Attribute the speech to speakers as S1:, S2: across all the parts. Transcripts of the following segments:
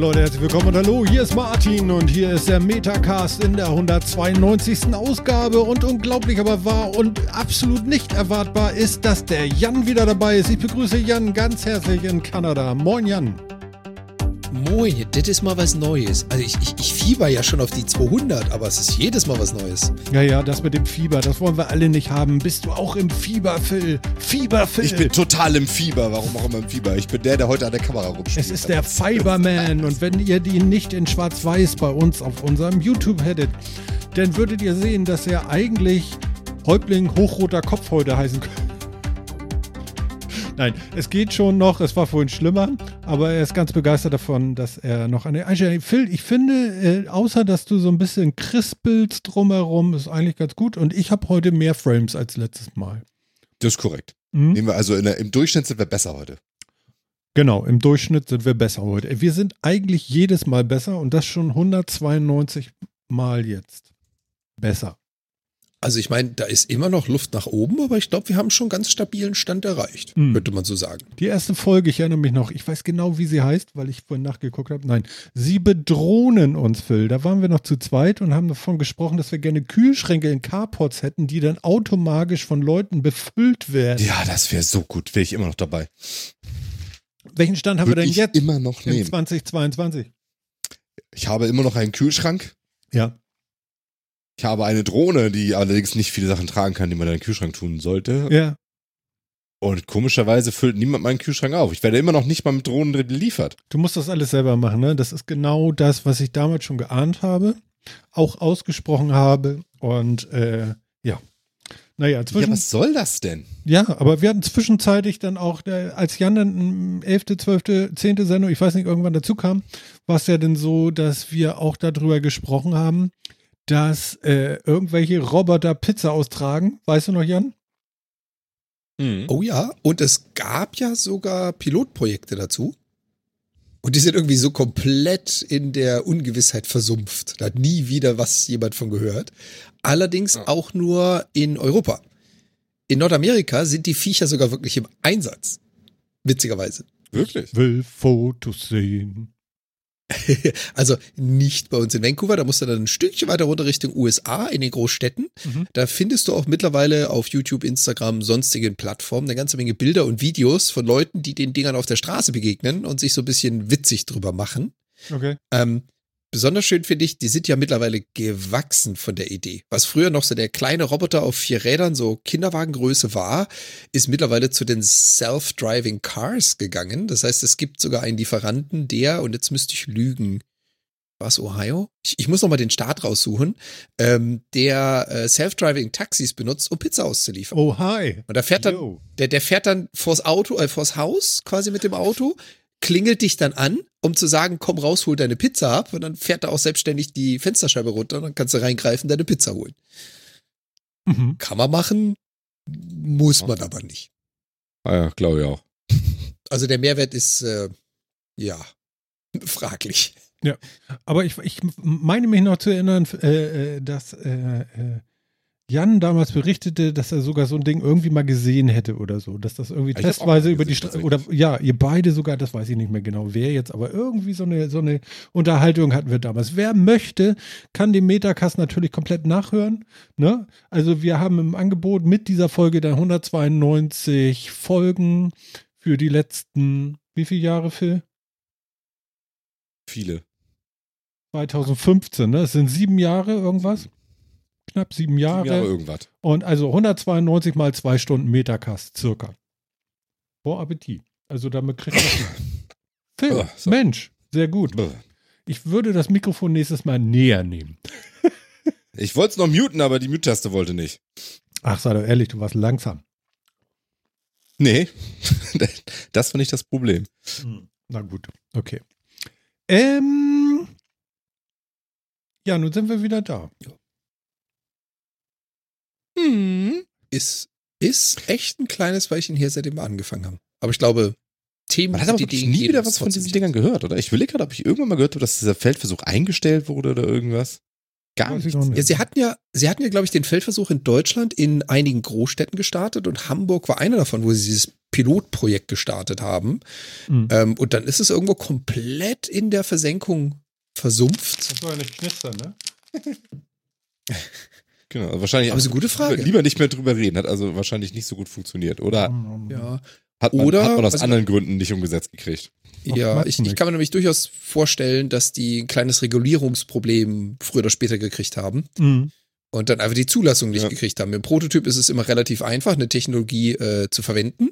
S1: Leute, herzlich willkommen und hallo, hier ist Martin und hier ist der Metacast in der 192. Ausgabe und unglaublich aber wahr und absolut nicht erwartbar ist, dass der Jan wieder dabei ist. Ich begrüße Jan ganz herzlich in Kanada. Moin Jan.
S2: Moin, das ist mal was Neues. Also ich, ich, ich fieber ja schon auf die 200, aber es ist jedes Mal was Neues.
S1: Ja, ja, das mit dem Fieber, das wollen wir alle nicht haben. Bist du auch im Fieber, Phil? Fieber, Phil.
S3: Ich bin total im Fieber. Warum auch immer im Fieber? Ich bin der, der heute an der Kamera rumspielt.
S1: Es ist der Fiberman und wenn ihr ihn nicht in schwarz-weiß bei uns auf unserem YouTube hättet, dann würdet ihr sehen, dass er eigentlich Häuptling hochroter Kopf heute heißen könnte. Nein, es geht schon noch. Es war vorhin schlimmer, aber er ist ganz begeistert davon, dass er noch eine Einstellung. Phil, ich finde, äh, außer dass du so ein bisschen krispelst drumherum, ist eigentlich ganz gut. Und ich habe heute mehr Frames als letztes Mal.
S3: Das ist korrekt. Mhm. Nehmen wir also der, im Durchschnitt sind wir besser heute.
S1: Genau, im Durchschnitt sind wir besser heute. Wir sind eigentlich jedes Mal besser und das schon 192 Mal jetzt. Besser.
S2: Also ich meine, da ist immer noch Luft nach oben, aber ich glaube, wir haben schon einen ganz stabilen Stand erreicht, mhm. könnte man so sagen.
S1: Die erste Folge, ich erinnere mich noch, ich weiß genau, wie sie heißt, weil ich vorhin nachgeguckt habe. Nein, sie bedrohen uns, Phil. Da waren wir noch zu zweit und haben davon gesprochen, dass wir gerne Kühlschränke in Carports hätten, die dann automatisch von Leuten befüllt werden.
S3: Ja, das wäre so gut. Wäre ich immer noch dabei.
S1: Welchen Stand haben Würde wir denn jetzt?
S3: Immer noch nehmen.
S1: 2022.
S3: Ich habe immer noch einen Kühlschrank.
S1: Ja.
S3: Ich habe eine Drohne, die allerdings nicht viele Sachen tragen kann, die man in den Kühlschrank tun sollte.
S1: Ja.
S3: Und komischerweise füllt niemand meinen Kühlschrank auf. Ich werde immer noch nicht mal mit Drohnen geliefert.
S1: Du musst das alles selber machen, ne? Das ist genau das, was ich damals schon geahnt habe, auch ausgesprochen habe. Und äh, ja. Naja, zwischen,
S3: ja, was soll das denn?
S1: Ja, aber wir hatten zwischenzeitlich dann auch, äh, als Jan dann 11., 12., 10. Sendung, ich weiß nicht, irgendwann dazu kam, war es ja dann so, dass wir auch darüber gesprochen haben, dass äh, irgendwelche Roboter Pizza austragen. Weißt du noch, Jan?
S2: Mhm. Oh ja, und es gab ja sogar Pilotprojekte dazu. Und die sind irgendwie so komplett in der Ungewissheit versumpft. Da hat nie wieder was jemand von gehört. Allerdings ja. auch nur in Europa. In Nordamerika sind die Viecher sogar wirklich im Einsatz. Witzigerweise.
S3: Wirklich?
S1: Ich will Fotos sehen.
S2: also nicht bei uns in Vancouver, da musst du dann ein Stückchen weiter runter Richtung USA in den Großstädten. Mhm. Da findest du auch mittlerweile auf YouTube, Instagram, sonstigen Plattformen eine ganze Menge Bilder und Videos von Leuten, die den Dingern auf der Straße begegnen und sich so ein bisschen witzig drüber machen.
S1: Okay.
S2: Ähm, Besonders schön finde ich, die sind ja mittlerweile gewachsen von der Idee. Was früher noch so der kleine Roboter auf vier Rädern, so Kinderwagengröße war, ist mittlerweile zu den Self-Driving Cars gegangen. Das heißt, es gibt sogar einen Lieferanten, der, und jetzt müsste ich lügen, was Ohio? Ich, ich muss noch mal den Start raussuchen, ähm, der äh, Self-Driving Taxis benutzt, um Pizza auszuliefern.
S1: Oh hi.
S2: Und da fährt dann, der, der fährt dann vors Auto, äh, vors Haus quasi mit dem Auto, klingelt dich dann an, um zu sagen, komm raus, hol deine Pizza ab. Und dann fährt er auch selbstständig die Fensterscheibe runter und dann kannst du reingreifen, deine Pizza holen. Mhm. Kann man machen, muss man aber nicht.
S3: Ah ja, glaube ich auch.
S2: Also der Mehrwert ist, äh, ja, fraglich.
S1: Ja, aber ich, ich meine mich noch zu erinnern, äh, äh dass äh, äh Jan damals berichtete, dass er sogar so ein Ding irgendwie mal gesehen hätte oder so, dass das irgendwie ich testweise über die Straße oder ja, ihr beide sogar, das weiß ich nicht mehr genau, wer jetzt, aber irgendwie so eine so eine Unterhaltung hatten wir damals. Wer möchte, kann den Metacast natürlich komplett nachhören, ne? Also wir haben im Angebot mit dieser Folge dann 192 Folgen für die letzten wie viele Jahre Phil?
S3: Viele.
S1: 2015, ne? Es sind sieben Jahre irgendwas knapp sieben Jahre. Sieben Jahre
S3: irgendwas.
S1: Und also 192 mal zwei Stunden Metacast circa. Vor Appetit. Also damit kriegt man. Phil, oh, so. Mensch, sehr gut. Oh. Ich würde das Mikrofon nächstes Mal näher nehmen.
S3: ich wollte es noch muten, aber die Mute-Taste wollte nicht.
S1: Ach, sei doch ehrlich, du warst langsam.
S3: Nee, das war nicht das Problem.
S1: Hm, na gut, okay. Ähm, ja, nun sind wir wieder da. Ja.
S2: Hm. Ist, ist echt ein kleines Weilchen her, seitdem wir angefangen haben. Aber ich glaube, Themen,
S3: Man hat aber die nie wieder was von diesen Dingern gehört, oder? Ich will gerade, ob ich irgendwann mal gehört habe, dass dieser Feldversuch eingestellt wurde oder irgendwas.
S2: Gar nicht. Ja, sie hatten ja, sie hatten ja, glaube ich, den Feldversuch in Deutschland in einigen Großstädten gestartet und Hamburg war einer davon, wo sie dieses Pilotprojekt gestartet haben. Mhm. Ähm, und dann ist es irgendwo komplett in der Versenkung versumpft.
S1: Das soll ja nicht knistern, ne?
S3: genau, also wahrscheinlich.
S2: Aber ist eine gute Frage.
S3: Lieber nicht mehr drüber reden, hat also wahrscheinlich nicht so gut funktioniert, oder?
S2: Ja.
S3: Hat man, oder, hat man aus anderen Gründen nicht umgesetzt gekriegt.
S2: Ja, ich, ich kann mir nämlich durchaus vorstellen, dass die ein kleines Regulierungsproblem früher oder später gekriegt haben. Mhm und dann einfach die Zulassung nicht ja. gekriegt haben. Im Prototyp ist es immer relativ einfach, eine Technologie äh, zu verwenden,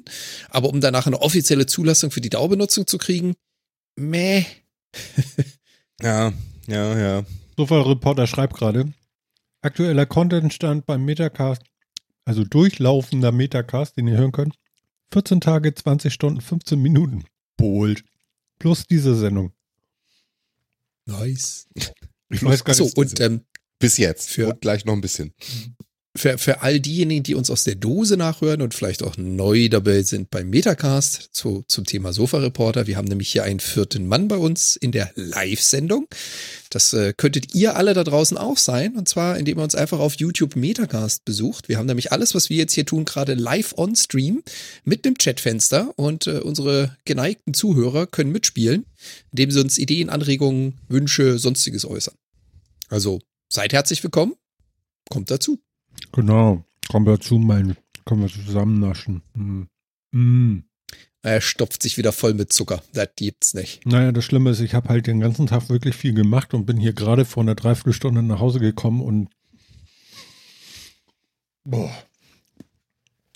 S2: aber um danach eine offizielle Zulassung für die Dauerbenutzung zu kriegen, meh.
S3: ja, ja, ja.
S1: Sofa-Reporter schreibt gerade, aktueller Contentstand beim Metacast, also durchlaufender Metacast, den ihr hören könnt, 14 Tage, 20 Stunden, 15 Minuten. Bold. Plus diese Sendung.
S2: Nice.
S3: Ich weiß gar nicht. So,
S2: und ähm,
S3: bis jetzt. Für, und gleich noch ein bisschen.
S2: Für, für all diejenigen, die uns aus der Dose nachhören und vielleicht auch neu dabei sind beim Metacast zu, zum Thema Sofa-Reporter. Wir haben nämlich hier einen vierten Mann bei uns in der Live-Sendung. Das äh, könntet ihr alle da draußen auch sein. Und zwar, indem ihr uns einfach auf YouTube Metacast besucht. Wir haben nämlich alles, was wir jetzt hier tun, gerade live on Stream mit dem Chatfenster. Und äh, unsere geneigten Zuhörer können mitspielen, indem sie uns Ideen, Anregungen, Wünsche, sonstiges äußern. Also seid herzlich willkommen. Kommt dazu.
S1: Genau. Kommt dazu, mein. Können wir zusammen naschen. Mm. Mm.
S2: Er stopft sich wieder voll mit Zucker. Das gibt's nicht.
S1: Naja, das Schlimme ist, ich habe halt den ganzen Tag wirklich viel gemacht und bin hier gerade vor einer Dreiviertelstunde nach Hause gekommen und boah.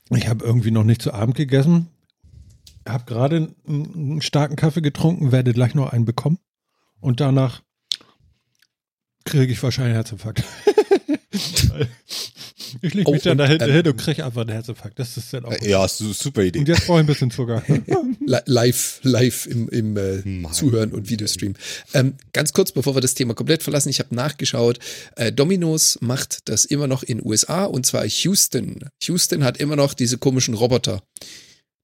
S1: Ich habe irgendwie noch nicht zu Abend gegessen. Habe gerade einen starken Kaffee getrunken, werde gleich noch einen bekommen. Und danach kriege ich wahrscheinlich einen Herzinfarkt. ich lege mich oh, dann da hinten hin und kriege einfach einen Herzinfarkt. Das ist dann auch.
S3: Ja, super Idee.
S1: Und jetzt brauche ich ein bisschen Zucker.
S2: live, live im, im äh, Zuhören und Videostream. Ähm, ganz kurz, bevor wir das Thema komplett verlassen, ich habe nachgeschaut. Äh, Domino's macht das immer noch in USA und zwar Houston. Houston hat immer noch diese komischen Roboter,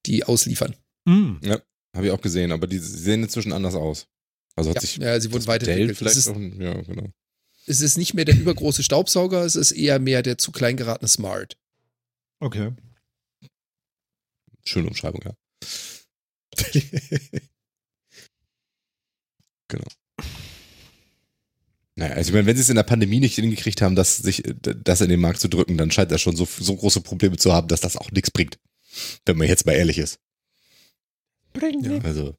S2: die ausliefern.
S3: Mm. Ja, habe ich auch gesehen, aber die sehen inzwischen anders aus. Also hat
S2: ja,
S3: sich
S2: ja, sie wurden weiterentwickelt.
S3: Vielleicht ist, auch, ja, genau
S2: es ist nicht mehr der übergroße Staubsauger, es ist eher mehr der zu klein geratene Smart.
S1: Okay.
S3: Schöne Umschreibung, ja. genau. Naja, also ich meine, wenn sie es in der Pandemie nicht hingekriegt haben, das, sich, das in den Markt zu drücken, dann scheint er schon so, so große Probleme zu haben, dass das auch nichts bringt. Wenn man jetzt mal ehrlich ist.
S2: Bringt ja, also.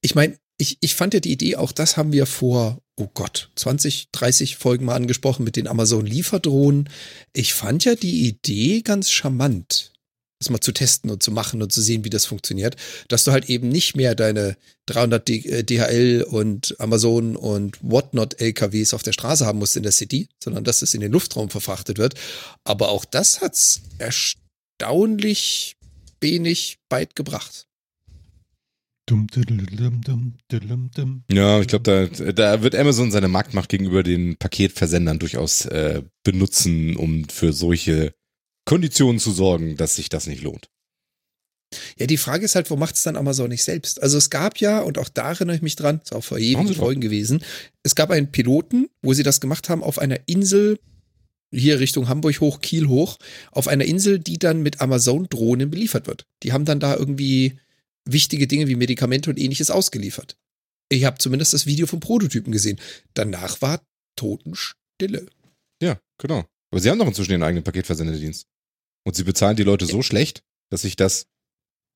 S2: Ich meine, ich, ich fand ja die Idee, auch das haben wir vor, oh Gott, 20, 30 Folgen mal angesprochen mit den Amazon-Lieferdrohnen. Ich fand ja die Idee ganz charmant, das mal zu testen und zu machen und zu sehen, wie das funktioniert, dass du halt eben nicht mehr deine 300 DHL und Amazon und Whatnot LKWs auf der Straße haben musst in der City, sondern dass es in den Luftraum verfrachtet wird. Aber auch das hat's erstaunlich wenig weit gebracht.
S3: Ja, ich glaube, da, da wird Amazon seine Marktmacht gegenüber den Paketversendern durchaus äh, benutzen, um für solche Konditionen zu sorgen, dass sich das nicht lohnt.
S2: Ja, die Frage ist halt, wo macht es dann Amazon nicht selbst? Also es gab ja, und auch da erinnere ich mich dran, ist auch vor ewigen Folgen gewesen, es gab einen Piloten, wo sie das gemacht haben auf einer Insel, hier Richtung Hamburg hoch, Kiel hoch, auf einer Insel, die dann mit Amazon-Drohnen beliefert wird. Die haben dann da irgendwie wichtige Dinge wie Medikamente und ähnliches ausgeliefert. Ich habe zumindest das Video vom Prototypen gesehen. Danach war Totenstille.
S3: Ja, genau. Aber sie haben doch inzwischen ihren eigenen Paketversendedienst. Und sie bezahlen die Leute so schlecht, dass sich das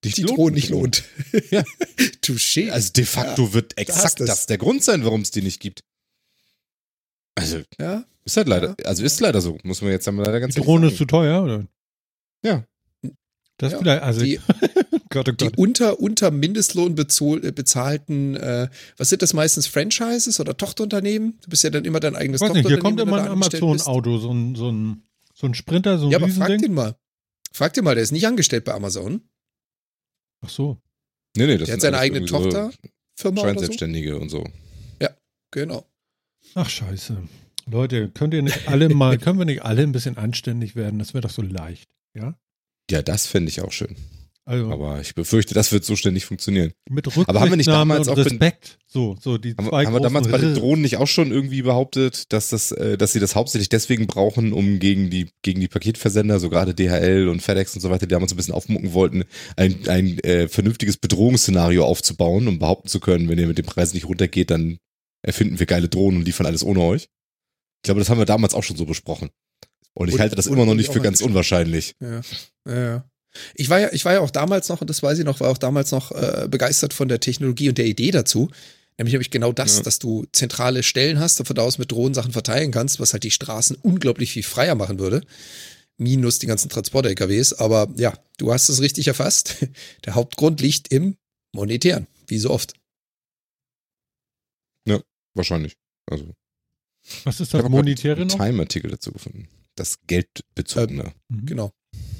S2: nicht die lohnt. nicht lohnt.
S3: ja. Touché. Also de facto ja, wird exakt das der Grund sein, warum es die nicht gibt. Also, ja. ist halt leider, ja. also ist leider so, muss man jetzt leider ganz
S1: Die Drohne ist zu teuer, oder?
S3: Ja.
S1: Das ja, vielleicht, also
S2: die, Gott, oh Gott. die unter, unter Mindestlohn äh, bezahlten, äh, was sind das meistens, Franchises oder Tochterunternehmen? Du bist ja dann immer dein eigenes
S1: Weiß nicht, hier kommt immer ein Amazon-Auto, so ein, so, ein, so ein Sprinter, so ein
S2: Ja, aber frag den mal. Frag den mal, der ist nicht angestellt bei Amazon.
S1: Ach so.
S3: Nee, nee, das
S2: der hat seine eigene Tochter. Firma
S3: Scheinselbstständige so. und so.
S2: Ja, genau.
S1: Ach, scheiße. Leute, könnt ihr nicht alle mal, können wir nicht alle ein bisschen anständig werden? Das wäre doch so leicht, ja?
S3: Ja, das fände ich auch schön. Also, aber ich befürchte, das wird so schnell nicht funktionieren.
S1: Mit Rücksichtnahme aber haben wir nicht damals auch Respekt. So, so die
S3: haben, zwei haben wir damals bei den Drohnen nicht auch schon irgendwie behauptet, dass das, äh, dass sie das hauptsächlich deswegen brauchen, um gegen die gegen die Paketversender, so gerade DHL und FedEx und so weiter, die damals ein bisschen aufmucken wollten, ein ein äh, vernünftiges Bedrohungsszenario aufzubauen, um behaupten zu können, wenn ihr mit dem Preis nicht runtergeht, dann erfinden wir geile Drohnen und liefern alles ohne euch. Ich glaube, das haben wir damals auch schon so besprochen. Und ich und, halte das immer noch nicht für ganz unwahrscheinlich.
S2: Ja. ja. Ich war ja, ich war ja auch damals noch, und das weiß ich noch, war auch damals noch äh, begeistert von der Technologie und der Idee dazu. Nämlich habe ich genau das, ja. dass du zentrale Stellen hast und von da aus mit Drohnen Sachen verteilen kannst, was halt die Straßen unglaublich viel freier machen würde. Minus die ganzen Transport-LKWs. Aber ja, du hast es richtig erfasst. Der Hauptgrund liegt im Monetären, wie so oft.
S3: Ja, wahrscheinlich. Also.
S1: Was ist das Monetäre
S3: noch? Time-Artikel dazu gefunden. Das Geldbezogene.
S2: Ähm, genau.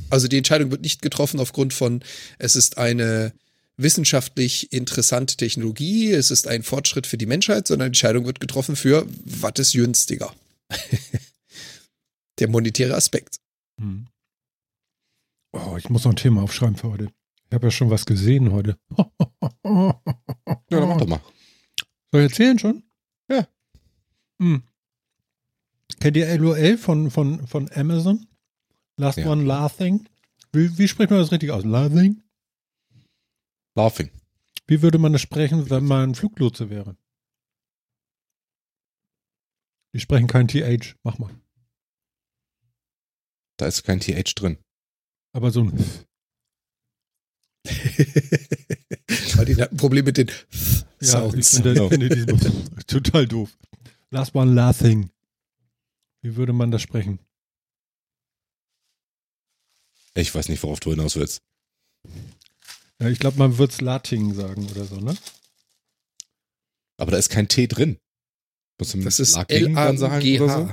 S2: Also die Entscheidung wird nicht getroffen aufgrund von, es ist eine wissenschaftlich interessante Technologie, es ist ein Fortschritt für die Menschheit, sondern die Entscheidung wird getroffen für, was ist günstiger. Der monetäre Aspekt. Hm.
S1: Oh, ich muss noch ein Thema aufschreiben für heute. Ich habe ja schon was gesehen heute.
S3: ja, dann mach doch mal.
S1: Soll ich erzählen schon?
S3: Ja.
S1: Hm. Kennt ihr LOL von, von, von Amazon? Last ja. one laughing. Wie, wie spricht man das richtig aus? Laughing?
S3: Laughing.
S1: Wie würde man das sprechen, wenn man Fluglotse wäre? Die sprechen kein TH. Mach mal.
S3: Da ist kein TH drin.
S1: Aber so ein.
S2: Weil die hatten ein Problem mit den
S1: ja, Ich finde, ich finde diesen total doof. Last one laughing. Wie würde man das sprechen?
S3: Ich weiß nicht, worauf du hinaus willst.
S1: Ja, ich glaube, man wird es Lating sagen oder so, ne?
S3: Aber da ist kein T drin.
S2: Muss das ist Lating dann sagen oder so?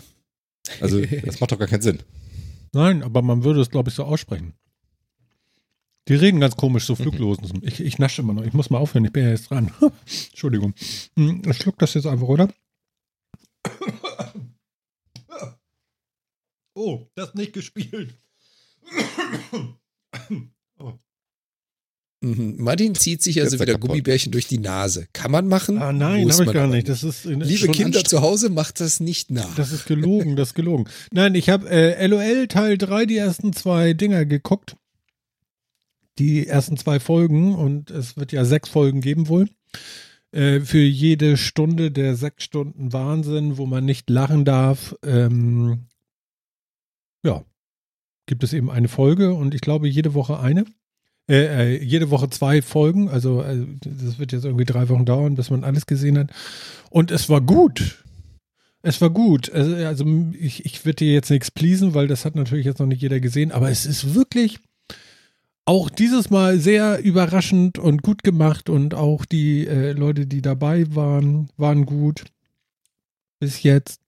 S3: Also, das macht doch gar keinen Sinn.
S1: Nein, aber man würde es, glaube ich, so aussprechen. Die reden ganz komisch, so Fluglosen. Mhm. Ich, ich nasche immer noch. Ich muss mal aufhören. Ich bin ja jetzt dran. Entschuldigung. Hm, ich schluck das jetzt einfach, oder? Oh, das nicht gespielt.
S2: oh. Mhm. Martin zieht sich also wieder Gummibärchen durch die Nase. Kann man machen?
S1: Ah, nein, habe ich gar nicht. Das ist
S2: Liebe Kinder zu Hause, macht das nicht nach.
S1: Das ist gelogen, das ist gelogen. Nein, ich habe äh, LOL Teil 3 die ersten zwei Dinger geguckt. Die ersten zwei Folgen und es wird ja sechs Folgen geben wohl. Äh, für jede Stunde der sechs Stunden Wahnsinn, wo man nicht lachen darf, ähm, ja, gibt es eben eine Folge und ich glaube jede Woche eine. Äh, äh, jede Woche zwei Folgen, also äh, das wird jetzt irgendwie drei Wochen dauern, bis man alles gesehen hat. Und es war gut. Es war gut. Also, also ich, ich würde dir jetzt nichts pleasen, weil das hat natürlich jetzt noch nicht jeder gesehen, aber es ist wirklich auch dieses Mal sehr überraschend und gut gemacht und auch die äh, Leute, die dabei waren, waren gut. Bis jetzt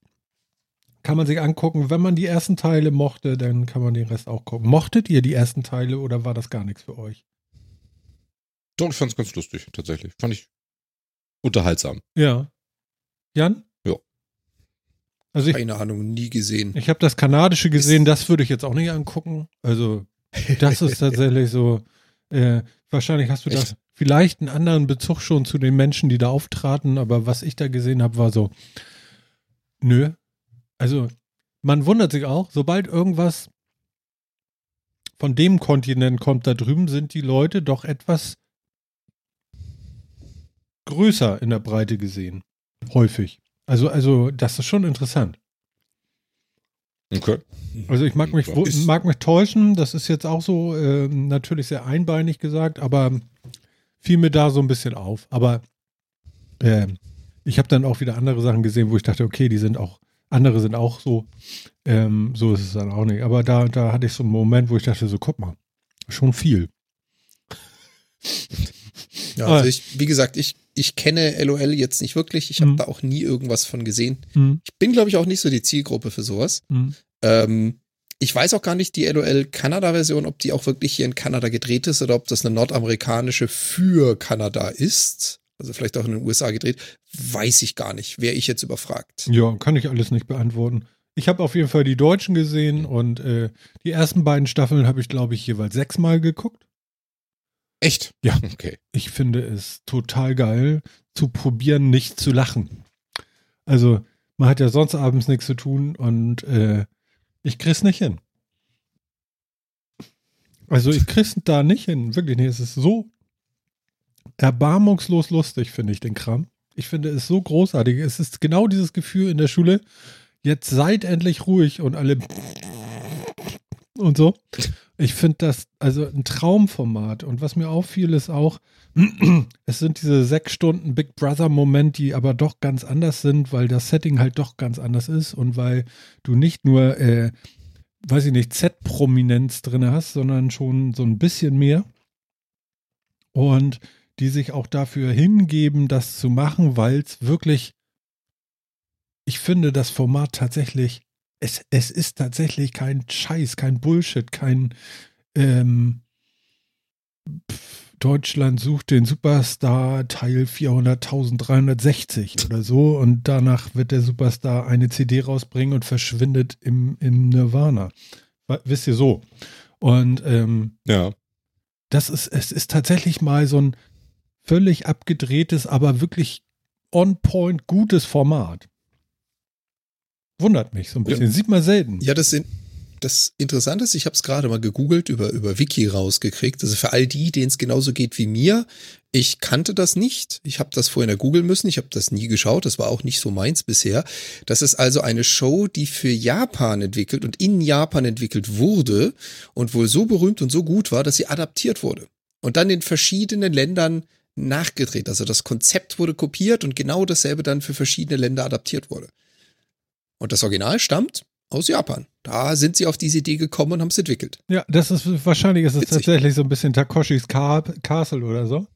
S1: kann man sich angucken. Wenn man die ersten Teile mochte, dann kann man den Rest auch gucken. Mochtet ihr die ersten Teile oder war das gar nichts für euch?
S3: Doch, ich fand es ganz lustig, tatsächlich. Fand ich unterhaltsam.
S1: Ja. Jan?
S3: Ja.
S2: Also ich, Keine Ahnung, nie gesehen.
S1: Ich habe das kanadische gesehen, das würde ich jetzt auch nicht angucken. Also, das ist tatsächlich so. Äh, wahrscheinlich hast du Echt? das vielleicht einen anderen Bezug schon zu den Menschen, die da auftraten, aber was ich da gesehen habe, war so, nö, also man wundert sich auch, sobald irgendwas von dem Kontinent kommt, da drüben sind die Leute doch etwas größer in der Breite gesehen. Häufig. Also, also, das ist schon interessant.
S3: Okay.
S1: Also ich mag mich, mag mich täuschen, das ist jetzt auch so äh, natürlich sehr einbeinig gesagt, aber fiel mir da so ein bisschen auf. Aber äh, ich habe dann auch wieder andere Sachen gesehen, wo ich dachte, okay, die sind auch andere sind auch so. Ähm, so ist es dann auch nicht. Aber da, da hatte ich so einen Moment, wo ich dachte, so, guck mal, schon viel.
S2: Ja, also ich, wie gesagt, ich, ich kenne LOL jetzt nicht wirklich. Ich habe mhm. da auch nie irgendwas von gesehen. Mhm. Ich bin, glaube ich, auch nicht so die Zielgruppe für sowas. Mhm. Ähm, ich weiß auch gar nicht, die LOL Kanada-Version, ob die auch wirklich hier in Kanada gedreht ist oder ob das eine nordamerikanische für Kanada ist also vielleicht auch in den USA gedreht, weiß ich gar nicht, wäre ich jetzt überfragt.
S1: Ja, kann ich alles nicht beantworten. Ich habe auf jeden Fall die Deutschen gesehen und äh, die ersten beiden Staffeln habe ich, glaube ich, jeweils sechsmal geguckt.
S3: Echt?
S1: Ja. Okay. Ich finde es total geil, zu probieren, nicht zu lachen. Also, man hat ja sonst abends nichts zu tun und äh, ich krieg's nicht hin. Also, ich krieg's da nicht hin. Wirklich nicht. Es ist so erbarmungslos lustig, finde ich, den Kram. Ich finde es so großartig. Es ist genau dieses Gefühl in der Schule. Jetzt seid endlich ruhig und alle und so. Ich finde das also ein Traumformat. Und was mir auffiel, ist auch, es sind diese sechs Stunden Big Brother-Moment, die aber doch ganz anders sind, weil das Setting halt doch ganz anders ist und weil du nicht nur, äh, weiß ich nicht, Z-Prominenz drin hast, sondern schon so ein bisschen mehr. Und die sich auch dafür hingeben, das zu machen, weil es wirklich, ich finde das Format tatsächlich es, es ist tatsächlich kein Scheiß, kein Bullshit, kein ähm, Deutschland sucht den Superstar Teil 400.360 oder so und danach wird der Superstar eine CD rausbringen und verschwindet im, im Nirvana. Wisst ihr so? Und ähm,
S3: ja.
S1: das ist, es ist tatsächlich mal so ein völlig abgedrehtes, aber wirklich on point gutes Format. Wundert mich so ein bisschen. Ja. Sieht man selten.
S2: Ja, das sind. Das Interessante ist, ich habe es gerade mal gegoogelt, über, über Wiki rausgekriegt. Also für all die, denen es genauso geht wie mir, ich kannte das nicht. Ich habe das vorhin googeln müssen. Ich habe das nie geschaut. Das war auch nicht so meins bisher. Das ist also eine Show, die für Japan entwickelt und in Japan entwickelt wurde und wohl so berühmt und so gut war, dass sie adaptiert wurde. Und dann in verschiedenen Ländern nachgedreht. Also das Konzept wurde kopiert und genau dasselbe dann für verschiedene Länder adaptiert wurde. Und das Original stammt aus Japan. Da sind sie auf diese Idee gekommen und haben es entwickelt.
S1: Ja, das ist wahrscheinlich ist es tatsächlich so ein bisschen Takoshis Castle oder so.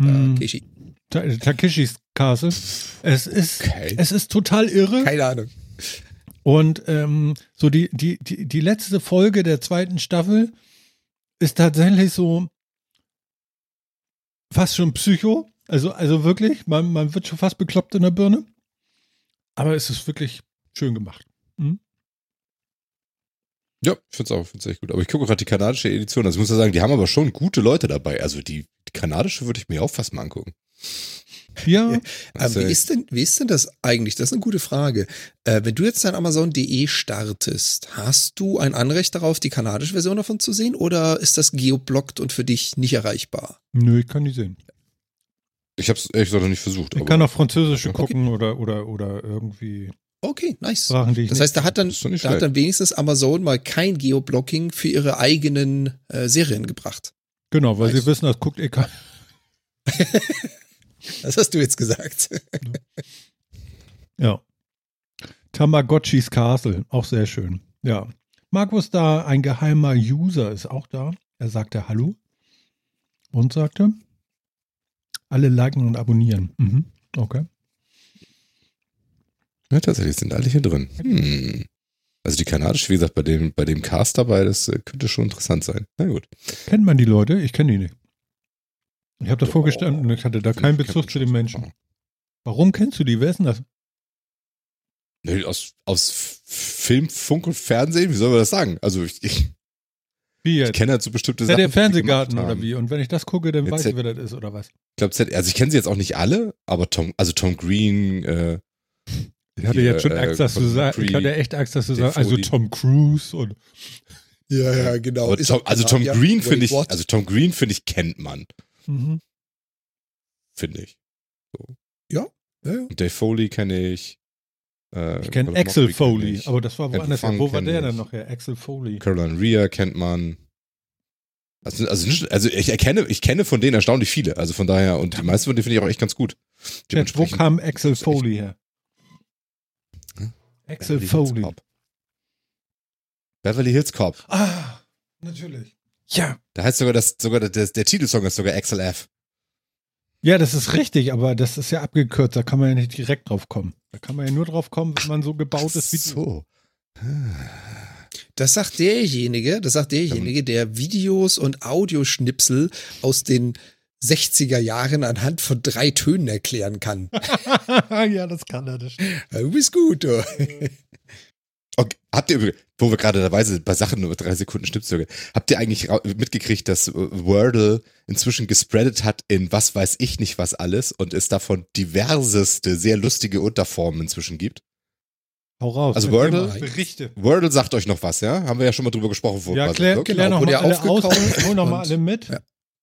S1: Takeshi. Hm. Takeshis Castle. Es ist, okay. es ist total irre.
S2: Keine Ahnung.
S1: Und ähm, so die, die, die, die letzte Folge der zweiten Staffel ist tatsächlich so fast schon Psycho. Also, also wirklich, man, man wird schon fast bekloppt in der Birne. Aber es ist wirklich schön gemacht. Mhm.
S3: Ja, ich finde es auch find's echt gut. Aber ich gucke gerade die kanadische Edition. Also ich muss ja sagen, die haben aber schon gute Leute dabei. Also die, die kanadische würde ich mir auch fast mal angucken.
S1: Ja.
S2: ja. Also, wie, ist denn, wie ist denn das eigentlich? Das ist eine gute Frage. Äh, wenn du jetzt dein Amazon.de startest, hast du ein Anrecht darauf, die kanadische Version davon zu sehen? Oder ist das geoblockt und für dich nicht erreichbar?
S1: Nö, ich kann die sehen.
S3: Ich habe es ehrlich gesagt noch nicht versucht.
S1: Ich kann auch Französische okay. gucken oder, oder, oder irgendwie.
S2: Okay, nice. Sprachen, das heißt, da hat dann, da hat dann wenigstens Amazon mal kein Geoblocking für ihre eigenen äh, Serien gebracht.
S1: Genau, weil nice. sie wissen, das guckt eh keiner.
S2: Das hast du jetzt gesagt.
S1: ja. Tamagotchis Castle, auch sehr schön. Ja. Markus da, ein geheimer User, ist auch da. Er sagte Hallo und sagte, alle liken und abonnieren. Mhm. Okay.
S3: Ja, tatsächlich sind alle hier drin. Hm. Also die kanadische, wie gesagt, bei dem, bei dem Cast dabei, das äh, könnte schon interessant sein. Na gut.
S1: Kennt man die Leute? Ich kenne die nicht. Ich habe davor oh, gestanden und ich hatte da keinen Bezug zu den Menschen. Warum kennst du die? Wer ist denn das?
S3: Nee, aus, aus Film, Funk und Fernsehen, wie soll man das sagen? Also ich, ich wie jetzt? Ich kenne halt so bestimmte
S1: Sachen. Ja, der Fernsehgarten oder wie? Und wenn ich das gucke, dann weiß ich, wer das ist oder was?
S3: Ich glaube, also ich kenne sie jetzt auch nicht alle, aber Tom, also Tom Green, äh,
S1: ich hatte jetzt schon Angst, dass du sagst, ich hatte echt Angst, dass du sagst, also Tom Cruise und.
S2: Ja, ja, genau.
S3: Tom, also Tom ja, Green finde ich, also Tom Green finde ich, kennt man. Mhm. Finde ich. So.
S2: Ja, ja, ja.
S3: Dave Foley kenne ich.
S1: Äh, ich kenne Axel Foley, aber das war woanders. Wo war der denn noch her? Axel Foley.
S3: Caroline Rhea kennt man. Also, also, also ich erkenne, ich kenne von denen erstaunlich viele. Also von daher, und die meisten von denen finde ich auch echt ganz gut.
S1: Chat, wo kam Axel Foley her? Hm? Axel Foley. Hills
S3: Beverly Hills Cop.
S1: Ah, natürlich. Ja.
S3: Da heißt sogar das, sogar der, der Titelsong ist sogar Axel F.
S1: Ja, das ist richtig, aber das ist ja abgekürzt, da kann man ja nicht direkt drauf kommen. Da kann man ja nur drauf kommen, wenn man so gebaut ist wie
S3: so.
S2: Das sagt derjenige, das sagt derjenige, der Videos und Audioschnipsel aus den 60er Jahren anhand von drei Tönen erklären kann.
S1: ja, das kann er. Das
S2: du bist gut, du.
S3: Okay. Habt ihr, wo wir gerade dabei sind, bei Sachen über drei Sekunden Schnippzüge, habt ihr eigentlich mitgekriegt, dass Wordle inzwischen gespreadet hat in was weiß ich nicht was alles und es davon diverseste, sehr lustige Unterformen inzwischen gibt?
S1: Hau raus.
S3: Also Wordle, Berichte. Wordle sagt euch noch was, ja? Haben wir ja schon mal drüber gesprochen.
S1: Vor ja, klär, klär genau. noch mal alle aus, hol noch mal alle mit. Ja.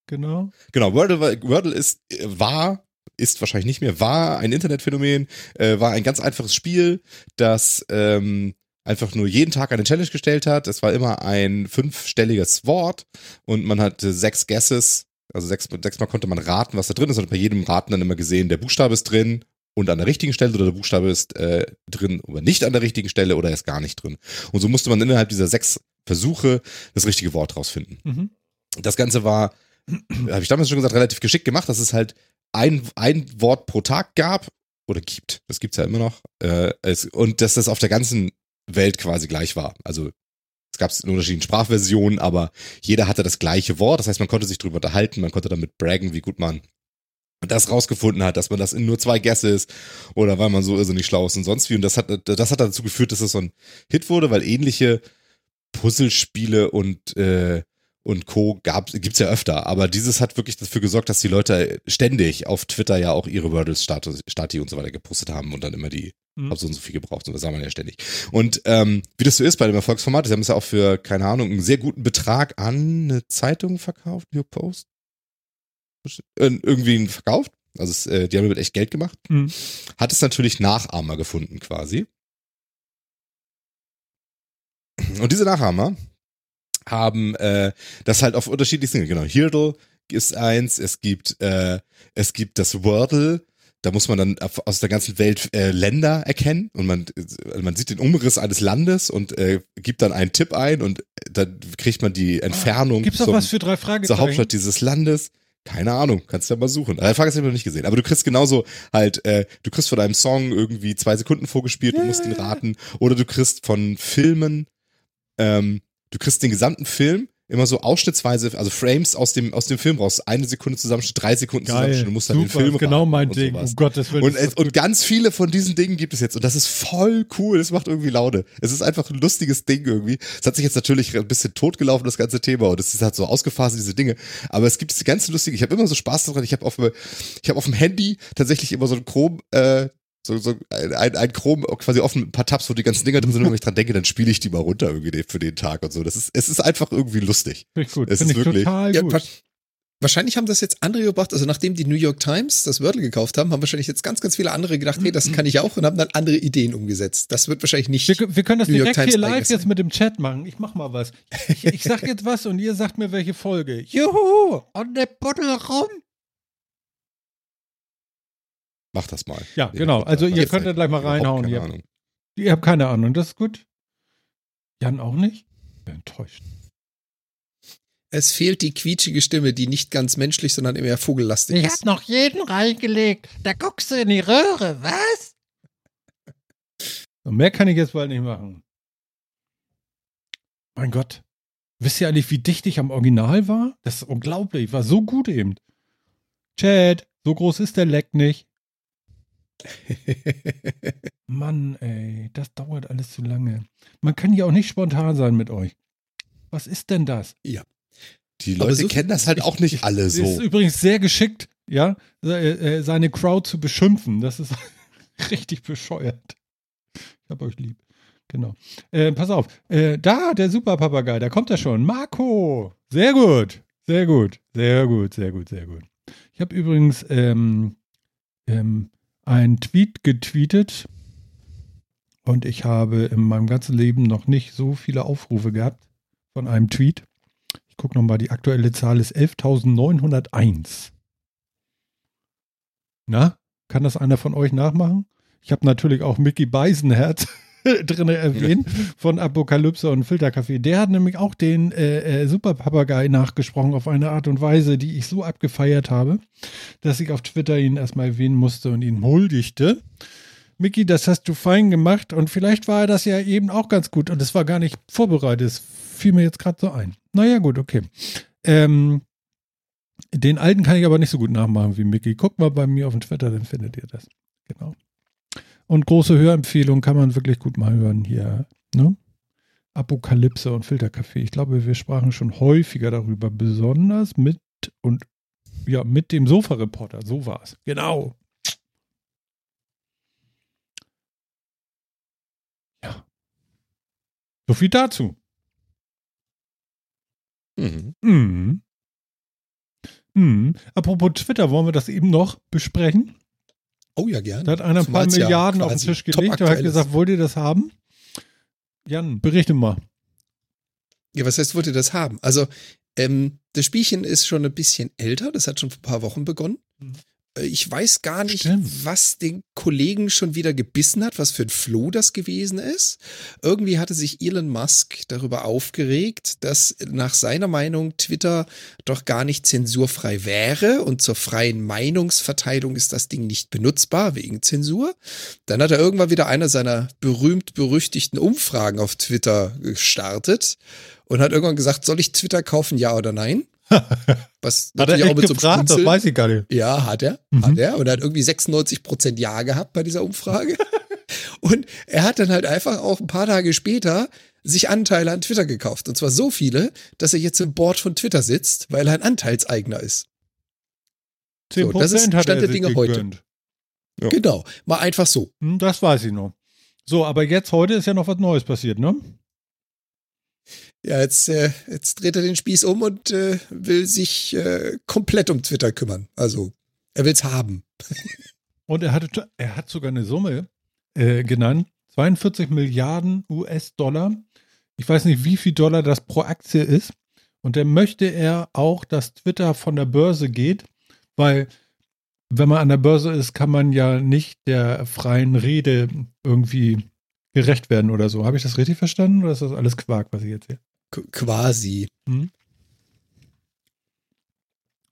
S1: Genau.
S3: Genau, Wordle, Wordle ist, war ist wahrscheinlich nicht mehr, war ein Internetphänomen, äh, war ein ganz einfaches Spiel, das ähm, einfach nur jeden Tag eine Challenge gestellt hat. Es war immer ein fünfstelliges Wort und man hatte sechs Guesses, also sechs, sechsmal konnte man raten, was da drin ist und bei jedem Raten dann immer gesehen, der Buchstabe ist drin und an der richtigen Stelle oder der Buchstabe ist äh, drin oder nicht an der richtigen Stelle oder er ist gar nicht drin. Und so musste man innerhalb dieser sechs Versuche das richtige Wort rausfinden. Mhm. Das Ganze war, habe ich damals schon gesagt, relativ geschickt gemacht, dass es halt ein, ein Wort pro Tag gab oder gibt. Das gibt's ja immer noch. Äh, es, und dass das auf der ganzen Welt quasi gleich war. Also es gab in unterschiedlichen Sprachversionen, aber jeder hatte das gleiche Wort. Das heißt, man konnte sich darüber unterhalten, man konnte damit braggen, wie gut man das rausgefunden hat, dass man das in nur zwei Gäste ist oder weil man so irrsinnig schlau ist und sonst wie. Und das hat, das hat dazu geführt, dass es so ein Hit wurde, weil ähnliche Puzzlespiele und äh, und Co. gab, gibt's ja öfter. Aber dieses hat wirklich dafür gesorgt, dass die Leute ständig auf Twitter ja auch ihre Wordle-Stati und so weiter gepostet haben und dann immer die, mhm. hab so und so viel gebraucht. Und das sah man ja ständig. Und ähm, wie das so ist bei dem Erfolgsformat, sie haben es ja auch für, keine Ahnung, einen sehr guten Betrag an eine Zeitung verkauft, New Post. Irgendwie verkauft. Also es, äh, die haben damit echt Geld gemacht. Mhm. Hat es natürlich Nachahmer gefunden quasi. Und diese Nachahmer, haben äh, das halt auf unterschiedlichen, genau, Hirdle ist eins, es gibt, äh, es gibt das Wordle, da muss man dann aus der ganzen Welt äh, Länder erkennen und man, äh, man sieht den Umriss eines Landes und äh, gibt dann einen Tipp ein und dann kriegt man die Entfernung.
S1: Gibt's auch was für drei Fragen?
S3: Zur Hauptstadt dieses Landes. Keine Ahnung, kannst du ja mal suchen. Die Frage ist, ich noch nicht gesehen. Aber du kriegst genauso halt, äh, du kriegst von deinem Song irgendwie zwei Sekunden vorgespielt, du musst ihn raten. Oder du kriegst von Filmen ähm, du kriegst den gesamten Film immer so ausschnittsweise, also Frames aus dem, aus dem Film raus. Eine Sekunde Zusammenschnitt, drei Sekunden
S1: Geil,
S3: Zusammenschnitt. Du musst dann
S1: super,
S3: den Film
S1: Genau mein Ding. Sowas. Um Gottes Willen.
S3: Und, und ganz viele von diesen Dingen gibt es jetzt. Und das ist voll cool. Das macht irgendwie Laune. Es ist einfach ein lustiges Ding irgendwie. Es hat sich jetzt natürlich ein bisschen totgelaufen, das ganze Thema. Und es ist halt so ausgefasst, diese Dinge. Aber es gibt diese ganze lustige, ich habe immer so Spaß daran. Ich habe auf, ich hab auf dem Handy tatsächlich immer so ein Chrome, äh, so, so ein, ein Chrom quasi offen, ein paar Tabs, wo die ganzen Dinger drin sind, und wenn ich dran denke, dann spiele ich die mal runter irgendwie für den Tag und so. Das ist, es ist einfach irgendwie lustig.
S1: Finde ich gut.
S3: Es Find ist wirklich.
S1: Total gut. Ja,
S2: wahrscheinlich haben das jetzt andere gebracht, also nachdem die New York Times das Wordle gekauft haben, haben wahrscheinlich jetzt ganz, ganz viele andere gedacht, hey, das kann ich auch und haben dann andere Ideen umgesetzt. Das wird wahrscheinlich nicht.
S1: Wir, wir können das New direkt hier live jetzt mit dem Chat machen. Ich mach mal was. Ich, ich sag jetzt was und ihr sagt mir, welche Folge. Juhu! On the Buddel rum!
S3: Mach das mal.
S1: Ja, nee, genau. Also ihr könnt ja gleich mal reinhauen. Ihr habt, ihr habt keine Ahnung. Das ist gut. Jan auch nicht? Ich bin enttäuscht.
S2: Es fehlt die quietschige Stimme, die nicht ganz menschlich, sondern eher vogellastig
S1: ist. Ich hab noch jeden reingelegt. Da guckst du in die Röhre. Was? Und mehr kann ich jetzt bald nicht machen. Mein Gott. Wisst ihr eigentlich, wie dicht ich am Original war? Das ist unglaublich. Ich war so gut eben. Chad, so groß ist der Leck nicht. Mann, ey, das dauert alles zu lange. Man kann ja auch nicht spontan sein mit euch. Was ist denn das?
S2: Ja.
S3: Die Leute so kennen das halt auch nicht alle so.
S1: Ist übrigens sehr geschickt, ja, äh, seine Crowd zu beschimpfen. Das ist richtig bescheuert. Ich hab euch lieb. Genau. Äh, pass auf. Äh, da, der Superpapagei, da kommt er schon. Marco. Sehr gut. Sehr gut. Sehr gut, sehr gut, sehr gut. Ich habe übrigens ähm, ähm, einen Tweet getweetet und ich habe in meinem ganzen Leben noch nicht so viele Aufrufe gehabt von einem Tweet. Ich gucke nochmal, die aktuelle Zahl ist 11.901. Na, kann das einer von euch nachmachen? Ich habe natürlich auch Mickey Beisenherz drin erwähnt von Apokalypse und Filterkaffee. Der hat nämlich auch den äh, äh, Superpapagei nachgesprochen auf eine Art und Weise, die ich so abgefeiert habe, dass ich auf Twitter ihn erstmal erwähnen musste und ihn huldigte. Mickey, das hast du fein gemacht und vielleicht war das ja eben auch ganz gut und es war gar nicht vorbereitet. Es fiel mir jetzt gerade so ein. Naja, gut, okay. Ähm, den alten kann ich aber nicht so gut nachmachen wie Mickey. Guckt mal bei mir auf dem Twitter, dann findet ihr das. Genau. Und große Hörempfehlung kann man wirklich gut mal hören hier. Ne? Apokalypse und Filterkaffee. Ich glaube, wir sprachen schon häufiger darüber, besonders mit und ja, mit dem Sofa-Reporter. So war es. Genau. Ja. So viel dazu. Mhm. Mhm. Mhm. Apropos Twitter, wollen wir das eben noch besprechen?
S2: Oh ja, gerne.
S1: Da hat einer ein paar Milliarden ja auf den Tisch gelegt und hat gesagt, wollt ihr das haben? Jan, berichte mal.
S2: Ja, was heißt, wollt ihr das haben? Also, ähm, das Spielchen ist schon ein bisschen älter, das hat schon vor ein paar Wochen begonnen. Mhm. Äh, ich weiß gar nicht, Stimmt. was den Kollegen schon wieder gebissen hat, was für ein Floh das gewesen ist. Irgendwie hatte sich Elon Musk darüber aufgeregt, dass nach seiner Meinung Twitter doch gar nicht zensurfrei wäre und zur freien Meinungsverteilung ist das Ding nicht benutzbar wegen Zensur. Dann hat er irgendwann wieder eine seiner berühmt-berüchtigten Umfragen auf Twitter gestartet und hat irgendwann gesagt, soll ich Twitter kaufen, ja oder nein?
S1: Was hat er auch mit gefragt? So das weiß ich gar nicht.
S2: Ja, hat er. Mhm. Hat er. Und er hat irgendwie 96 Prozent Ja gehabt bei dieser Umfrage. und er hat dann halt einfach auch ein paar Tage später sich Anteile an Twitter gekauft. Und zwar so viele, dass er jetzt im Board von Twitter sitzt, weil er ein Anteilseigner ist.
S1: 10% so, das ist Stand der Dinge heute.
S2: Ja. Genau. Mal einfach so.
S1: Hm, das weiß ich noch. So, aber jetzt heute ist ja noch was Neues passiert, ne?
S2: Ja, jetzt, äh, jetzt dreht er den Spieß um und äh, will sich äh, komplett um Twitter kümmern. Also, er will es haben.
S1: und er, hatte, er hat sogar eine Summe äh, genannt: 42 Milliarden US-Dollar. Ich weiß nicht, wie viel Dollar das pro Aktie ist. Und dann möchte er auch, dass Twitter von der Börse geht, weil wenn man an der Börse ist, kann man ja nicht der freien Rede irgendwie gerecht werden oder so. Habe ich das richtig verstanden oder ist das alles Quark, was ich jetzt sehe?
S2: quasi. Hm?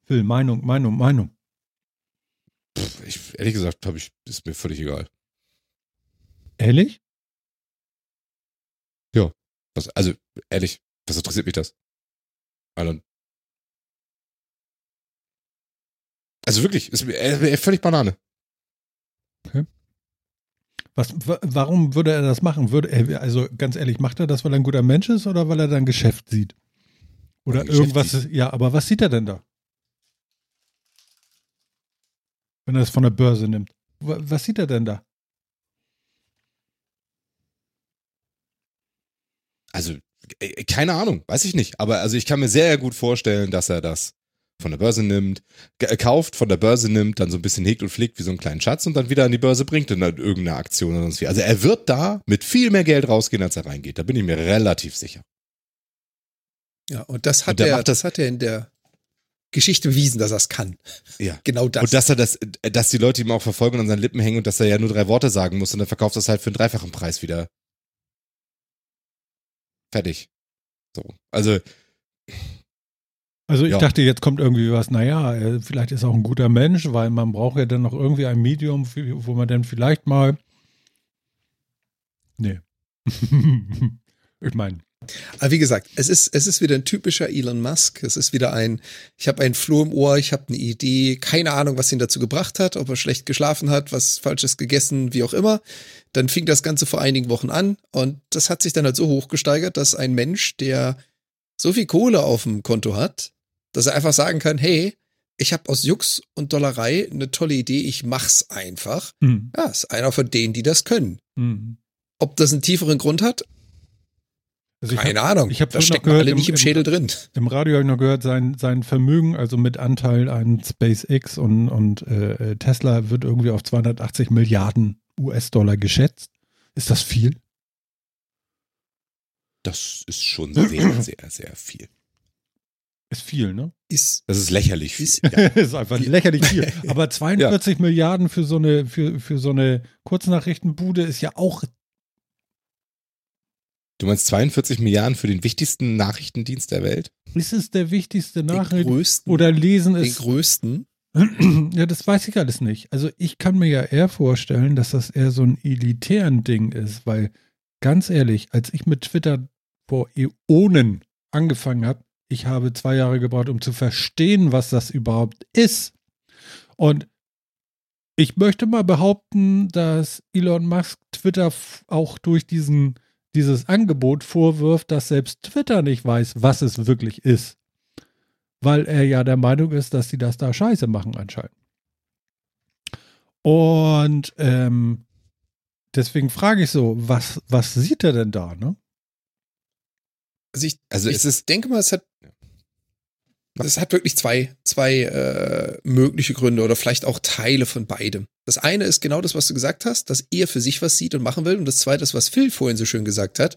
S1: Phil, Meinung, Meinung, Meinung.
S3: Pff, ich, ehrlich gesagt, ich, ist mir völlig egal.
S1: Ehrlich?
S3: Ja. Was, also, ehrlich, was interessiert mich das? Alan. Also wirklich, ist mir äh, völlig Banane.
S1: Okay. Was, warum würde er das machen? Würde er, also ganz ehrlich, macht er das, weil er ein guter Mensch ist oder weil er dann Geschäft sieht? Oder irgendwas, sieht. ja, aber was sieht er denn da? Wenn er es von der Börse nimmt. Was sieht er denn da?
S3: Also, äh, keine Ahnung, weiß ich nicht. Aber also ich kann mir sehr gut vorstellen, dass er das von der Börse nimmt, äh, kauft, von der Börse nimmt, dann so ein bisschen hegt und pflegt wie so einen kleinen Schatz und dann wieder an die Börse bringt in irgendeine Aktion oder sonst wie. Also er wird da mit viel mehr Geld rausgehen, als er reingeht. Da bin ich mir relativ sicher.
S2: Ja, und das hat und er, das hat er in der Geschichte bewiesen, dass er es kann.
S3: Ja. Genau das. Und dass er das, dass die Leute ihm auch verfolgen und an seinen Lippen hängen und dass er ja nur drei Worte sagen muss und dann verkauft das halt für einen dreifachen Preis wieder. Fertig. So. Also,
S1: also ich ja. dachte, jetzt kommt irgendwie was, naja, vielleicht ist er auch ein guter Mensch, weil man braucht ja dann noch irgendwie ein Medium, wo man dann vielleicht mal. Nee. ich meine.
S2: Aber wie gesagt, es ist, es ist wieder ein typischer Elon Musk. Es ist wieder ein, ich habe einen Floh im Ohr, ich habe eine Idee, keine Ahnung, was ihn dazu gebracht hat, ob er schlecht geschlafen hat, was Falsches gegessen, wie auch immer. Dann fing das Ganze vor einigen Wochen an und das hat sich dann halt so hochgesteigert, dass ein Mensch, der so viel Kohle auf dem Konto hat, dass er einfach sagen kann, hey, ich habe aus Jux und Dollerei eine tolle Idee, ich mach's einfach. Mhm. Ja, ist einer von denen, die das können. Mhm. Ob das einen tieferen Grund hat? Also Keine hab, Ahnung.
S1: Ich habe das steckt alle nicht im, im Schädel drin. Im Radio habe ich noch gehört, sein, sein Vermögen, also mit Anteil an SpaceX und, und äh, äh Tesla, wird irgendwie auf 280 Milliarden US-Dollar geschätzt. Ist das viel?
S3: Das ist schon sehr, sehr, sehr viel.
S1: Ist viel, ne?
S3: Ist, das ist lächerlich
S1: viel. Ist, ja. ist einfach lächerlich viel. Aber 42 ja. Milliarden für so eine, für, für so eine Kurznachrichtenbude ist ja auch.
S3: Du meinst 42 Milliarden für den wichtigsten Nachrichtendienst der Welt?
S1: Ist es der wichtigste Nachrichtendienst? Oder lesen es.
S2: Den größten?
S1: Ja, das weiß ich alles nicht. Also ich kann mir ja eher vorstellen, dass das eher so ein elitären Ding ist, weil ganz ehrlich, als ich mit Twitter vor Äonen angefangen habe, ich habe zwei Jahre gebraucht, um zu verstehen, was das überhaupt ist. Und ich möchte mal behaupten, dass Elon Musk Twitter auch durch diesen dieses Angebot vorwirft, dass selbst Twitter nicht weiß, was es wirklich ist. Weil er ja der Meinung ist, dass sie das da scheiße machen anscheinend. Und ähm, deswegen frage ich so, was, was sieht er denn da, ne?
S2: Also ich, also ich ist, denke mal, es hat es hat wirklich zwei, zwei äh, mögliche Gründe oder vielleicht auch Teile von beidem. Das eine ist genau das, was du gesagt hast, dass er für sich was sieht und machen will. Und das zweite ist, was Phil vorhin so schön gesagt hat.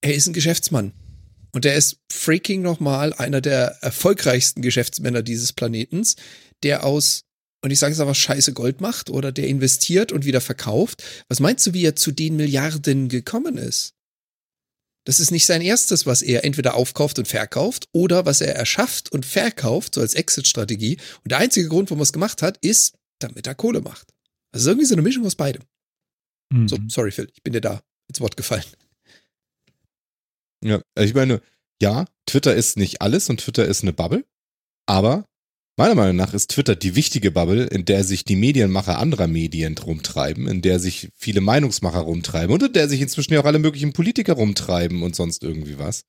S2: Er ist ein Geschäftsmann. Und er ist freaking nochmal einer der erfolgreichsten Geschäftsmänner dieses Planetens, der aus, und ich sage es aber, scheiße Gold macht oder der investiert und wieder verkauft. Was meinst du, wie er zu den Milliarden gekommen ist? Das ist nicht sein erstes, was er entweder aufkauft und verkauft oder was er erschafft und verkauft, so als Exit-Strategie. Und der einzige Grund, warum er es gemacht hat, ist, damit er Kohle macht. Also irgendwie so eine Mischung aus beidem. Mhm. So, sorry, Phil, ich bin dir da ins Wort gefallen.
S3: Ja, ich meine, ja, Twitter ist nicht alles und Twitter ist eine Bubble, aber Meiner Meinung nach ist Twitter die wichtige Bubble, in der sich die Medienmacher anderer Medien rumtreiben, in der sich viele Meinungsmacher rumtreiben und in der sich inzwischen ja auch alle möglichen Politiker rumtreiben und sonst irgendwie was.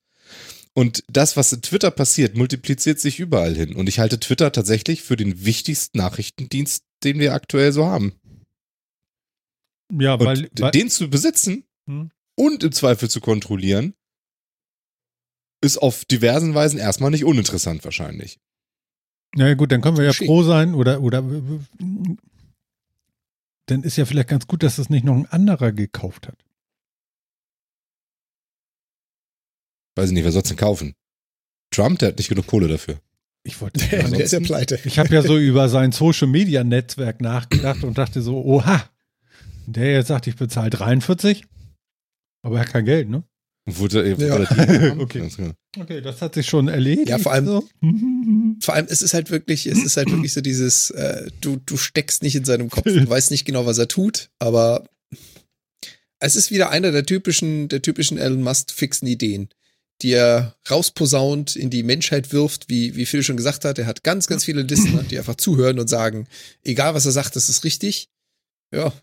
S3: Und das, was in Twitter passiert, multipliziert sich überall hin. Und ich halte Twitter tatsächlich für den wichtigsten Nachrichtendienst, den wir aktuell so haben. Ja, weil, weil den zu besitzen hm? und im Zweifel zu kontrollieren, ist auf diversen Weisen erstmal nicht uninteressant wahrscheinlich.
S1: Na ja, gut, dann können wir ja froh sein oder, oder dann ist ja vielleicht ganz gut, dass es nicht noch ein anderer gekauft hat.
S3: Weiß ich nicht, wer soll es denn kaufen? Trump, der hat nicht genug Kohle dafür.
S1: Ich wollte. Der, der ist ja pleite. Ich habe ja so über sein Social Media Netzwerk nachgedacht und dachte so, oha, der jetzt sagt, ich bezahle 43, aber er hat kein Geld, ne?
S3: Wurde ja.
S1: okay. okay, das hat sich schon erledigt.
S2: Ja, vor allem, so. vor allem, es ist halt wirklich, es ist halt wirklich so dieses, äh, du, du steckst nicht in seinem Kopf, du weißt nicht genau, was er tut, aber es ist wieder einer der typischen, der typischen Elon Musk fixen Ideen, die er rausposaunt, in die Menschheit wirft, wie, wie Phil schon gesagt hat. Er hat ganz, ganz viele Listener, die einfach zuhören und sagen, egal was er sagt, das ist richtig. Ja,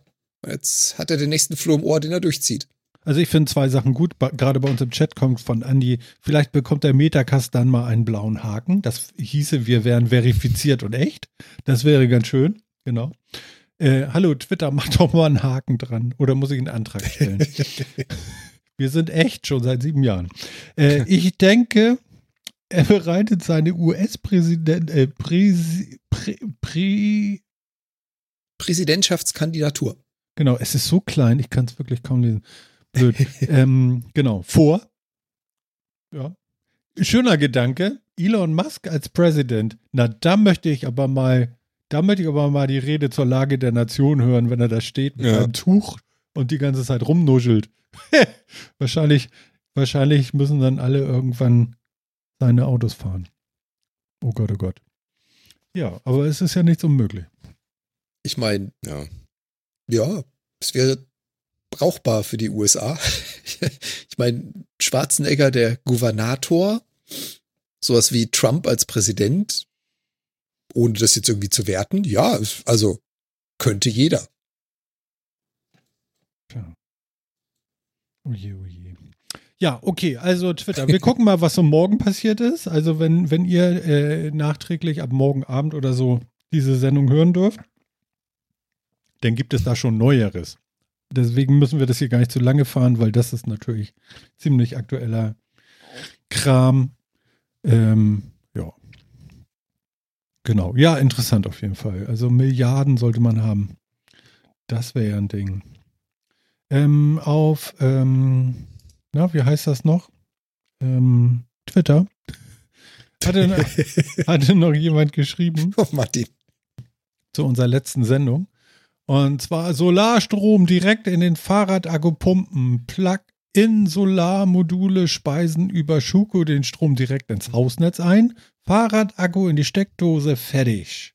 S2: jetzt hat er den nächsten Floh im Ohr, den er durchzieht.
S1: Also ich finde zwei Sachen gut. Gerade bei uns im Chat kommt von Andy, vielleicht bekommt der Metacast dann mal einen blauen Haken. Das hieße, wir wären verifiziert und echt. Das wäre ganz schön. Genau. Äh, hallo Twitter, mach doch mal einen Haken dran. Oder muss ich einen Antrag stellen? wir sind echt schon seit sieben Jahren. Äh, ich denke, er bereitet seine US-Präsident, äh, Präsi, Prä, Prä,
S2: Präsidentschaftskandidatur.
S1: Genau, es ist so klein, ich kann es wirklich kaum lesen blöd. ähm, genau, vor. Ja. Schöner Gedanke. Elon Musk als Präsident. Na, da möchte ich aber mal, da möchte ich aber mal die Rede zur Lage der Nation hören, wenn er da steht mit ja. einem Tuch und die ganze Zeit rumnuschelt. wahrscheinlich, wahrscheinlich müssen dann alle irgendwann seine Autos fahren. Oh Gott, oh Gott. Ja, aber es ist ja nichts unmöglich.
S2: Ich meine, ja. Ja, es wäre brauchbar für die USA. ich meine, Schwarzenegger, der Gouvernator, sowas wie Trump als Präsident, ohne das jetzt irgendwie zu werten, ja, also könnte jeder.
S1: Ja. Oje, oje. Ja, okay, also Twitter. Wir gucken mal, was so morgen passiert ist. Also wenn, wenn ihr äh, nachträglich ab morgen Abend oder so diese Sendung hören dürft, dann gibt es da schon Neueres. Deswegen müssen wir das hier gar nicht zu lange fahren, weil das ist natürlich ziemlich aktueller Kram. Ähm, ja. Genau. Ja, interessant auf jeden Fall. Also Milliarden sollte man haben. Das wäre ja ein Ding. Ähm, auf, ähm, na, wie heißt das noch? Ähm, Twitter. Hatte, hatte noch jemand geschrieben.
S2: Oh, Martin.
S1: Zu unserer letzten Sendung. Und zwar Solarstrom direkt in den Fahrradakku pumpen. Plug-in-Solarmodule speisen über Schuko den Strom direkt ins Hausnetz ein. Fahrradakku in die Steckdose, fertig.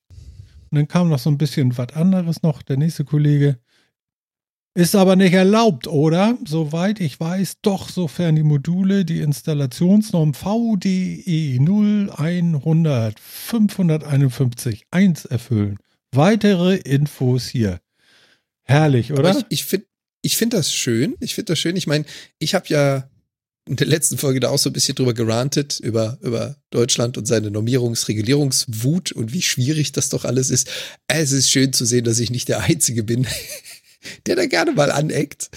S1: Und dann kam noch so ein bisschen was anderes noch, der nächste Kollege. Ist aber nicht erlaubt, oder? Soweit ich weiß, doch, sofern die Module die Installationsnorm VDE 0100 551 1 erfüllen. Weitere Infos hier. Herrlich, oder?
S2: ich, ich finde ich finde das schön. Ich finde das schön. Ich meine, ich habe ja in der letzten Folge da auch so ein bisschen drüber gerantet, über, über Deutschland und seine Normierungs-, Regulierungswut und wie schwierig das doch alles ist. Es ist schön zu sehen, dass ich nicht der Einzige bin, der da gerne mal aneckt.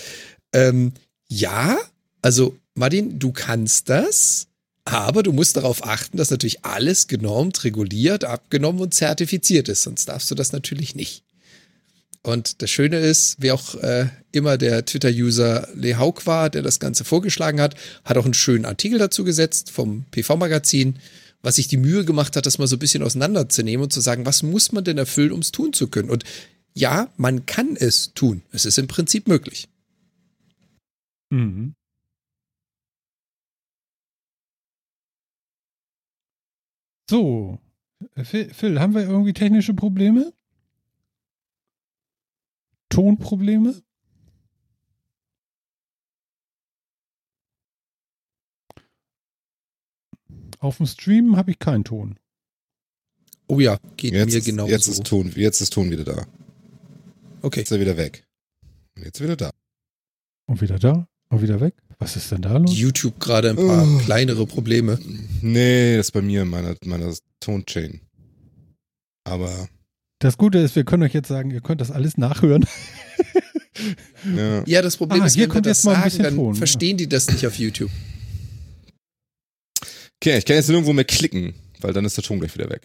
S2: Ähm, ja, also Martin, du kannst das, aber du musst darauf achten, dass natürlich alles genormt, reguliert, abgenommen und zertifiziert ist, sonst darfst du das natürlich nicht. Und das Schöne ist, wie auch äh, immer der Twitter-User Lehauk war, der das Ganze vorgeschlagen hat, hat auch einen schönen Artikel dazu gesetzt vom PV-Magazin, was sich die Mühe gemacht hat, das mal so ein bisschen auseinanderzunehmen und zu sagen, was muss man denn erfüllen, um es tun zu können? Und ja, man kann es tun. Es ist im Prinzip möglich. Mhm.
S1: So, Phil, Phil, haben wir irgendwie technische Probleme? Tonprobleme? Auf dem Stream habe ich keinen Ton.
S2: Oh ja, geht
S3: jetzt
S2: mir genau
S3: jetzt Ist Ton, jetzt ist Ton wieder da. Okay. Jetzt ist er wieder weg. Jetzt wieder da.
S1: Und wieder da? Und wieder weg? Was ist denn da los?
S2: YouTube gerade ein paar oh. kleinere Probleme.
S3: Nee, das ist bei mir in meiner, meiner Tonchain. Aber
S1: das Gute ist, wir können euch jetzt sagen, ihr könnt das alles nachhören.
S2: ja. ja, das Problem ah, ist, hier kommt jetzt mal ein bisschen sagen, dann verstehen die das nicht auf YouTube.
S3: Okay, ich kann jetzt nirgendwo mehr klicken, weil dann ist der Ton gleich wieder weg.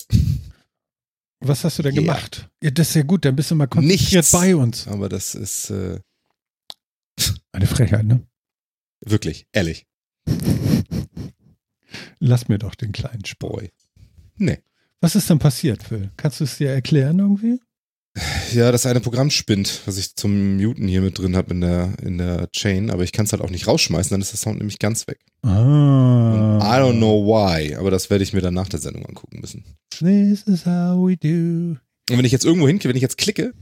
S1: Was hast du denn yeah. gemacht? Ja, das ist ja gut, dann bist du mal konzentriert Nichts, bei uns.
S3: Aber das ist äh
S1: eine Frechheit, ne?
S3: Wirklich, ehrlich.
S1: Lass mir doch den kleinen Spoy.
S3: Nee.
S1: Was ist denn passiert, Phil? Kannst du es dir erklären irgendwie?
S3: Ja, das eine Programm spinnt, was ich zum Muten hier mit drin habe in der, in der Chain, aber ich kann es halt auch nicht rausschmeißen, dann ist der Sound nämlich ganz weg. Ah. I don't know why, aber das werde ich mir dann nach der Sendung angucken müssen.
S1: This is how we do.
S3: Und wenn ich jetzt irgendwo hingehe, wenn ich jetzt klicke,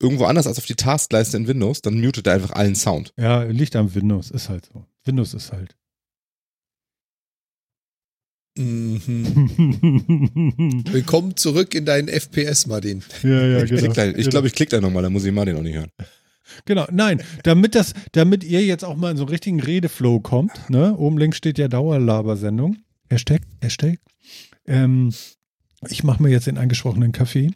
S3: irgendwo anders als auf die Taskleiste in Windows, dann mutet er einfach allen Sound.
S1: Ja, liegt am Windows, ist halt so. Windows ist halt.
S2: Mhm. Willkommen zurück in deinen FPS, Martin.
S1: Ja, ja,
S3: ich genau. Gleich, ich glaube, ich klicke da nochmal, dann muss ich Martin auch nicht hören.
S1: Genau, nein, damit das, damit ihr jetzt auch mal in so einen richtigen Redeflow kommt, ne? Oben links steht ja Dauerlabersendung. Hashtag, Hashtag. Ähm, ich mache mir jetzt den eingesprochenen Kaffee.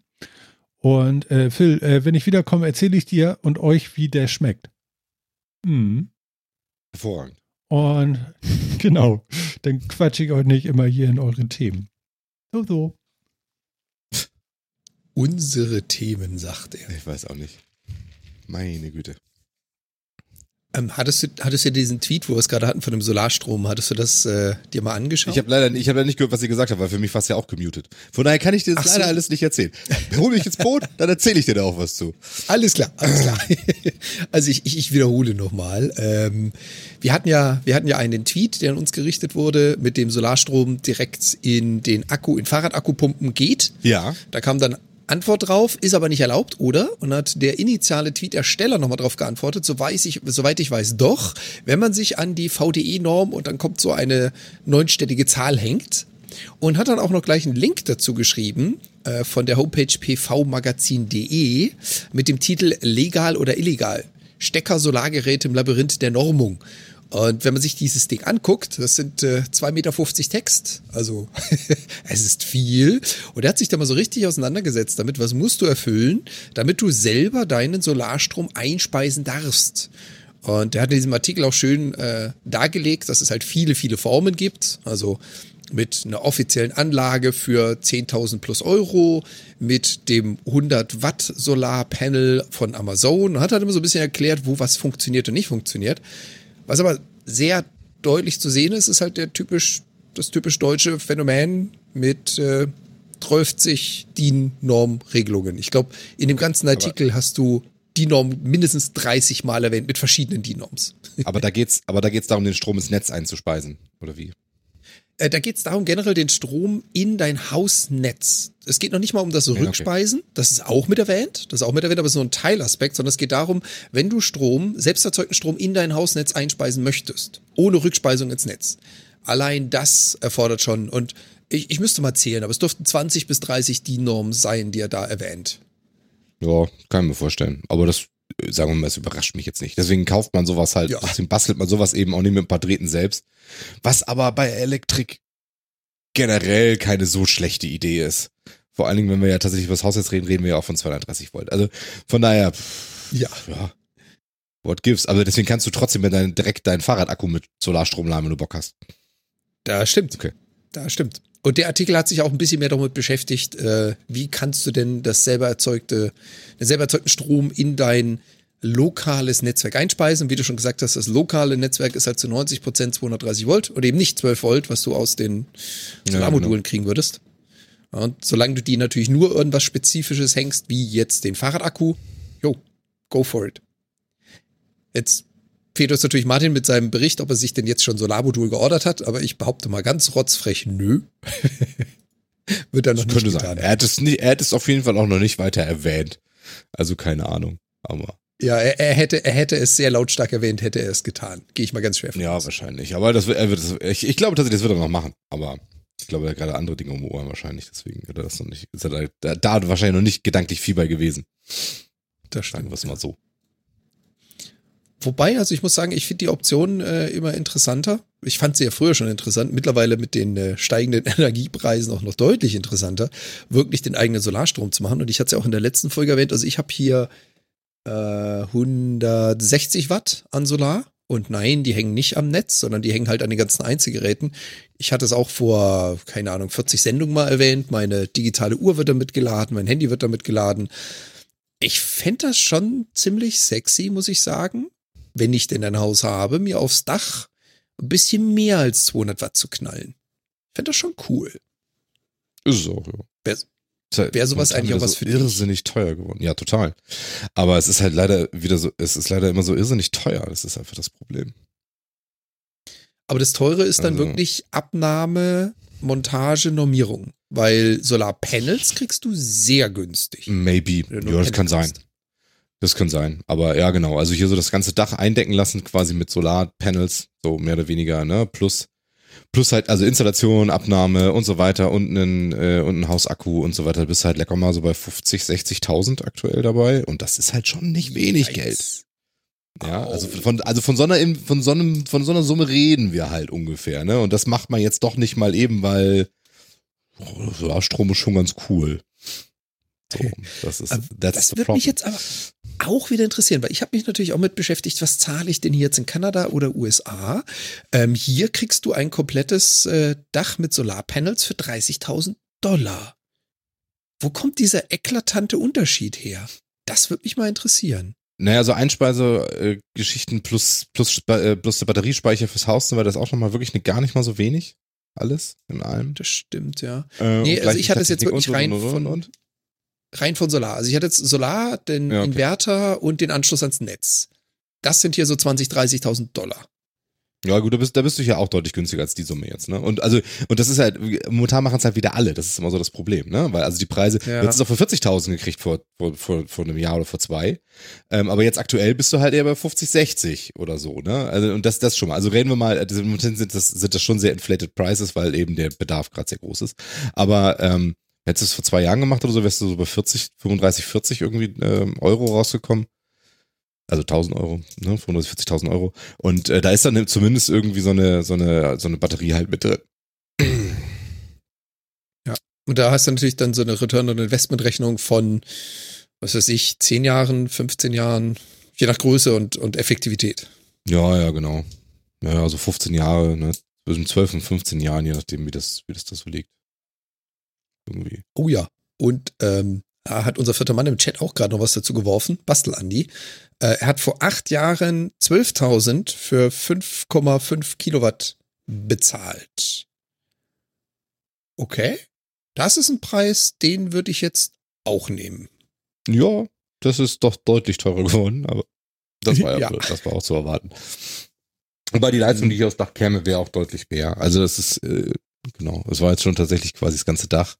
S1: Und äh, Phil, äh, wenn ich wiederkomme, erzähle ich dir und euch, wie der schmeckt.
S3: Mhm. Hervorragend.
S1: Und genau, dann quatsche ich euch nicht immer hier in euren Themen. So, so.
S2: Unsere Themen, sagt er.
S3: Ich weiß auch nicht. Meine Güte.
S2: Ähm, hattest, du, hattest du diesen Tweet, wo wir es gerade hatten von dem Solarstrom, hattest du das äh, dir mal angeschaut?
S3: Ich habe leider, ich hab leider nicht gehört, was sie gesagt hat, weil für mich war es ja auch gemutet. Von daher kann ich dir das Ach leider so. alles nicht erzählen. Hol mich ins Boot, dann erzähle ich dir da auch was zu.
S2: Alles klar, alles klar. also ich, ich, ich wiederhole nochmal. Ähm, wir hatten ja, wir hatten ja einen Tweet, der an uns gerichtet wurde, mit dem Solarstrom direkt in den Akku, in Fahrradakkupumpen geht.
S3: Ja.
S2: Da kam dann Antwort drauf, ist aber nicht erlaubt, oder? Und hat der initiale Tweet-Ersteller nochmal drauf geantwortet, so weiß ich, soweit ich weiß, doch, wenn man sich an die VDE-Norm und dann kommt so eine neunstellige Zahl hängt. Und hat dann auch noch gleich einen Link dazu geschrieben äh, von der Homepage pvmagazin.de mit dem Titel Legal oder illegal. Stecker Solargeräte im Labyrinth der Normung. Und wenn man sich dieses Ding anguckt, das sind äh, 2,50 Meter Text, also es ist viel. Und er hat sich da mal so richtig auseinandergesetzt damit, was musst du erfüllen, damit du selber deinen Solarstrom einspeisen darfst. Und er hat in diesem Artikel auch schön äh, dargelegt, dass es halt viele, viele Formen gibt. Also mit einer offiziellen Anlage für 10.000 plus Euro, mit dem 100 Watt Solarpanel von Amazon und hat halt immer so ein bisschen erklärt, wo was funktioniert und nicht funktioniert. Was aber sehr deutlich zu sehen ist, ist halt der typisch, das typisch deutsche Phänomen mit äh, 30 DIN-Norm-Regelungen. Ich glaube, in dem ganzen Artikel aber hast du die Norm mindestens 30 Mal erwähnt mit verschiedenen DIN-Norms.
S3: Aber da geht's, aber da geht's darum, den Strom ins Netz einzuspeisen, oder wie?
S2: Äh, da geht es darum, generell den Strom in dein Hausnetz. Es geht noch nicht mal um das Rückspeisen, okay. das ist auch mit erwähnt, das ist auch mit erwähnt, aber es ist nur ein Teilaspekt, sondern es geht darum, wenn du Strom, selbst erzeugten Strom in dein Hausnetz einspeisen möchtest, ohne Rückspeisung ins Netz. Allein das erfordert schon, und ich, ich müsste mal zählen, aber es dürften 20 bis 30 DIN-Normen sein, die er da erwähnt.
S3: Ja, kann ich mir vorstellen. Aber das sagen wir mal, es überrascht mich jetzt nicht. Deswegen kauft man sowas halt, ja. deswegen bastelt man sowas eben auch nicht mit ein paar Drähten selbst. Was aber bei Elektrik generell keine so schlechte Idee ist. Vor allen Dingen, wenn wir ja tatsächlich über das Haus jetzt reden, reden wir ja auch von 230 Volt. Also von daher, ja, ja, what gives. Aber deswegen kannst du trotzdem mit dein, direkt deinen Fahrradakku mit Solarstrom laden, wenn du Bock hast.
S2: Da stimmt. Okay. Da stimmt. Und der Artikel hat sich auch ein bisschen mehr damit beschäftigt, äh, wie kannst du denn das selber erzeugte, den selber erzeugten Strom in dein lokales Netzwerk einspeisen. Wie du schon gesagt hast, das lokale Netzwerk ist halt zu 90 Prozent 230 Volt und eben nicht 12 Volt, was du aus den Solarmodulen ja, genau. kriegen würdest. Und solange du die natürlich nur irgendwas Spezifisches hängst, wie jetzt den Fahrradakku, jo, go for it. Jetzt fehlt uns natürlich Martin mit seinem Bericht, ob er sich denn jetzt schon Solarmodul geordert hat, aber ich behaupte mal ganz rotzfrech, nö.
S3: Wird er noch das nicht getan. Sein. Er hat, es nicht, er hat es auf jeden Fall auch noch nicht weiter erwähnt. Also keine Ahnung. Aber.
S2: Ja, er, er, hätte, er hätte es sehr lautstark erwähnt, hätte er es getan. Gehe ich mal ganz schwer
S3: von Ja, aus. wahrscheinlich. Aber das, er wird das, ich, ich glaube tatsächlich, das wird er noch machen. Aber ich glaube, er hat gerade andere Dinge um Ohren wahrscheinlich. Deswegen wird er das noch nicht. Ist er da, da wahrscheinlich noch nicht gedanklich viel bei gewesen.
S2: Das stimmt. Sagen wir es mal so. Wobei, also ich muss sagen, ich finde die Option äh, immer interessanter. Ich fand sie ja früher schon interessant, mittlerweile mit den äh, steigenden Energiepreisen auch noch deutlich interessanter, wirklich den eigenen Solarstrom zu machen. Und ich hatte es ja auch in der letzten Folge erwähnt, also ich habe hier äh, 160 Watt an Solar. Und nein, die hängen nicht am Netz, sondern die hängen halt an den ganzen Einzelgeräten. Ich hatte es auch vor, keine Ahnung, 40 Sendungen mal erwähnt. Meine digitale Uhr wird damit geladen, mein Handy wird damit geladen. Ich fände das schon ziemlich sexy, muss ich sagen wenn ich denn ein Haus habe, mir aufs Dach ein bisschen mehr als 200 Watt zu knallen. Ich fände das schon cool.
S3: Ist es auch, ja.
S2: Wäre wär sowas eigentlich auch was so für
S3: dich? irrsinnig teuer geworden. Ja, total. Aber es ist halt leider wieder so, es ist leider immer so irrsinnig teuer. Das ist einfach das Problem.
S2: Aber das Teure ist dann also, wirklich Abnahme, Montage, Normierung. Weil Solarpanels kriegst du sehr günstig.
S3: Maybe. Ja, das kann sein. Das kann sein. Aber ja, genau. Also hier so das ganze Dach eindecken lassen, quasi mit Solarpanels, so mehr oder weniger, ne? Plus, plus halt, also Installation, Abnahme und so weiter und einen, äh, und ein Hausakku und so weiter. Du bist halt lecker mal so bei 50, 60.000 aktuell dabei. Und das ist halt schon nicht wenig Yikes. Geld. Ja, also von, also von so einer, von so einem, von so einer Summe reden wir halt ungefähr, ne? Und das macht man jetzt doch nicht mal eben, weil oh, Solarstrom ist schon ganz cool.
S2: So, das ist, das wird mich jetzt aber auch wieder interessieren, weil ich habe mich natürlich auch mit beschäftigt, was zahle ich denn hier jetzt in Kanada oder USA? Ähm, hier kriegst du ein komplettes äh, Dach mit Solarpanels für 30.000 Dollar. Wo kommt dieser eklatante Unterschied her? Das würde mich mal interessieren.
S3: Naja, so Einspeisegeschichten plus, plus, äh, plus der Batteriespeicher fürs Haus, war das auch nochmal wirklich eine, gar nicht mal so wenig. Alles in allem.
S2: Das stimmt, ja. Äh, nee, also ich hatte es jetzt wirklich rein und, und, und, von, rein von Solar. Also ich hatte jetzt Solar, den ja, okay. Inverter und den Anschluss ans Netz. Das sind hier so 20, 30.000 Dollar.
S3: Ja, gut, da bist, da bist du ja auch deutlich günstiger als die Summe jetzt, ne? Und also, und das ist halt, momentan machen es halt wieder alle, das ist immer so das Problem, ne? Weil also die Preise, ja. jetzt ist auch für 40.000 gekriegt vor, vor, vor, vor einem Jahr oder vor zwei. Ähm, aber jetzt aktuell bist du halt eher bei 50, 60 oder so, ne? Also, und das, das schon mal. Also reden wir mal, also momentan sind das, sind das schon sehr inflated prices, weil eben der Bedarf gerade sehr groß ist. Aber, ähm, Hättest du es vor zwei Jahren gemacht oder so, wärst du so bei 40, 35, 40 irgendwie ähm, Euro rausgekommen. Also 1000 Euro, ne? 35, 40.000 Euro. Und äh, da ist dann zumindest irgendwie so eine, so eine, so eine Batterie halt mit drin.
S2: Ja. Und da hast du natürlich dann so eine Return- on Investment-Rechnung von, was weiß ich, 10 Jahren, 15 Jahren, je nach Größe und, und Effektivität.
S3: Ja, ja, genau. Ja, also 15 Jahre, ne? Zwischen 12 und 15 Jahren, je nachdem, wie das, wie das da so liegt.
S2: Irgendwie. Oh ja. Und ähm, da hat unser vierter Mann im Chat auch gerade noch was dazu geworfen. Bastel Andi. Äh, er hat vor acht Jahren 12.000 für 5,5 Kilowatt bezahlt. Okay. Das ist ein Preis, den würde ich jetzt auch nehmen.
S3: Ja, das ist doch deutlich teurer geworden, aber das war ja, ja. das war auch zu erwarten. Wobei die Leistung, die hier aufs Dach käme, wäre auch deutlich mehr. Also das ist, äh, genau, es war jetzt schon tatsächlich quasi das ganze Dach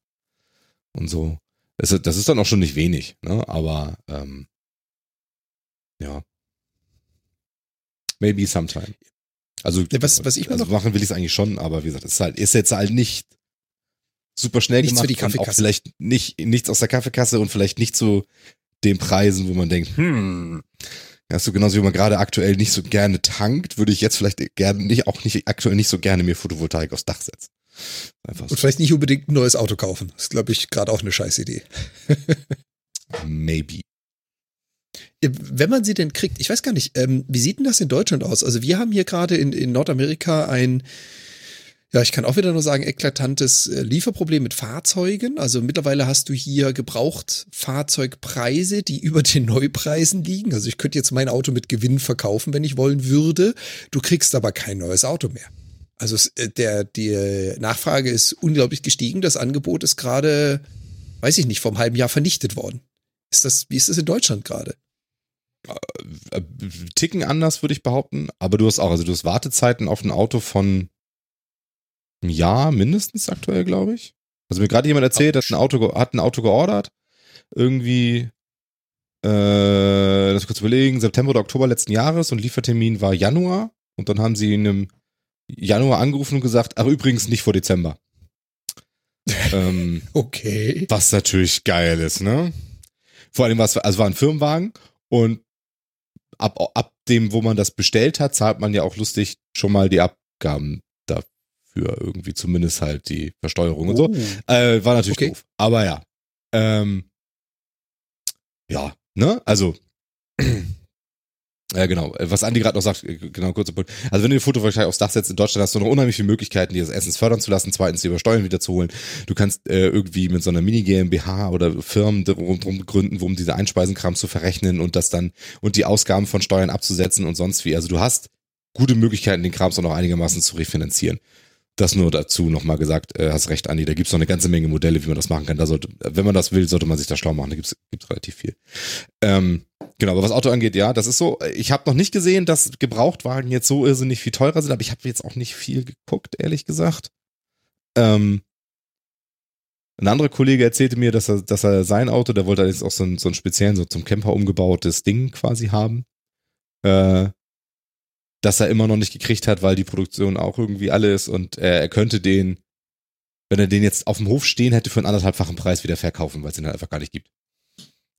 S3: und so. Das, das ist dann auch schon nicht wenig, ne? Aber ähm, ja. Maybe sometime. Also,
S2: was, was ich
S3: also machen will ich es eigentlich schon, aber wie gesagt, es ist halt, ist jetzt halt nicht super schnell
S2: nichts
S3: gemacht
S2: für die Kaffeekasse.
S3: auch vielleicht nicht nichts aus der Kaffeekasse und vielleicht nicht zu den Preisen, wo man denkt, hm, Hast du genauso wie man gerade aktuell nicht so gerne tankt, würde ich jetzt vielleicht gerne nicht, auch nicht, aktuell nicht so gerne mir Photovoltaik aufs Dach setzen.
S2: Einfach so. Und vielleicht nicht unbedingt ein neues Auto kaufen. Das ist, glaube ich, gerade auch eine scheiß Idee.
S3: Maybe.
S2: Wenn man sie denn kriegt, ich weiß gar nicht, ähm, wie sieht denn das in Deutschland aus? Also wir haben hier gerade in, in Nordamerika ein, ja, ich kann auch wieder nur sagen, eklatantes äh, Lieferproblem mit Fahrzeugen. Also mittlerweile hast du hier gebraucht Fahrzeugpreise, die über den Neupreisen liegen. Also ich könnte jetzt mein Auto mit Gewinn verkaufen, wenn ich wollen würde. Du kriegst aber kein neues Auto mehr. Also äh, der, die Nachfrage ist unglaublich gestiegen. Das Angebot ist gerade, weiß ich nicht, vor einem halben Jahr vernichtet worden. Ist das, wie ist das in Deutschland gerade?
S3: Äh, Ticken anders, würde ich behaupten. Aber du hast auch, also du hast Wartezeiten auf ein Auto von einem Jahr mindestens aktuell, glaube ich. Also mir gerade jemand erzählt, dass ein Auto hat ein Auto geordert, irgendwie äh, das kurz überlegen, September oder Oktober letzten Jahres und Liefertermin war Januar und dann haben sie in einem Januar angerufen und gesagt, ach übrigens nicht vor Dezember.
S2: ähm, okay.
S3: Was natürlich geil ist, ne? Vor allem war es, also war ein Firmenwagen und ab, ab dem, wo man das bestellt hat, zahlt man ja auch lustig schon mal die Abgaben für irgendwie zumindest halt die Versteuerung und so. Oh. Äh, war natürlich okay. doof. Aber ja. Ähm, ja, ne? Also, ja, genau. Was Andi gerade noch sagt, äh, genau, kurzer Punkt. Also wenn du die Photovoltaik aufs Dach setzt in Deutschland, hast du noch unheimlich viele Möglichkeiten, dir das erstens fördern zu lassen, zweitens die über Steuern wieder zu holen. Du kannst äh, irgendwie mit so einer Mini-GmbH oder Firmen drum, drum gründen, um diese Einspeisenkram zu verrechnen und das dann und die Ausgaben von Steuern abzusetzen und sonst wie. Also du hast gute Möglichkeiten, den Krams auch noch einigermaßen zu refinanzieren. Das nur dazu nochmal gesagt, äh, hast recht, Andi, da gibt's noch eine ganze Menge Modelle, wie man das machen kann. Da sollte, wenn man das will, sollte man sich da schlau machen. Da gibt's gibt's relativ viel. Ähm, genau, aber was Auto angeht, ja, das ist so. Ich habe noch nicht gesehen, dass Gebrauchtwagen jetzt so irrsinnig viel teurer sind, aber ich habe jetzt auch nicht viel geguckt, ehrlich gesagt. Ähm, ein anderer Kollege erzählte mir, dass er, dass er sein Auto, der wollte jetzt auch so ein, so ein speziellen, so zum Camper umgebautes Ding quasi haben. Äh, das er immer noch nicht gekriegt hat, weil die Produktion auch irgendwie alle ist und äh, er könnte den, wenn er den jetzt auf dem Hof stehen hätte, für einen anderthalbfachen Preis wieder verkaufen, weil es den halt einfach gar nicht gibt.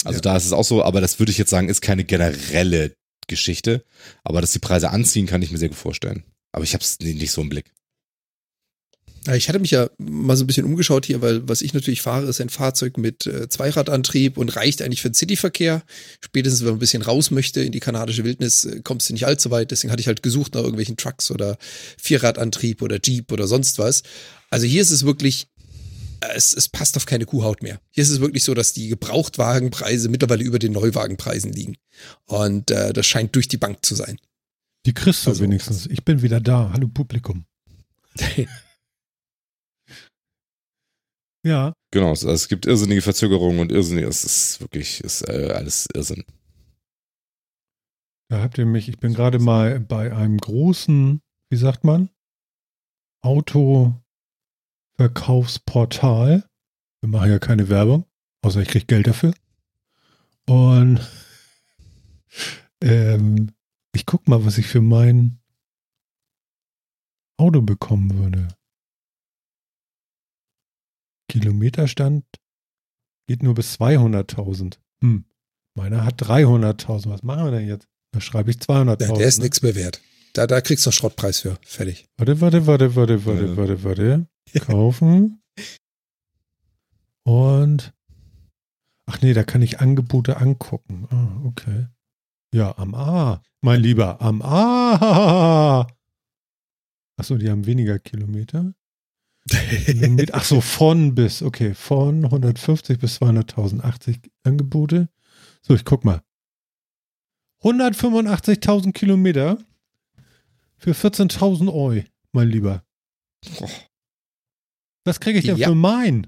S3: Also ja. da ist es auch so, aber das würde ich jetzt sagen, ist keine generelle Geschichte. Aber dass die Preise anziehen, kann ich mir sehr gut vorstellen. Aber ich habe es nicht so im Blick.
S2: Ich hatte mich ja mal so ein bisschen umgeschaut hier, weil was ich natürlich fahre, ist ein Fahrzeug mit äh, Zweiradantrieb und reicht eigentlich für den Cityverkehr. Spätestens, wenn man ein bisschen raus möchte in die kanadische Wildnis, äh, kommst du nicht allzu weit. Deswegen hatte ich halt gesucht nach irgendwelchen Trucks oder Vierradantrieb oder Jeep oder sonst was. Also hier ist es wirklich, äh, es, es passt auf keine Kuhhaut mehr. Hier ist es wirklich so, dass die Gebrauchtwagenpreise mittlerweile über den Neuwagenpreisen liegen. Und äh, das scheint durch die Bank zu sein.
S1: Die kriegst du also, wenigstens. Ich bin wieder da. Hallo Publikum. Ja.
S3: Genau, also es gibt irrsinnige Verzögerungen und irrsinnige, es ist wirklich, ist äh, alles Irrsinn.
S1: Da habt ihr mich, ich bin gerade mal bei einem großen, wie sagt man, Autoverkaufsportal. Wir machen ja keine Werbung, außer ich kriege Geld dafür. Und ähm, ich guck mal, was ich für mein Auto bekommen würde. Kilometerstand geht nur bis 200.000. Hm. Meiner hat 300.000. Was machen wir denn jetzt? Da schreibe ich 200.000. Ja,
S2: der ist ne? nichts mehr wert. Da, da kriegst du Schrottpreis für. Fertig.
S1: Warte, warte, warte, warte, warte, ja. warte, warte. Kaufen. Und. Ach nee, da kann ich Angebote angucken. Ah, okay. Ja, am A. Mein Lieber, am A. Achso, die haben weniger Kilometer. Ach so, von bis, okay, von 150 bis 200.000, 80 Angebote. So, ich guck mal. 185.000 Kilometer für 14.000 Euro, mein Lieber. Was kriege ich denn ja. für mein?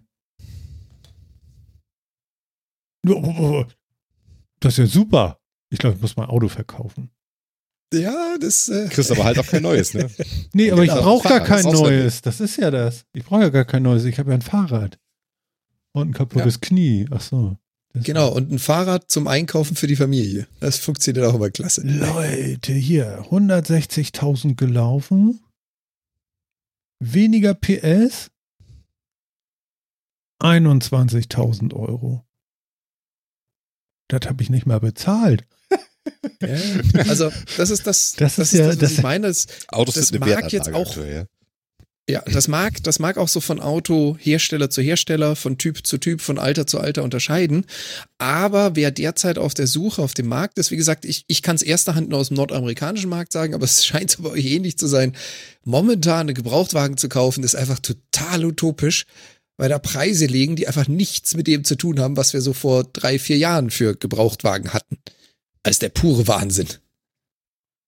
S1: Das ist ja super. Ich glaube, ich muss mein Auto verkaufen.
S2: Ja, das.
S3: Äh Kriegst aber halt auch kein neues, ne?
S1: nee, aber genau, ich brauche gar kein neues. Das ist ja das. Ich brauche ja gar kein neues. Ich habe ja ein Fahrrad. Und ein kaputtes ja. Knie. Ach so.
S2: Genau, und ein Fahrrad zum Einkaufen für die Familie. Das funktioniert auch immer klasse.
S1: Leute, hier, 160.000 gelaufen. Weniger PS. 21.000 Euro. Das habe ich nicht mal bezahlt.
S2: Ja, also das ist das,
S1: das, das ist ja, das,
S2: was ich meine. Das,
S3: Autos
S2: das
S3: sind
S2: mag jetzt auch,
S3: aktuell, ja.
S2: ja, das mag, das mag auch so von Autohersteller zu Hersteller, von Typ zu Typ, von Alter zu Alter unterscheiden. Aber wer derzeit auf der Suche auf dem Markt ist, wie gesagt, ich, ich kann es erster Hand nur aus dem nordamerikanischen Markt sagen, aber es scheint bei euch ähnlich zu sein. Momentan eine Gebrauchtwagen zu kaufen, ist einfach total utopisch, weil da Preise liegen, die einfach nichts mit dem zu tun haben, was wir so vor drei, vier Jahren für Gebrauchtwagen hatten. Als der pure Wahnsinn.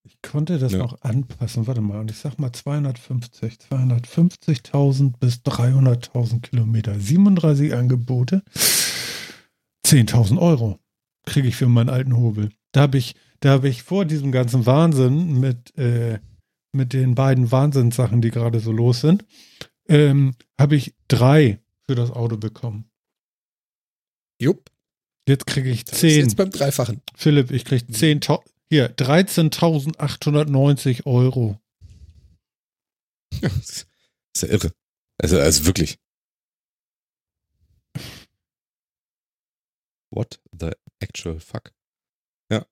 S1: Ich konnte das ja. noch anpassen. Warte mal, und ich sag mal 250, 250.000 bis 300.000 Kilometer. 37 Angebote. 10.000 Euro kriege ich für meinen alten Hobel. Da habe ich, da habe ich vor diesem ganzen Wahnsinn mit, äh, mit den beiden Wahnsinnssachen, die gerade so los sind, ähm, habe ich drei für das Auto bekommen.
S2: Jupp.
S1: Jetzt kriege ich zehn.
S2: Jetzt beim Dreifachen.
S1: Philipp, ich kriege zehn. Hier, 13.890 Euro.
S3: das ist ja irre. Also, also wirklich. What the actual fuck? Ja.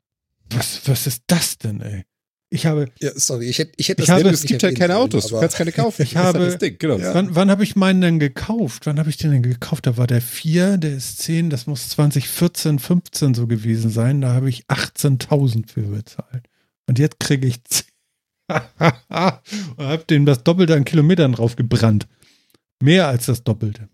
S1: Was, was ist das denn, ey? Ich habe.
S2: Ja, sorry, ich hätte, ich hätte
S3: ich habe, Es gibt halt keine Autos, du kannst keine kaufen.
S1: Ich habe. Halt Ding, genau. ja. Wann, wann habe ich meinen denn gekauft? Wann habe ich den denn gekauft? Da war der 4, der ist 10, das muss 2014, 15 so gewesen sein. Da habe ich 18.000 für bezahlt. Und jetzt kriege ich 10. und habe dem das Doppelte an Kilometern drauf gebrannt. Mehr als das Doppelte.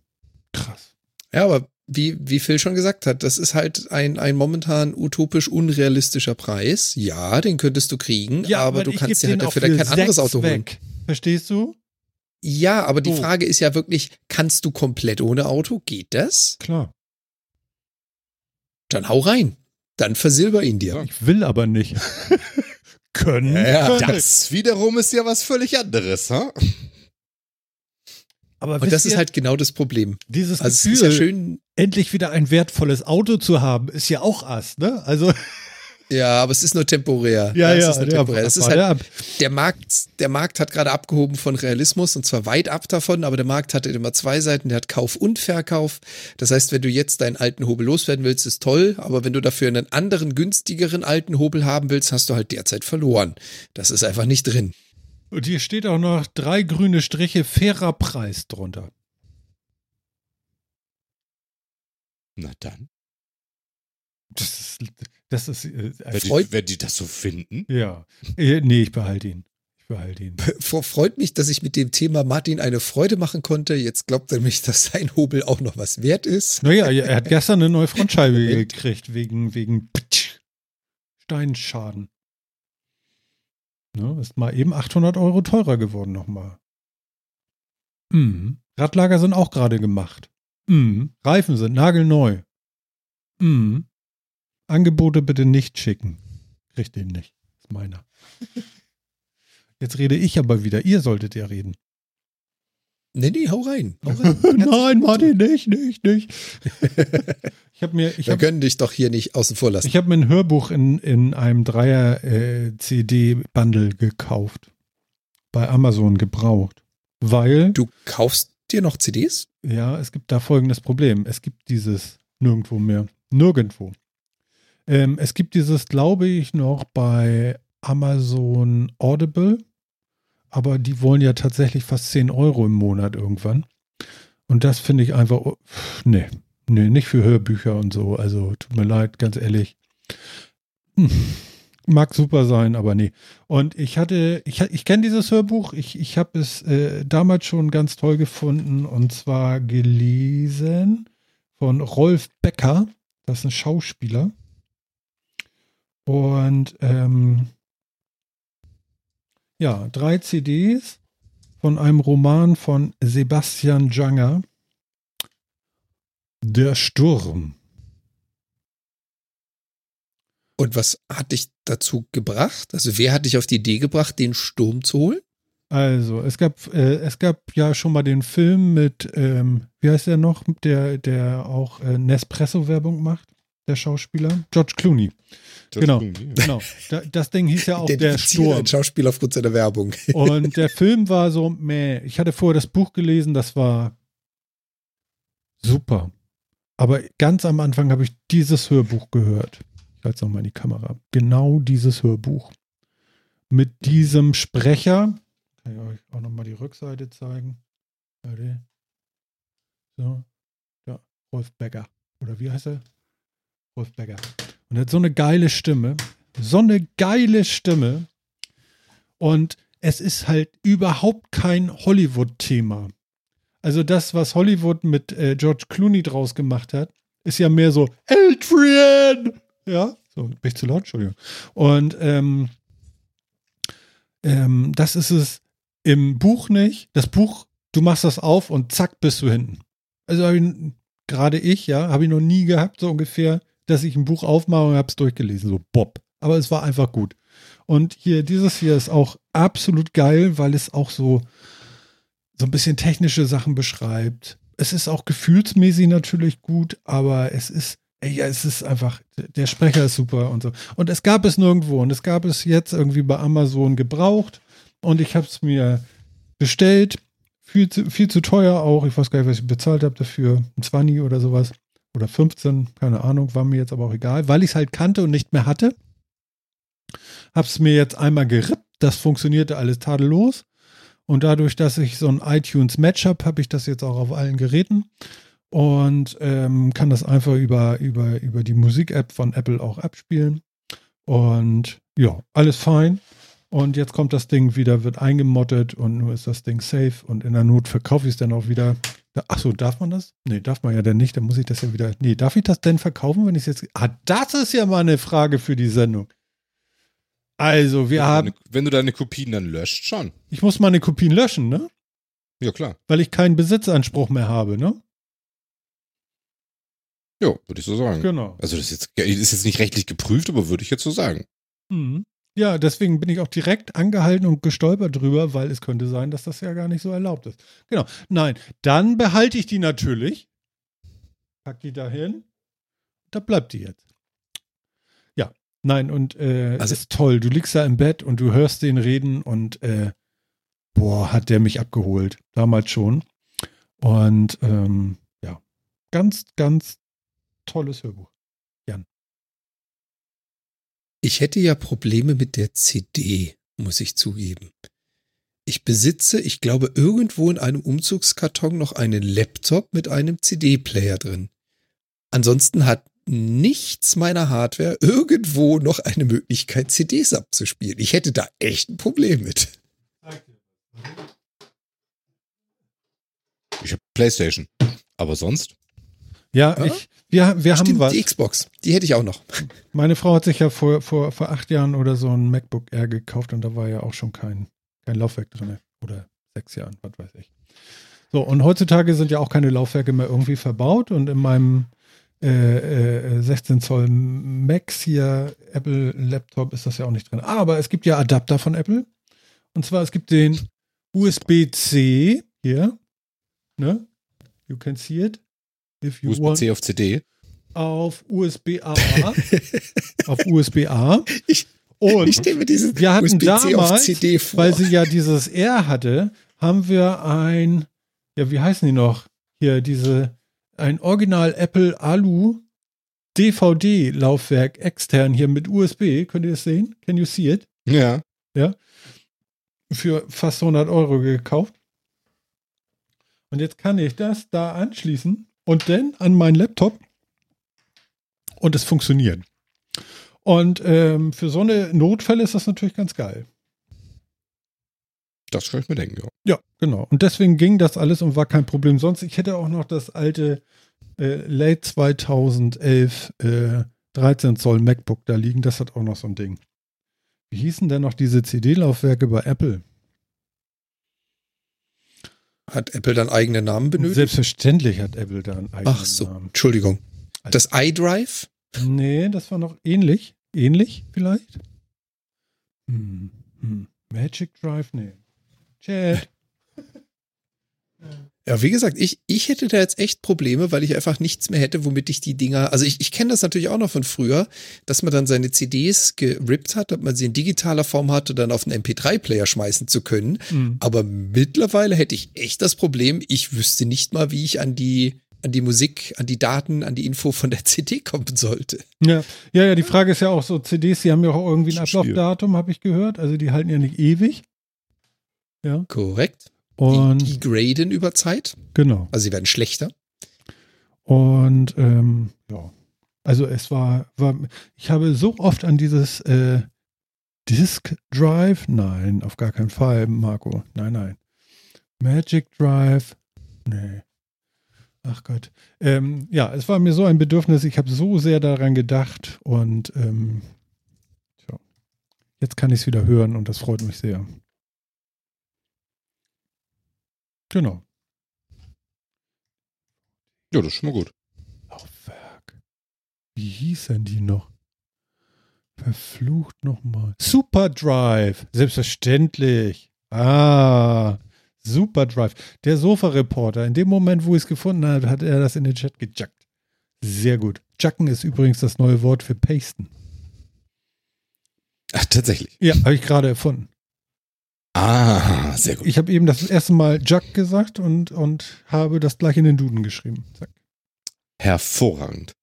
S1: Krass.
S2: Ja, aber wie, wie Phil schon gesagt hat, das ist halt ein, ein momentan utopisch unrealistischer Preis. Ja, den könntest du kriegen, ja, aber, du kannst dir halt dafür kein anderes Auto weg. holen.
S1: Verstehst du?
S2: Ja, aber die oh. Frage ist ja wirklich, kannst du komplett ohne Auto? Geht das?
S1: Klar.
S2: Dann hau rein. Dann versilber ihn dir.
S1: Ich will aber nicht. können.
S3: Ja, das wiederum ist ja was völlig anderes, ha?
S2: Aber und das ist halt genau das Problem.
S1: Dieses also Gefühl, ja schön, endlich wieder ein wertvolles Auto zu haben, ist ja auch Ass, ne? Also
S2: ja, aber es ist nur temporär.
S1: Ja, ja,
S2: es
S1: ja,
S2: temporär. Das ist halt, der Markt, der Markt hat gerade abgehoben von Realismus und zwar weit ab davon, aber der Markt hatte immer zwei Seiten, der hat Kauf und Verkauf. Das heißt, wenn du jetzt deinen alten Hobel loswerden willst, ist toll, aber wenn du dafür einen anderen, günstigeren alten Hobel haben willst, hast du halt derzeit verloren. Das ist einfach nicht drin.
S1: Und hier steht auch noch drei grüne Striche, fairer Preis drunter.
S3: Na dann.
S1: Das ist, das ist äh,
S3: wenn, die, wenn die das so finden.
S1: Ja. Äh, nee, ich behalte ihn. Ich behalte ihn.
S2: Freut mich, dass ich mit dem Thema Martin eine Freude machen konnte. Jetzt glaubt er mich, dass sein Hobel auch noch was wert ist.
S1: Naja, er hat gestern eine neue Frontscheibe gekriegt wegen, wegen Steinschaden. Ne, ist mal eben 800 Euro teurer geworden nochmal. Mhm. Radlager sind auch gerade gemacht. Mhm. Reifen sind nagelneu. Mhm. Angebote bitte nicht schicken. Kriegt den nicht. ist meiner. Jetzt rede ich aber wieder. Ihr solltet ja reden.
S2: Nee, nee, hau rein. Hau rein.
S1: Nein, Martin, nicht, nicht, nicht. ich habe mir. Ich
S2: Wir hab, können dich doch hier nicht außen vor lassen.
S1: Ich habe mir ein Hörbuch in, in einem Dreier-CD-Bundle äh, gekauft. Bei Amazon gebraucht. Weil.
S2: Du kaufst dir noch CDs?
S1: Ja, es gibt da folgendes Problem. Es gibt dieses nirgendwo mehr. Nirgendwo. Ähm, es gibt dieses, glaube ich, noch bei Amazon Audible aber die wollen ja tatsächlich fast 10 Euro im Monat irgendwann. Und das finde ich einfach, oh, nee, nee, nicht für Hörbücher und so. Also tut mir leid, ganz ehrlich. Hm, mag super sein, aber nee. Und ich hatte, ich, ich kenne dieses Hörbuch, ich, ich habe es äh, damals schon ganz toll gefunden und zwar gelesen von Rolf Becker. Das ist ein Schauspieler. Und ähm, ja, drei CDs von einem Roman von Sebastian Janger. Der Sturm.
S2: Und was hat dich dazu gebracht? Also wer hat dich auf die Idee gebracht, den Sturm zu holen?
S1: Also, es gab, äh, es gab ja schon mal den Film mit, ähm, wie heißt der noch, der, der auch äh, Nespresso-Werbung macht, der Schauspieler? George Clooney. Genau, genau. Das Ding hieß ja auch der Sturm. Ein
S2: Schauspieler aufgrund seiner Werbung.
S1: Und der Film war so, meh. Ich hatte vorher das Buch gelesen, das war super. Aber ganz am Anfang habe ich dieses Hörbuch gehört. Ich halte es nochmal in die Kamera. Genau dieses Hörbuch. Mit diesem Sprecher. Kann ich euch auch nochmal die Rückseite zeigen. So. Ja, Rolf Becker. Oder wie heißt er? Rolf Becker. Und er hat so eine geile Stimme. So eine geile Stimme. Und es ist halt überhaupt kein Hollywood-Thema. Also das, was Hollywood mit äh, George Clooney draus gemacht hat, ist ja mehr so Adrian. Ja, so bin ich zu laut, Entschuldigung. Und ähm, ähm, das ist es im Buch nicht. Das Buch, du machst das auf und zack bist du hinten. Also gerade ich, ja, habe ich noch nie gehabt, so ungefähr, dass ich ein Buch aufmache und habe es durchgelesen, so Bob. Aber es war einfach gut. Und hier, dieses hier ist auch absolut geil, weil es auch so, so ein bisschen technische Sachen beschreibt. Es ist auch gefühlsmäßig natürlich gut, aber es ist, ja, es ist einfach, der Sprecher ist super und so. Und es gab es nirgendwo und es gab es jetzt irgendwie bei Amazon gebraucht und ich habe es mir bestellt. Viel zu, viel zu teuer auch. Ich weiß gar nicht, was ich bezahlt habe dafür. Ein 20 oder sowas. Oder 15, keine Ahnung, war mir jetzt aber auch egal, weil ich es halt kannte und nicht mehr hatte. Hab's mir jetzt einmal gerippt, das funktionierte alles tadellos. Und dadurch, dass ich so ein iTunes Match habe, habe ich das jetzt auch auf allen Geräten und ähm, kann das einfach über, über, über die Musik-App von Apple auch abspielen. Und ja, alles fein. Und jetzt kommt das Ding wieder, wird eingemottet und nur ist das Ding safe. Und in der Not verkaufe ich es dann auch wieder. Achso, darf man das? Nee, darf man ja dann nicht. Dann muss ich das ja wieder. Nee, darf ich das denn verkaufen, wenn ich es jetzt. Ah, das ist ja mal eine Frage für die Sendung. Also, wir
S3: wenn
S1: haben.
S3: Du wenn du deine Kopien dann löscht, schon.
S1: Ich muss meine Kopien löschen, ne?
S3: Ja, klar.
S1: Weil ich keinen Besitzanspruch mehr habe, ne?
S3: Ja, würde ich so sagen.
S1: Genau.
S3: Also, das ist jetzt, ist jetzt nicht rechtlich geprüft, aber würde ich jetzt so sagen.
S1: Mhm. Ja, deswegen bin ich auch direkt angehalten und gestolpert drüber, weil es könnte sein, dass das ja gar nicht so erlaubt ist. Genau. Nein, dann behalte ich die natürlich. Pack die dahin. Da bleibt die jetzt. Nein, und äh, also, ist toll. Du liegst da im Bett und du hörst den reden und äh, boah, hat der mich abgeholt. Damals schon. Und ähm, ja, ganz, ganz tolles Hörbuch. Jan.
S2: Ich hätte ja Probleme mit der CD, muss ich zugeben. Ich besitze, ich glaube, irgendwo in einem Umzugskarton noch einen Laptop mit einem CD-Player drin. Ansonsten hat nichts meiner Hardware irgendwo noch eine Möglichkeit, CDs abzuspielen. Ich hätte da echt ein Problem mit.
S3: Ich habe PlayStation. Aber sonst?
S1: Ja, ja? ich, wir, wir Stimmt, haben was.
S2: Die Xbox, die hätte ich auch noch.
S1: Meine Frau hat sich ja vor, vor, vor acht Jahren oder so ein MacBook Air gekauft und da war ja auch schon kein, kein Laufwerk drin. Oder sechs Jahren, was weiß ich. So, und heutzutage sind ja auch keine Laufwerke mehr irgendwie verbaut und in meinem äh, 16 äh, Zoll Max hier, Apple Laptop ist das ja auch nicht drin. Aber es gibt ja Adapter von Apple. Und zwar, es gibt den USB-C hier. Ne? You can see it.
S3: USB-C auf CD.
S1: Auf USB-A. auf USB-A.
S2: Ich,
S1: und ich mir diesen wir hatten damals, weil sie ja dieses R hatte, haben wir ein, ja, wie heißen die noch? Hier, diese ein Original Apple Alu DVD-Laufwerk extern hier mit USB. Könnt ihr es sehen? Can you see it?
S3: Ja.
S1: Ja. Für fast 100 Euro gekauft. Und jetzt kann ich das da anschließen und dann an meinen Laptop und es funktioniert. Und ähm, für so eine Notfälle ist das natürlich ganz geil.
S3: Das kann ich mir denken, ja.
S1: Ja, genau. Und deswegen ging das alles und war kein Problem. Sonst, ich hätte auch noch das alte äh, Late 2011 äh, 13 Zoll MacBook da liegen. Das hat auch noch so ein Ding. Wie hießen denn noch diese CD-Laufwerke bei Apple?
S2: Hat Apple dann eigene Namen benötigt?
S1: Selbstverständlich hat Apple da einen eigenen
S2: Ach so, Namen. Entschuldigung. Das iDrive?
S1: Nee, das war noch ähnlich. Ähnlich vielleicht? Hm, hm. Magic Drive? Nee. Chat.
S2: Ja, wie gesagt, ich, ich hätte da jetzt echt Probleme, weil ich einfach nichts mehr hätte, womit ich die Dinger, also ich, ich kenne das natürlich auch noch von früher, dass man dann seine CDs gerippt hat, ob man sie in digitaler Form hatte, dann auf einen MP3-Player schmeißen zu können. Mhm. Aber mittlerweile hätte ich echt das Problem, ich wüsste nicht mal, wie ich an die an die Musik, an die Daten, an die Info von der CD kommen sollte.
S1: Ja, ja, ja, die Frage ist ja auch so, CDs, die haben ja auch irgendwie ein Ablaufdatum, habe ich gehört. Also die halten ja nicht ewig.
S2: Ja. Korrekt.
S1: Und
S2: die, die graden über Zeit.
S1: Genau.
S2: Also sie werden schlechter.
S1: Und ähm, ja, also es war, war, ich habe so oft an dieses äh, Disk Drive, nein, auf gar keinen Fall, Marco, nein, nein. Magic Drive, nee. Ach Gott. Ähm, ja, es war mir so ein Bedürfnis, ich habe so sehr daran gedacht und ähm, jetzt kann ich es wieder hören und das freut mich sehr. Genau.
S3: Ja, das ist schon mal gut.
S1: Laufwerk. Wie hießen die noch? Verflucht nochmal. Superdrive. Selbstverständlich. Ah. Superdrive. Der Sofa-Reporter. In dem Moment, wo ich es gefunden habe, hat er das in den Chat gejackt. Sehr gut. Jacken ist übrigens das neue Wort für pasten.
S3: Ach, tatsächlich.
S1: Ja, habe ich gerade erfunden.
S3: Ah, sehr gut.
S1: Ich habe eben das erste Mal Jack gesagt und, und habe das gleich in den Duden geschrieben. Zack.
S3: Hervorragend.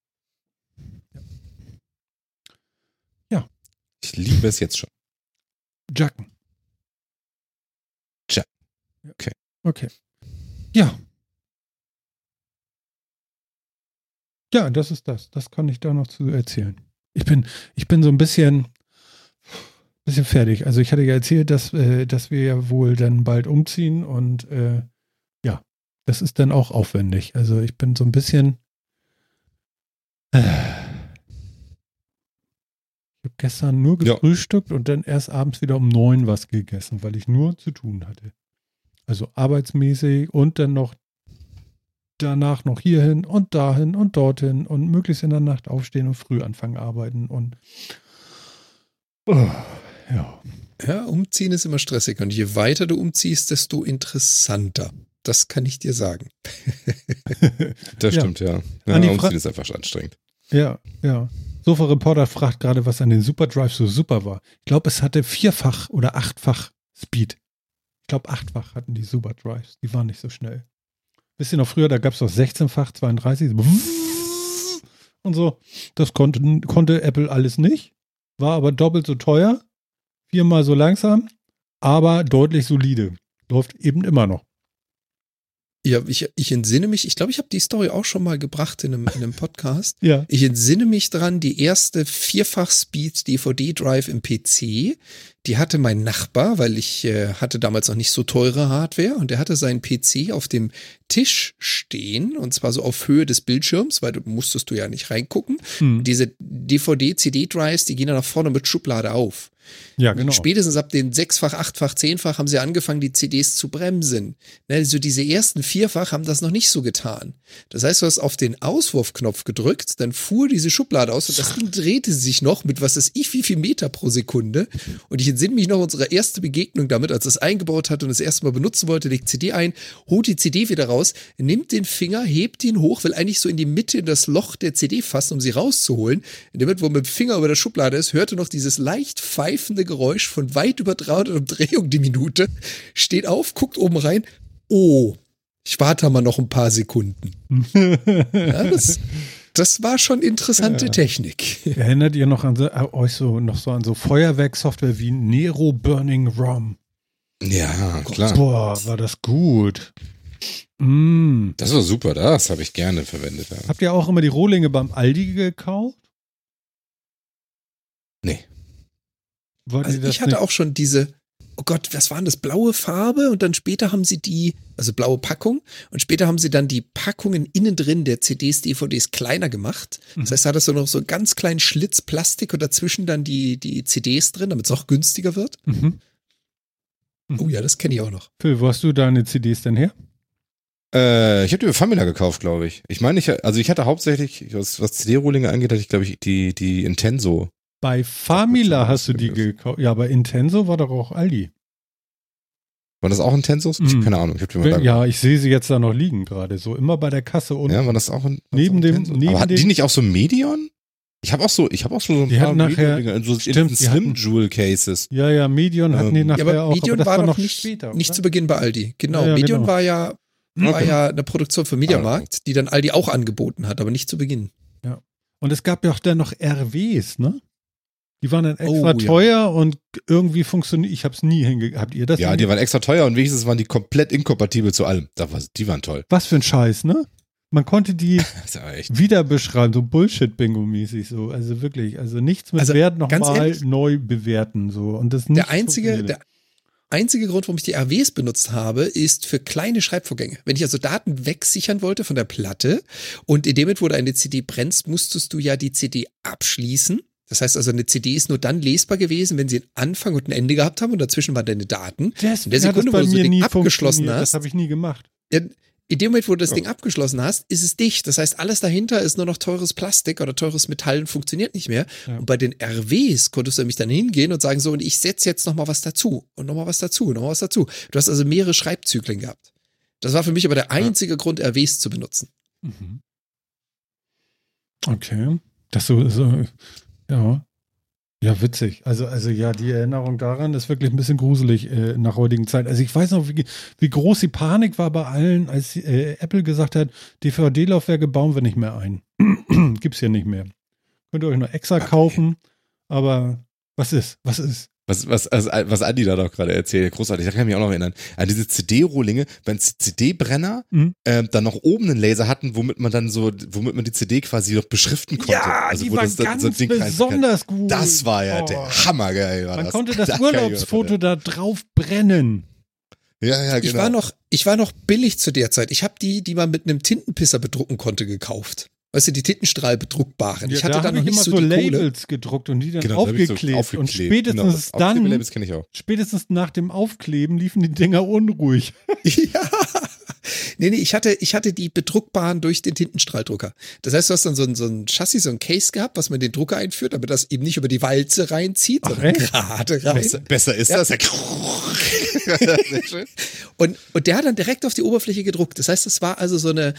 S1: Ja.
S3: Ich liebe es jetzt schon.
S1: Jacken.
S3: Jack.
S1: Okay. Okay. Ja. Ja, das ist das. Das kann ich da noch zu erzählen. Ich bin, ich bin so ein bisschen, bisschen fertig. Also ich hatte ja erzählt, dass, äh, dass wir ja wohl dann bald umziehen und äh, ja, das ist dann auch aufwendig. Also ich bin so ein bisschen. Äh, ich habe gestern nur gefrühstückt ja. und dann erst abends wieder um neun was gegessen, weil ich nur zu tun hatte. Also arbeitsmäßig und dann noch danach noch hierhin und dahin und dorthin und möglichst in der Nacht aufstehen und früh anfangen arbeiten und oh, ja.
S2: Ja, umziehen ist immer stressig und je weiter du umziehst, desto interessanter. Das kann ich dir sagen.
S3: das stimmt, ja. ja. ja umziehen ist einfach anstrengend.
S1: Ja, ja. Sofa Reporter fragt gerade, was an den Superdrive so super war. Ich glaube, es hatte vierfach oder achtfach Speed. Ich glaube, achtfach hatten die Superdrives. Die waren nicht so schnell. Wisst ihr noch früher, da gab es noch 16-fach, 32 und so. Das konnte, konnte Apple alles nicht. War aber doppelt so teuer viermal so langsam, aber deutlich solide. Läuft eben immer noch.
S2: Ja, ich, ich entsinne mich, ich glaube, ich habe die Story auch schon mal gebracht in einem, in einem Podcast.
S1: ja.
S2: Ich entsinne mich dran, die erste Vierfach-Speed-DVD-Drive im PC, die hatte mein Nachbar, weil ich äh, hatte damals noch nicht so teure Hardware und der hatte seinen PC auf dem Tisch stehen und zwar so auf Höhe des Bildschirms, weil du musstest du ja nicht reingucken. Hm. Diese DVD-CD-Drives, die gehen dann nach vorne mit Schublade auf.
S1: Ja, genau.
S2: Spätestens ab den sechsfach, achtfach, zehnfach haben sie angefangen, die CDs zu bremsen. Also diese ersten vierfach haben das noch nicht so getan. Das heißt, du hast auf den Auswurfknopf gedrückt, dann fuhr diese Schublade aus und das Ding drehte sich noch mit was ist ich wie viel Meter pro Sekunde. Und ich entsinne mich noch unsere erste Begegnung damit, als es eingebaut hat und das erste Mal benutzen wollte, legt CD ein, holt die CD wieder raus, nimmt den Finger, hebt ihn hoch, will eigentlich so in die Mitte in das Loch der CD fassen, um sie rauszuholen. In dem Moment, wo mit dem Finger über der Schublade ist, hörte noch dieses leicht pfeifende Geräusch von weit über 300 Umdrehungen die Minute, steht auf, guckt oben rein, oh, ich warte mal noch ein paar Sekunden. ja, das, das war schon interessante ja. Technik.
S1: Erinnert ihr noch an so, äh, euch so noch so an so Feuerwerksoftware wie Nero Burning ROM?
S3: Ja, klar.
S1: Boah, war das gut. Mm.
S3: Das war super, das habe ich gerne verwendet. Ja.
S1: Habt ihr auch immer die Rohlinge beim Aldi gekauft?
S3: Nee.
S2: Also ich hatte nicht? auch schon diese, oh Gott, was waren das, blaue Farbe und dann später haben sie die, also blaue Packung und später haben sie dann die Packungen innen drin der CDs, DVDs kleiner gemacht. Mhm. Das heißt, da hat es so noch so einen ganz kleinen Schlitz Plastik und dazwischen dann die, die CDs drin, damit es auch günstiger wird. Mhm. Mhm. Oh ja, das kenne ich auch noch.
S1: Phil, wo hast du deine CDs denn her?
S3: Äh, ich habe die bei Famila gekauft, glaube ich. Ich meine, ich, also ich hatte hauptsächlich, was, was CD-Rohlinge angeht, hatte ich, glaube ich, die, die Intenso
S1: bei Famila hast du die gekauft. Ja, bei Intenso war doch auch Aldi.
S3: War das auch Intensos? Ich, mm. Keine Ahnung.
S1: Ich Wenn, ja, ich sehe sie jetzt da noch liegen gerade. So immer bei der Kasse und.
S3: Ja, war das auch ein,
S1: neben dem. Neben
S3: Aber hatten die nicht auch so Medion? Ich habe auch so, ich habe auch so ein
S1: die paar nachher,
S3: so stimmt, Slim Jewel Cases.
S1: Ja, ja, Medion hatten die ähm, nachher ja, aber
S2: auch. Medion aber das war, war noch nicht, später, nicht zu Beginn bei Aldi. Genau, ja, ja, Medion genau. war ja war okay. ja eine Produktion von Mediamarkt, die dann Aldi auch angeboten hat, aber nicht zu Beginn.
S1: Ja. Und es gab ja auch dann noch RWs, ne? Die waren dann extra oh, teuer ja. und irgendwie funktioniert. Ich habe es nie hingekriegt. Habt ihr das?
S3: Ja, die waren extra teuer und wenigstens waren die komplett inkompatibel zu allem. die waren toll.
S1: Was für ein Scheiß, ne? Man konnte die wieder beschreiben, so Bullshit-Bingo-mäßig so. Also wirklich, also nichts mit also, Wert nochmal neu bewerten so. Und das
S2: der einzige, der einzige Grund, warum ich die RWs benutzt habe, ist für kleine Schreibvorgänge. Wenn ich also Daten wegsichern wollte von der Platte und in dem Moment, wo du eine CD brennst, musstest du ja die CD abschließen. Das heißt also, eine CD ist nur dann lesbar gewesen, wenn sie einen Anfang und ein Ende gehabt haben und dazwischen waren deine Daten.
S1: Das, in der Sekunde, wo du so Ding abgeschlossen hast. Das habe ich nie gemacht.
S2: In dem Moment, wo du das ja. Ding abgeschlossen hast, ist es dicht. Das heißt, alles dahinter ist nur noch teures Plastik oder teures Metall und funktioniert nicht mehr. Ja. Und bei den RWs konntest du nämlich dann hingehen und sagen, so, und ich setze jetzt nochmal was dazu und nochmal was dazu, und nochmal was dazu. Du hast also mehrere Schreibzyklen gehabt. Das war für mich aber der einzige. Grund, RWs zu benutzen. Mhm.
S1: Okay. Das so, so, ja. Ja, witzig. Also, also ja, die Erinnerung daran ist wirklich ein bisschen gruselig äh, nach heutigen Zeit. Also ich weiß noch, wie, wie groß die Panik war bei allen, als äh, Apple gesagt hat, DVD-Laufwerke bauen wir nicht mehr ein. Gibt's hier nicht mehr. Könnt ihr euch noch extra kaufen, aber was ist? Was ist?
S3: Was, was, also, was Andi da doch gerade erzählt, großartig, da kann ich mich auch noch erinnern. An diese CD-Rohlinge, wenn CD-Brenner mhm. äh, dann noch oben einen Laser hatten, womit man dann so, womit man die CD quasi noch beschriften konnte.
S1: Ja,
S3: also,
S1: die wo das, ganz so besonders gut.
S3: Das war ja oh. der Hammer, geil.
S1: man das. konnte das da Urlaubsfoto da drauf brennen.
S2: Ja, ja, genau. Ich war noch, ich war noch billig zu der Zeit. Ich habe die, die man mit einem Tintenpisser bedrucken konnte, gekauft. Weißt du, die Tintenstrahlbedruckbaren.
S1: Ja, ich hatte da dann noch nicht immer so, so Labels Kohle. gedruckt und die dann genau, aufgeklebt. So aufgeklebt. Und spätestens genau, dann, spätestens nach dem Aufkleben liefen die Dinger unruhig.
S2: ja. Nee, nee, ich hatte, ich hatte die bedruckbaren durch den Tintenstrahldrucker. Das heißt, du hast dann so ein, so ein Chassis, so ein Case gehabt, was man den Drucker einführt, damit das eben nicht über die Walze reinzieht, Ach, sondern gerade rein.
S3: Besser, besser ist ja. das.
S2: und, und der hat dann direkt auf die Oberfläche gedruckt. Das heißt, es war also so eine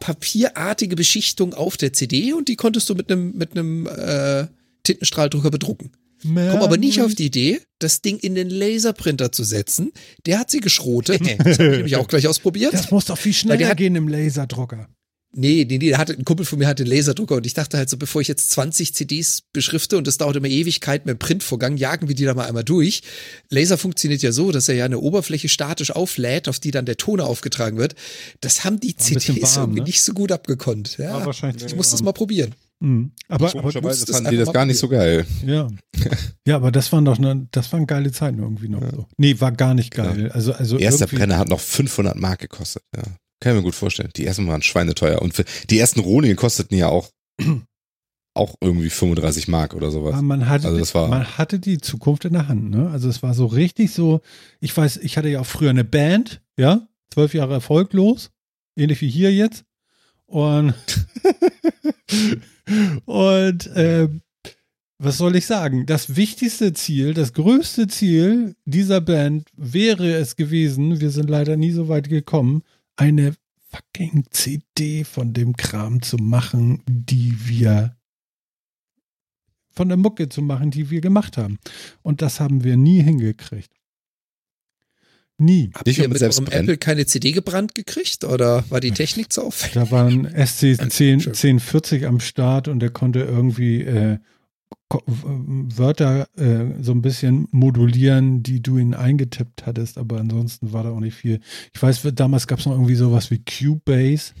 S2: papierartige Beschichtung auf der CD und die konntest du mit einem, mit einem äh, Tintenstrahldrucker bedrucken. Komm aber nicht auf die Idee, das Ding in den Laserprinter zu setzen. Der hat sie geschrotet. Das habe ich nämlich auch gleich ausprobiert.
S1: Das muss doch viel schneller hat, gehen im Laserdrucker.
S2: Nee, nee, nee, der hatte, ein Kumpel von mir hatte einen Laserdrucker und ich dachte halt so, bevor ich jetzt 20 CDs beschrifte und das dauert immer Ewigkeit mit dem Printvorgang, jagen wir die da mal einmal durch. Laser funktioniert ja so, dass er ja eine Oberfläche statisch auflädt, auf die dann der Toner aufgetragen wird. Das haben die CDs warm, irgendwie ne? nicht so gut abgekonnt. Ja, wahrscheinlich ich muss das mal probieren.
S1: Mhm. Aber,
S3: Komischerweise fanden die das gar nicht so geil.
S1: Ja. Ja, aber das waren doch, ne, das waren geile Zeiten irgendwie noch ja. so. Nee, war gar nicht geil. Ja. Also, also
S3: Erster Brenner hat noch 500 Mark gekostet, ja. Kann ich mir gut vorstellen. Die ersten waren schweineteuer. Und die ersten Rohlinge kosteten ja auch, auch irgendwie 35 Mark oder sowas.
S1: Aber man hatte, also das war, man hatte die Zukunft in der Hand, ne? Also es war so richtig so, ich weiß, ich hatte ja auch früher eine Band, ja, zwölf Jahre erfolglos, ähnlich wie hier jetzt. Und, und äh, was soll ich sagen? Das wichtigste Ziel, das größte Ziel dieser Band wäre es gewesen, wir sind leider nie so weit gekommen, eine fucking CD von dem Kram zu machen, die wir von der Mucke zu machen, die wir gemacht haben. Und das haben wir nie hingekriegt. Nie.
S2: Habt ihr mit eurem Apple keine CD gebrannt gekriegt oder war die Technik zu aufwendig?
S1: Da war ein SC 10, 1040 am Start und der konnte irgendwie äh, Wörter äh, so ein bisschen modulieren, die du ihn eingetippt hattest, aber ansonsten war da auch nicht viel. Ich weiß, damals gab es noch irgendwie sowas wie Cubase,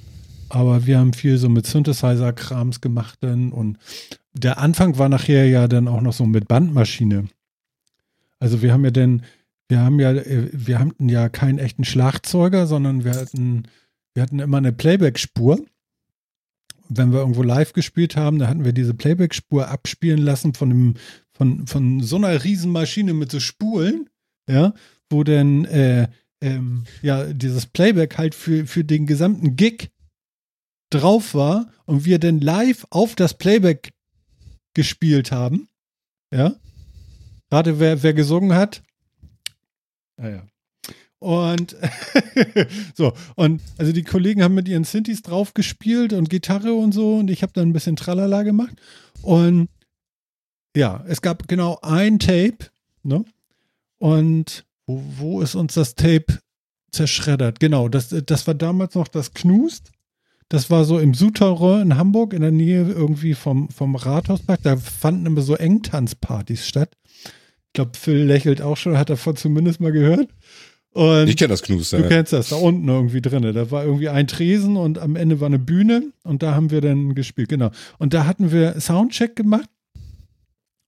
S1: aber wir haben viel so mit Synthesizer-Krams gemacht dann und der Anfang war nachher ja dann auch noch so mit Bandmaschine. Also wir haben ja dann, wir haben ja, äh, wir hatten ja keinen echten Schlagzeuger, sondern wir hatten, wir hatten immer eine Playback-Spur wenn wir irgendwo live gespielt haben, da hatten wir diese Playback-Spur abspielen lassen von, dem, von, von so einer Riesenmaschine mit so Spulen, ja, wo dann äh, ähm, ja dieses Playback halt für, für den gesamten Gig drauf war und wir dann live auf das Playback gespielt haben. Ja. Gerade wer, wer gesungen hat. Naja. Ah, und so, und also die Kollegen haben mit ihren Synthes drauf gespielt und Gitarre und so und ich habe dann ein bisschen Tralala gemacht. Und ja, es gab genau ein Tape, ne? Und wo, wo ist uns das Tape zerschreddert. Genau, das, das war damals noch das Knust. Das war so im Souterrain in Hamburg, in der Nähe irgendwie vom, vom Rathauspark. Da fanden immer so Engtanzpartys statt. Ich glaube, Phil lächelt auch schon, hat davon zumindest mal gehört. Und
S3: ich kenne das Knus.
S1: Du kennst das, da unten irgendwie drin. Da war irgendwie ein Tresen und am Ende war eine Bühne und da haben wir dann gespielt, genau. Und da hatten wir Soundcheck gemacht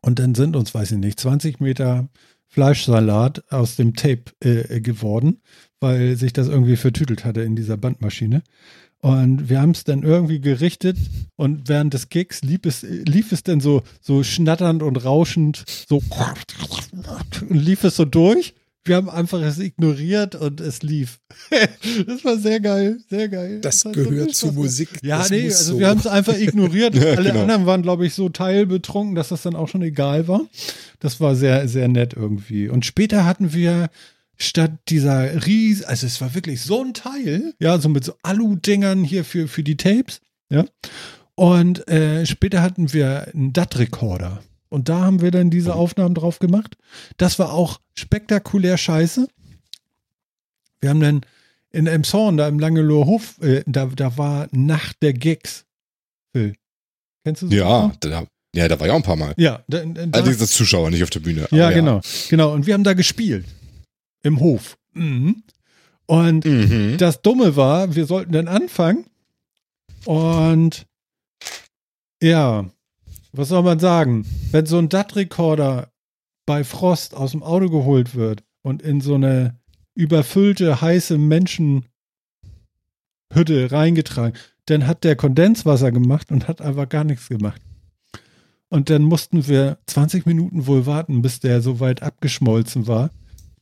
S1: und dann sind uns, weiß ich nicht, 20 Meter Fleischsalat aus dem Tape äh, geworden, weil sich das irgendwie vertütelt hatte in dieser Bandmaschine. Und wir haben es dann irgendwie gerichtet und während des Gigs lief es, lief es dann so, so schnatternd und rauschend, so lief es so durch. Wir haben einfach es ignoriert und es lief. das war sehr geil, sehr geil.
S2: Das, das gehört zur Musik.
S1: Ja,
S2: das
S1: nee, also so. wir haben es einfach ignoriert. ja, Alle genau. anderen waren, glaube ich, so teilbetrunken, dass das dann auch schon egal war. Das war sehr, sehr nett irgendwie. Und später hatten wir statt dieser Ries, also es war wirklich so ein Teil, ja, so mit so Alu-Dingern hier für, für die Tapes, ja. Und äh, später hatten wir einen DAT-Rekorder. Und da haben wir dann diese Aufnahmen drauf gemacht. Das war auch spektakulär scheiße. Wir haben dann in Emshorn, da im Langeloher Hof, äh, da, da war Nacht der Gigs. Phil.
S3: Kennst du das? Ja, da, ja, da war ich auch ein paar Mal.
S1: Ja,
S3: da, da, Allerdings als Zuschauer, nicht auf der Bühne.
S1: Ja, ja, genau. Genau. Und wir haben da gespielt. Im Hof. Mhm. Und mhm. das Dumme war, wir sollten dann anfangen. Und ja, was soll man sagen? Wenn so ein DAT-Rekorder bei Frost aus dem Auto geholt wird und in so eine überfüllte, heiße Menschenhütte reingetragen, dann hat der Kondenswasser gemacht und hat einfach gar nichts gemacht. Und dann mussten wir 20 Minuten wohl warten, bis der so weit abgeschmolzen war,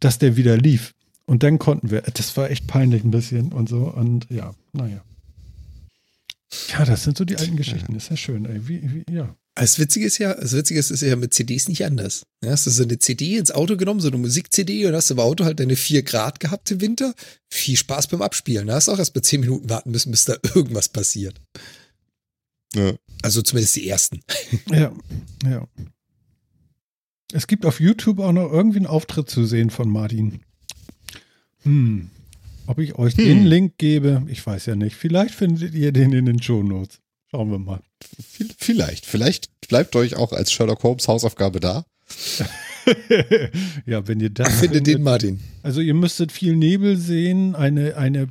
S1: dass der wieder lief. Und dann konnten wir, das war echt peinlich ein bisschen und so. Und ja, naja. Ja, das sind so die alten Geschichten. Das ist ja schön, ey. Wie, wie, ja.
S2: Das Witzige ist ja, das Witzige ist, ist ja mit CDs nicht anders. Ja, hast du so eine CD ins Auto genommen, so eine Musik-CD und hast im Auto halt deine 4 Grad gehabt im Winter. Viel Spaß beim Abspielen. Da hast du auch erst bei 10 Minuten warten müssen, bis da irgendwas passiert. Ja. Also zumindest die ersten.
S1: Ja, ja. Es gibt auf YouTube auch noch irgendwie einen Auftritt zu sehen von Martin. Hm. Ob ich euch hm. den Link gebe, ich weiß ja nicht. Vielleicht findet ihr den in den Show Notes. Schauen wir mal.
S3: Vielleicht. Vielleicht bleibt euch auch als Sherlock Holmes Hausaufgabe da.
S1: ja, wenn ihr das
S2: findet den Martin.
S1: Also ihr müsstet viel Nebel sehen, eine eine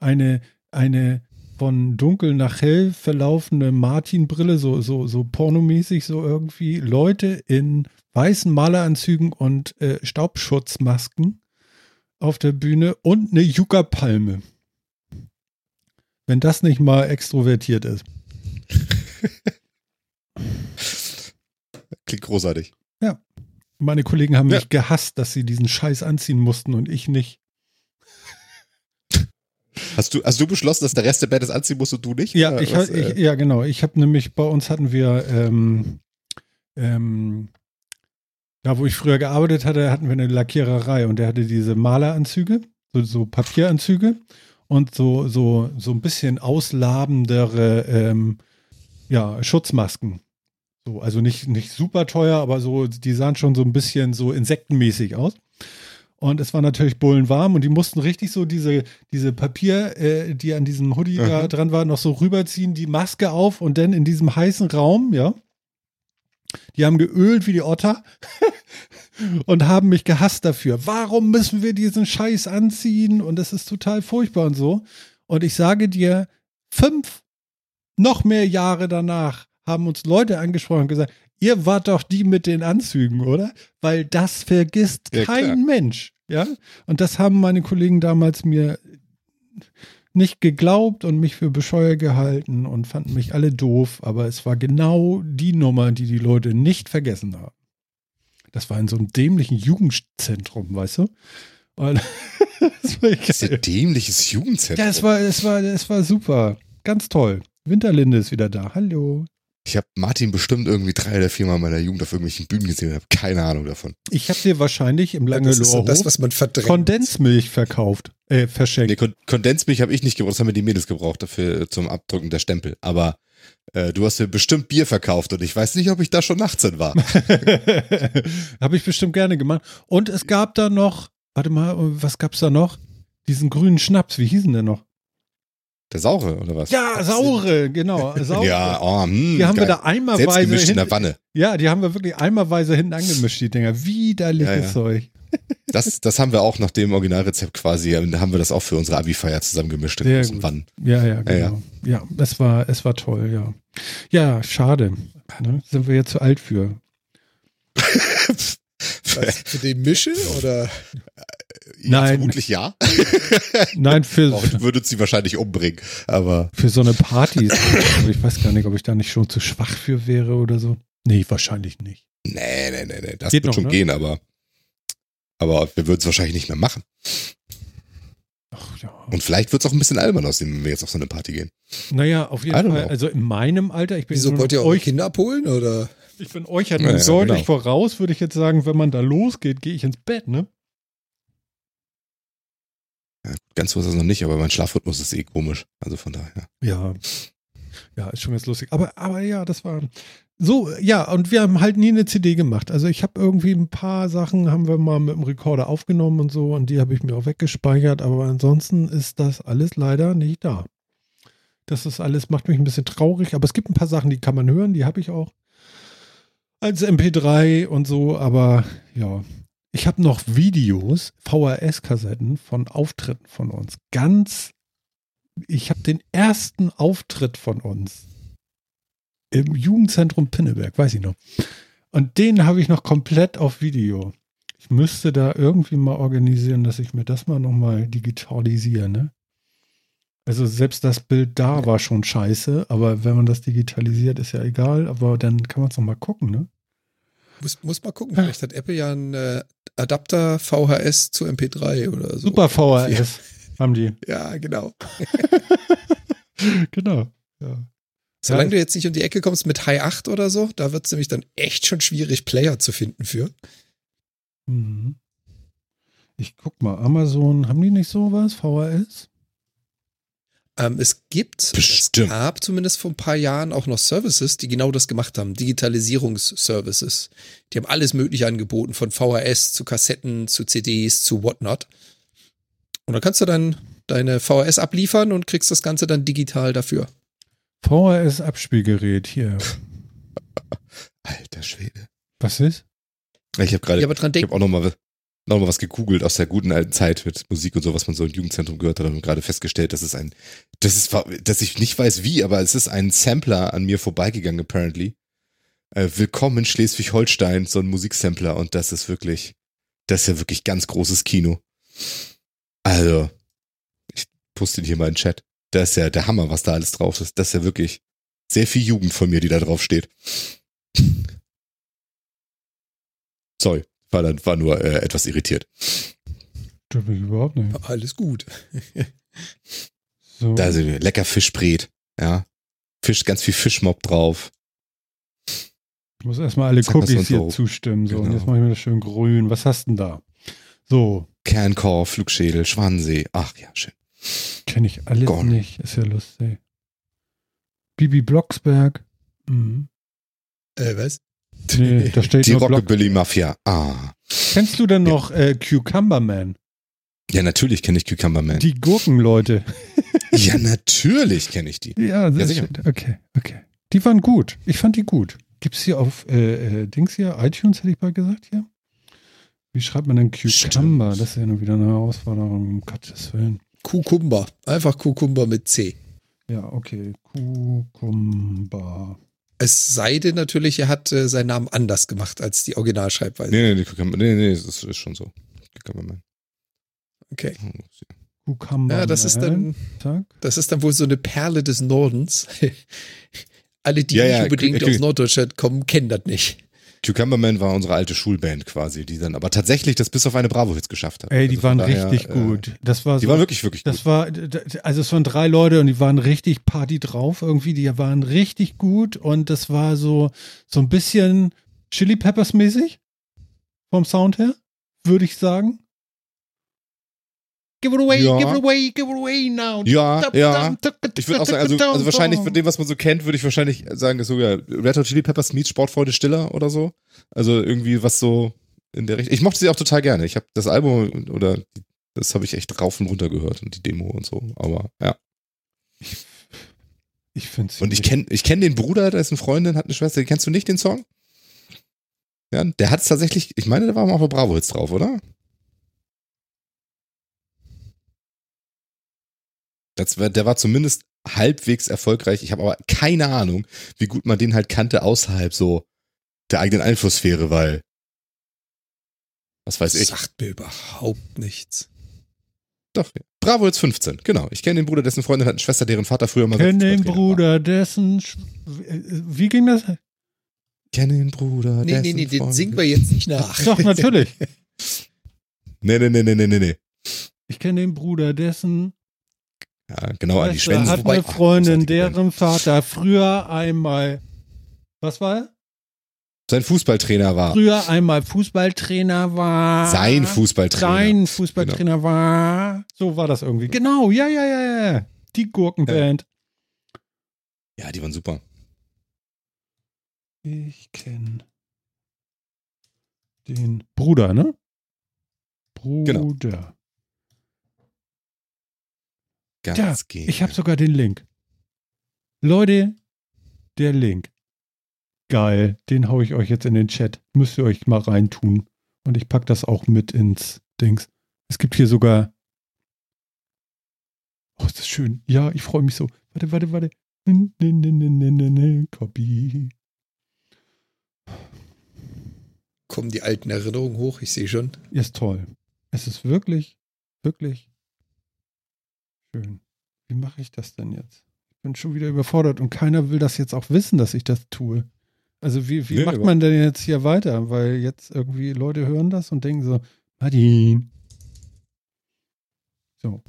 S1: eine eine von dunkel nach hell verlaufende Martin-Brille, so so so pornomäßig so irgendwie Leute in weißen Maleranzügen und äh, Staubschutzmasken auf der Bühne und eine Yucca-Palme. Wenn das nicht mal extrovertiert ist.
S3: Klingt großartig.
S1: Ja. Meine Kollegen haben ja. mich gehasst, dass sie diesen Scheiß anziehen mussten und ich nicht.
S3: Hast du, hast du beschlossen, dass der Rest der Band das anziehen muss und du nicht?
S1: Ja, ich, Was, ich, äh? ja genau. Ich habe nämlich, bei uns hatten wir, ähm, ähm, da wo ich früher gearbeitet hatte, hatten wir eine Lackiererei und der hatte diese Maleranzüge, so, so Papieranzüge und so, so, so ein bisschen auslabendere ähm, ja, Schutzmasken. So, also nicht, nicht super teuer, aber so, die sahen schon so ein bisschen so insektenmäßig aus. Und es war natürlich bullenwarm und die mussten richtig so diese, diese Papier, äh, die an diesem Hoodie mhm. da dran war, noch so rüberziehen, die Maske auf und dann in diesem heißen Raum, ja. Die haben geölt wie die Otter und haben mich gehasst dafür. Warum müssen wir diesen Scheiß anziehen? Und es ist total furchtbar und so. Und ich sage dir, fünf noch mehr Jahre danach haben uns Leute angesprochen und gesagt, ihr wart doch die mit den Anzügen, oder? Weil das vergisst ja, kein klar. Mensch. Ja. Und das haben meine Kollegen damals mir nicht geglaubt und mich für bescheuert gehalten und fanden mich alle doof, aber es war genau die Nummer, die die Leute nicht vergessen haben. Das war in so einem dämlichen Jugendzentrum, weißt du? Und
S3: das war das ist ein dämliches Jugendzentrum.
S1: Ja, es war, es war, es war super. Ganz toll. Winterlinde ist wieder da. Hallo.
S3: Ich habe Martin bestimmt irgendwie drei oder viermal in meiner Jugend auf irgendwelchen Bühnen gesehen und habe keine Ahnung davon.
S1: Ich habe dir wahrscheinlich im Langelohr
S2: Das ist das, was man verdrängt.
S1: Kondensmilch verkauft, äh, verschenkt. Nee,
S3: Kondensmilch habe ich nicht gebraucht, das haben mir die Mädels gebraucht dafür zum Abdrucken der Stempel. Aber äh, du hast mir bestimmt Bier verkauft und ich weiß nicht, ob ich da schon 18 war.
S1: habe ich bestimmt gerne gemacht. Und es gab da noch, warte mal, was gab's da noch? Diesen grünen Schnaps, wie hießen der noch?
S3: Der saure, oder was?
S1: Ja, saure, genau. Saure.
S3: ja, oh, hm,
S1: die haben geil. wir da einmalweise
S3: in der Wanne.
S1: Ja, die haben wir wirklich einmalweise hinten angemischt, die Dinger. Widerliches ja, ja. Zeug.
S3: Das, das haben wir auch nach dem Originalrezept quasi, haben wir das auch für unsere Abi-Feier zusammengemischt in großen Wannen.
S1: Ja, ja, genau. Ja, ja. ja, es war, es war toll, ja. Ja, schade. Ne? Sind wir jetzt zu alt für.
S2: Was, für den Mische oder?
S3: Nein. Ja, vermutlich ja.
S1: Nein, für.
S3: Würde sie wahrscheinlich umbringen, aber.
S1: Für so eine Party. ich weiß gar nicht, ob ich da nicht schon zu schwach für wäre oder so. Nee, wahrscheinlich nicht.
S3: Nee, nee, nee, nee. Das Geht wird noch, schon ne? gehen, aber. Aber wir würden es wahrscheinlich nicht mehr machen. Ach, ja. Und vielleicht wird es auch ein bisschen albern aus, wenn wir jetzt auf so eine Party gehen.
S1: Naja, auf jeden Fall. Know. Also in meinem Alter, ich bin.
S2: Wieso wollt ihr euch Kinder abholen oder?
S1: Ich bin euch ja, ja deutlich genau. voraus, würde ich jetzt sagen, wenn man da losgeht, gehe ich ins Bett, ne?
S3: Ja, ganz so ist das noch nicht, aber mein Schlafrhythmus ist eh komisch. Also von daher.
S1: Ja. Ja, ist schon ganz lustig. Aber, aber ja, das war so, ja, und wir haben halt nie eine CD gemacht. Also ich habe irgendwie ein paar Sachen haben wir mal mit dem Rekorder aufgenommen und so und die habe ich mir auch weggespeichert, aber ansonsten ist das alles leider nicht da. Das ist alles, macht mich ein bisschen traurig, aber es gibt ein paar Sachen, die kann man hören, die habe ich auch als MP3 und so, aber ja, ich habe noch Videos, VHS-Kassetten von Auftritten von uns. Ganz, ich habe den ersten Auftritt von uns im Jugendzentrum Pinneberg, weiß ich noch. Und den habe ich noch komplett auf Video. Ich müsste da irgendwie mal organisieren, dass ich mir das mal nochmal digitalisiere, ne? Also selbst das Bild da war schon scheiße, aber wenn man das digitalisiert, ist ja egal, aber dann kann man es nochmal gucken, ne?
S2: Muss, muss mal gucken, vielleicht hat Apple ja einen äh, Adapter VHS zu MP3 oder so.
S1: Super VHS haben die.
S2: Ja, genau.
S1: genau. Ja.
S2: Solange ja. du jetzt nicht um die Ecke kommst mit High 8 oder so, da wird es nämlich dann echt schon schwierig, Player zu finden für.
S1: Mhm. Ich guck mal, Amazon, haben die nicht sowas? VHS?
S2: Ähm, es gibt,
S3: Bestimmt.
S2: es gab zumindest vor ein paar Jahren auch noch Services, die genau das gemacht haben. Digitalisierungsservices. Die haben alles Mögliche angeboten, von VHS zu Kassetten, zu CDs, zu whatnot. Und da kannst du dann deine VHS abliefern und kriegst das Ganze dann digital dafür.
S1: VHS-Abspielgerät hier.
S3: Alter Schwede.
S1: Was ist?
S3: Ich habe gerade, ja, ich habe auch noch mal noch mal was gegoogelt aus der guten alten Zeit mit Musik und so, was man so im Jugendzentrum gehört hat und gerade festgestellt, dass es ein, das ist, dass ich nicht weiß wie, aber es ist ein Sampler an mir vorbeigegangen apparently. Äh, Willkommen in Schleswig-Holstein, so ein Musiksampler und das ist wirklich, das ist ja wirklich ganz großes Kino. Also, ich poste ihn hier mal in den Chat. Das ist ja der Hammer, was da alles drauf ist. Das ist ja wirklich sehr viel Jugend von mir, die da drauf steht. Sorry war dann war nur äh, etwas irritiert.
S1: Das bin ich überhaupt nicht.
S2: Alles gut.
S3: so. Da sind wir. Lecker Fischbret. Ja. Fisch, ganz viel Fischmob drauf.
S1: Ich muss erstmal alle Sag Cookies hier so. zustimmen. So, genau. und jetzt mache ich mir das schön grün. Was hast du denn da? So.
S3: Kernkorb, Flugschädel, Schwansee. Ach ja, schön.
S1: Kenne ich alles Gone. nicht. Ist ja lustig. Bibi Blocksberg. Mhm.
S2: Äh, was?
S1: Nee, da steht
S3: Die Rockabilly Mafia. Ah.
S1: Kennst du denn noch äh, Cucumber Man?
S3: Ja, natürlich kenne ich Cucumber Man.
S1: Die Gurkenleute.
S3: ja, natürlich kenne ich die.
S1: Ja, ja sicher. Okay, okay. Die waren gut. Ich fand die gut. Gibt es hier auf äh, äh, Dings hier, iTunes hätte ich mal gesagt hier? Wie schreibt man denn Cucumber? Stimmt. Das ist ja nur wieder eine Herausforderung, um Gottes Willen.
S2: Kukumba. Einfach Kukumba mit C.
S1: Ja, okay. Kukumba.
S2: Es sei denn natürlich, er hat äh, seinen Namen anders gemacht als die Originalschreibweise.
S3: Nee, nee, nee, nee, nee das ist schon so.
S2: Okay.
S1: Cucumber
S2: ja, das ist dann, das ist dann wohl so eine Perle des Nordens. Alle, die ja, nicht ja, unbedingt aus Norddeutschland kommen, kennen das nicht.
S3: Cucumberman war unsere alte Schulband quasi, die dann aber tatsächlich das bis auf eine Bravo-Hits geschafft hat.
S1: Ey, die also waren daher, richtig äh, gut. Das war so,
S3: die waren wirklich, wirklich
S1: das gut. war, also es waren drei Leute und die waren richtig Party drauf irgendwie, die waren richtig gut und das war so, so ein bisschen Chili Peppers mäßig vom Sound her, würde ich sagen.
S2: Give it away, ja. give it away, give it away now.
S3: Ja, ja. Ich würde auch sagen, also, also wahrscheinlich von dem, was man so kennt, würde ich wahrscheinlich sagen, ist sogar Red Hot Chili Peppers meets Sportfreude Stiller oder so. Also irgendwie was so in der Richtung. Ich mochte sie auch total gerne. Ich habe das Album oder Das habe ich echt rauf und runter gehört und die Demo und so. Aber ja.
S1: Ich, ich finde
S3: Und ich kenne ich kenn den Bruder, der ist eine Freundin, hat eine Schwester. Kennst du nicht den Song? Ja, der hat es tatsächlich, ich meine, der war mal auf der Bravo jetzt drauf, oder? Das war, der war zumindest halbwegs erfolgreich. Ich habe aber keine Ahnung, wie gut man den halt kannte außerhalb so der eigenen Einflusssphäre, weil was weiß ich.
S2: Sagt mir überhaupt nichts.
S3: Doch, ja. Bravo jetzt 15, genau. Ich kenne den Bruder, dessen Freundin hat eine Schwester, deren Vater früher mal.
S1: Kenn den Bruder, war. dessen. Sch wie ging das?
S3: Kenne den Bruder.
S2: Nee, nee, nee, den singen wir jetzt nicht nach.
S1: Doch, natürlich.
S3: nee, nee, nee, nee, nee, nee.
S1: Ich kenne den Bruder, dessen.
S3: Ja, genau, an die Schwänze.
S1: hat eine Freundin, deren Vater früher einmal. Was war er?
S3: sein Fußballtrainer war.
S1: Früher einmal Fußballtrainer war.
S3: Sein Fußballtrainer.
S1: Sein Fußballtrainer genau. war. So war das irgendwie. Genau, ja, ja, ja, ja. Die Gurkenband.
S3: Ja, die waren super.
S1: Ich kenne den Bruder, ne?
S3: Genau.
S1: Bruder.
S3: Genau. Ganz
S1: ja, ich habe sogar den Link. Leute, der Link. Geil, den hau ich euch jetzt in den Chat. Müsst ihr euch mal reintun. Und ich pack das auch mit ins Dings. Es gibt hier sogar. Oh, ist das schön. Ja, ich freue mich so. Warte, warte, warte. Copy.
S2: Kommen die alten Erinnerungen hoch? Ich sehe schon.
S1: Ist toll. Es ist wirklich, wirklich schön. Wie mache ich das denn jetzt? Ich bin schon wieder überfordert und keiner will das jetzt auch wissen, dass ich das tue. Also wie, wie nee, macht man denn jetzt hier weiter? Weil jetzt irgendwie Leute hören das und denken so, Martin. So.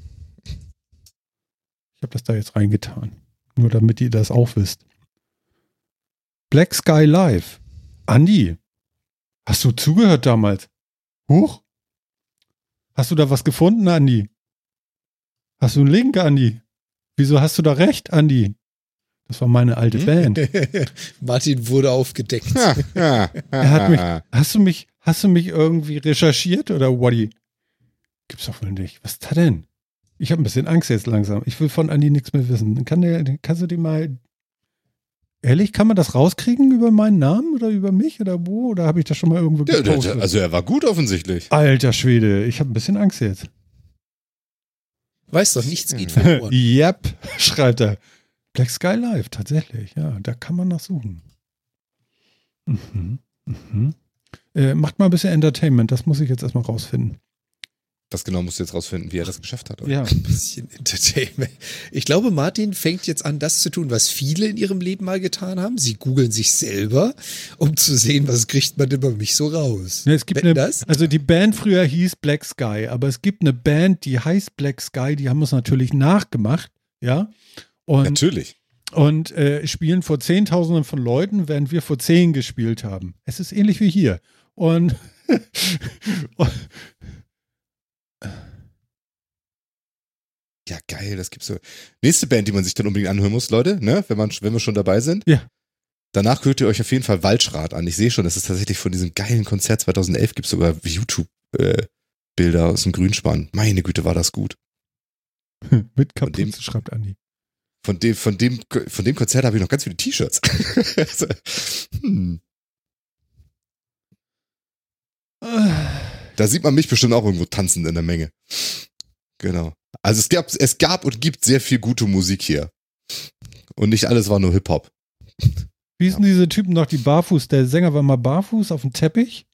S1: Ich habe das da jetzt reingetan. Nur damit ihr das auch wisst. Black Sky Live. Andi, hast du zugehört damals? Huch? Hast du da was gefunden, Andi? Hast du einen Link, Andi? Wieso hast du da recht, Andi? Das war meine alte hm? Band.
S2: Martin wurde aufgedeckt.
S1: er hat mich, hast du mich, hast du mich irgendwie recherchiert oder Waddy? Gibt's doch wohl nicht. Was ist da denn? Ich habe ein bisschen Angst jetzt langsam. Ich will von Andi nichts mehr wissen. Kann der, kannst du dir mal. Ehrlich, kann man das rauskriegen über meinen Namen oder über mich oder wo? Oder habe ich das schon mal irgendwo
S3: gepostet? Ja, also er war gut offensichtlich.
S1: Alter Schwede, ich habe ein bisschen Angst jetzt.
S2: Weißt doch, nichts geht verloren.
S1: yep, schreibt er. Black Sky Live, tatsächlich, ja, da kann man noch suchen. Mhm, mhm. Äh, macht mal ein bisschen Entertainment, das muss ich jetzt erstmal rausfinden.
S3: Was genau musst du jetzt rausfinden, wie er das geschafft hat?
S2: Oder? Ja, ein bisschen Entertainment. Ich glaube, Martin fängt jetzt an, das zu tun, was viele in ihrem Leben mal getan haben. Sie googeln sich selber, um zu sehen, was kriegt man über mich so raus.
S1: Ja, es gibt eine, das? Also die Band früher hieß Black Sky, aber es gibt eine Band, die heißt Black Sky, die haben es natürlich nachgemacht, ja.
S3: Und, Natürlich.
S1: Und äh, spielen vor Zehntausenden von Leuten, während wir vor zehn gespielt haben. Es ist ähnlich wie hier. Und,
S3: Ja, geil, das gibt's so. Nächste Band, die man sich dann unbedingt anhören muss, Leute, ne, wenn man, wenn wir schon dabei sind.
S1: Ja.
S3: Danach hört ihr euch auf jeden Fall Waldschrat an. Ich sehe schon, das ist tatsächlich von diesem geilen Konzert 2011 gibt es sogar YouTube-Bilder äh, aus dem Grünspan. Meine Güte, war das gut.
S1: Mit Kapuze, schreibt Andi.
S3: Von dem, von dem, von dem Konzert habe ich noch ganz viele T-Shirts. hm. Da sieht man mich bestimmt auch irgendwo tanzen in der Menge. Genau. Also es gab, es gab und gibt sehr viel gute Musik hier. Und nicht alles war nur Hip-Hop.
S1: Wie hießen diese Typen noch, die barfuß? Der Sänger war mal barfuß auf dem Teppich.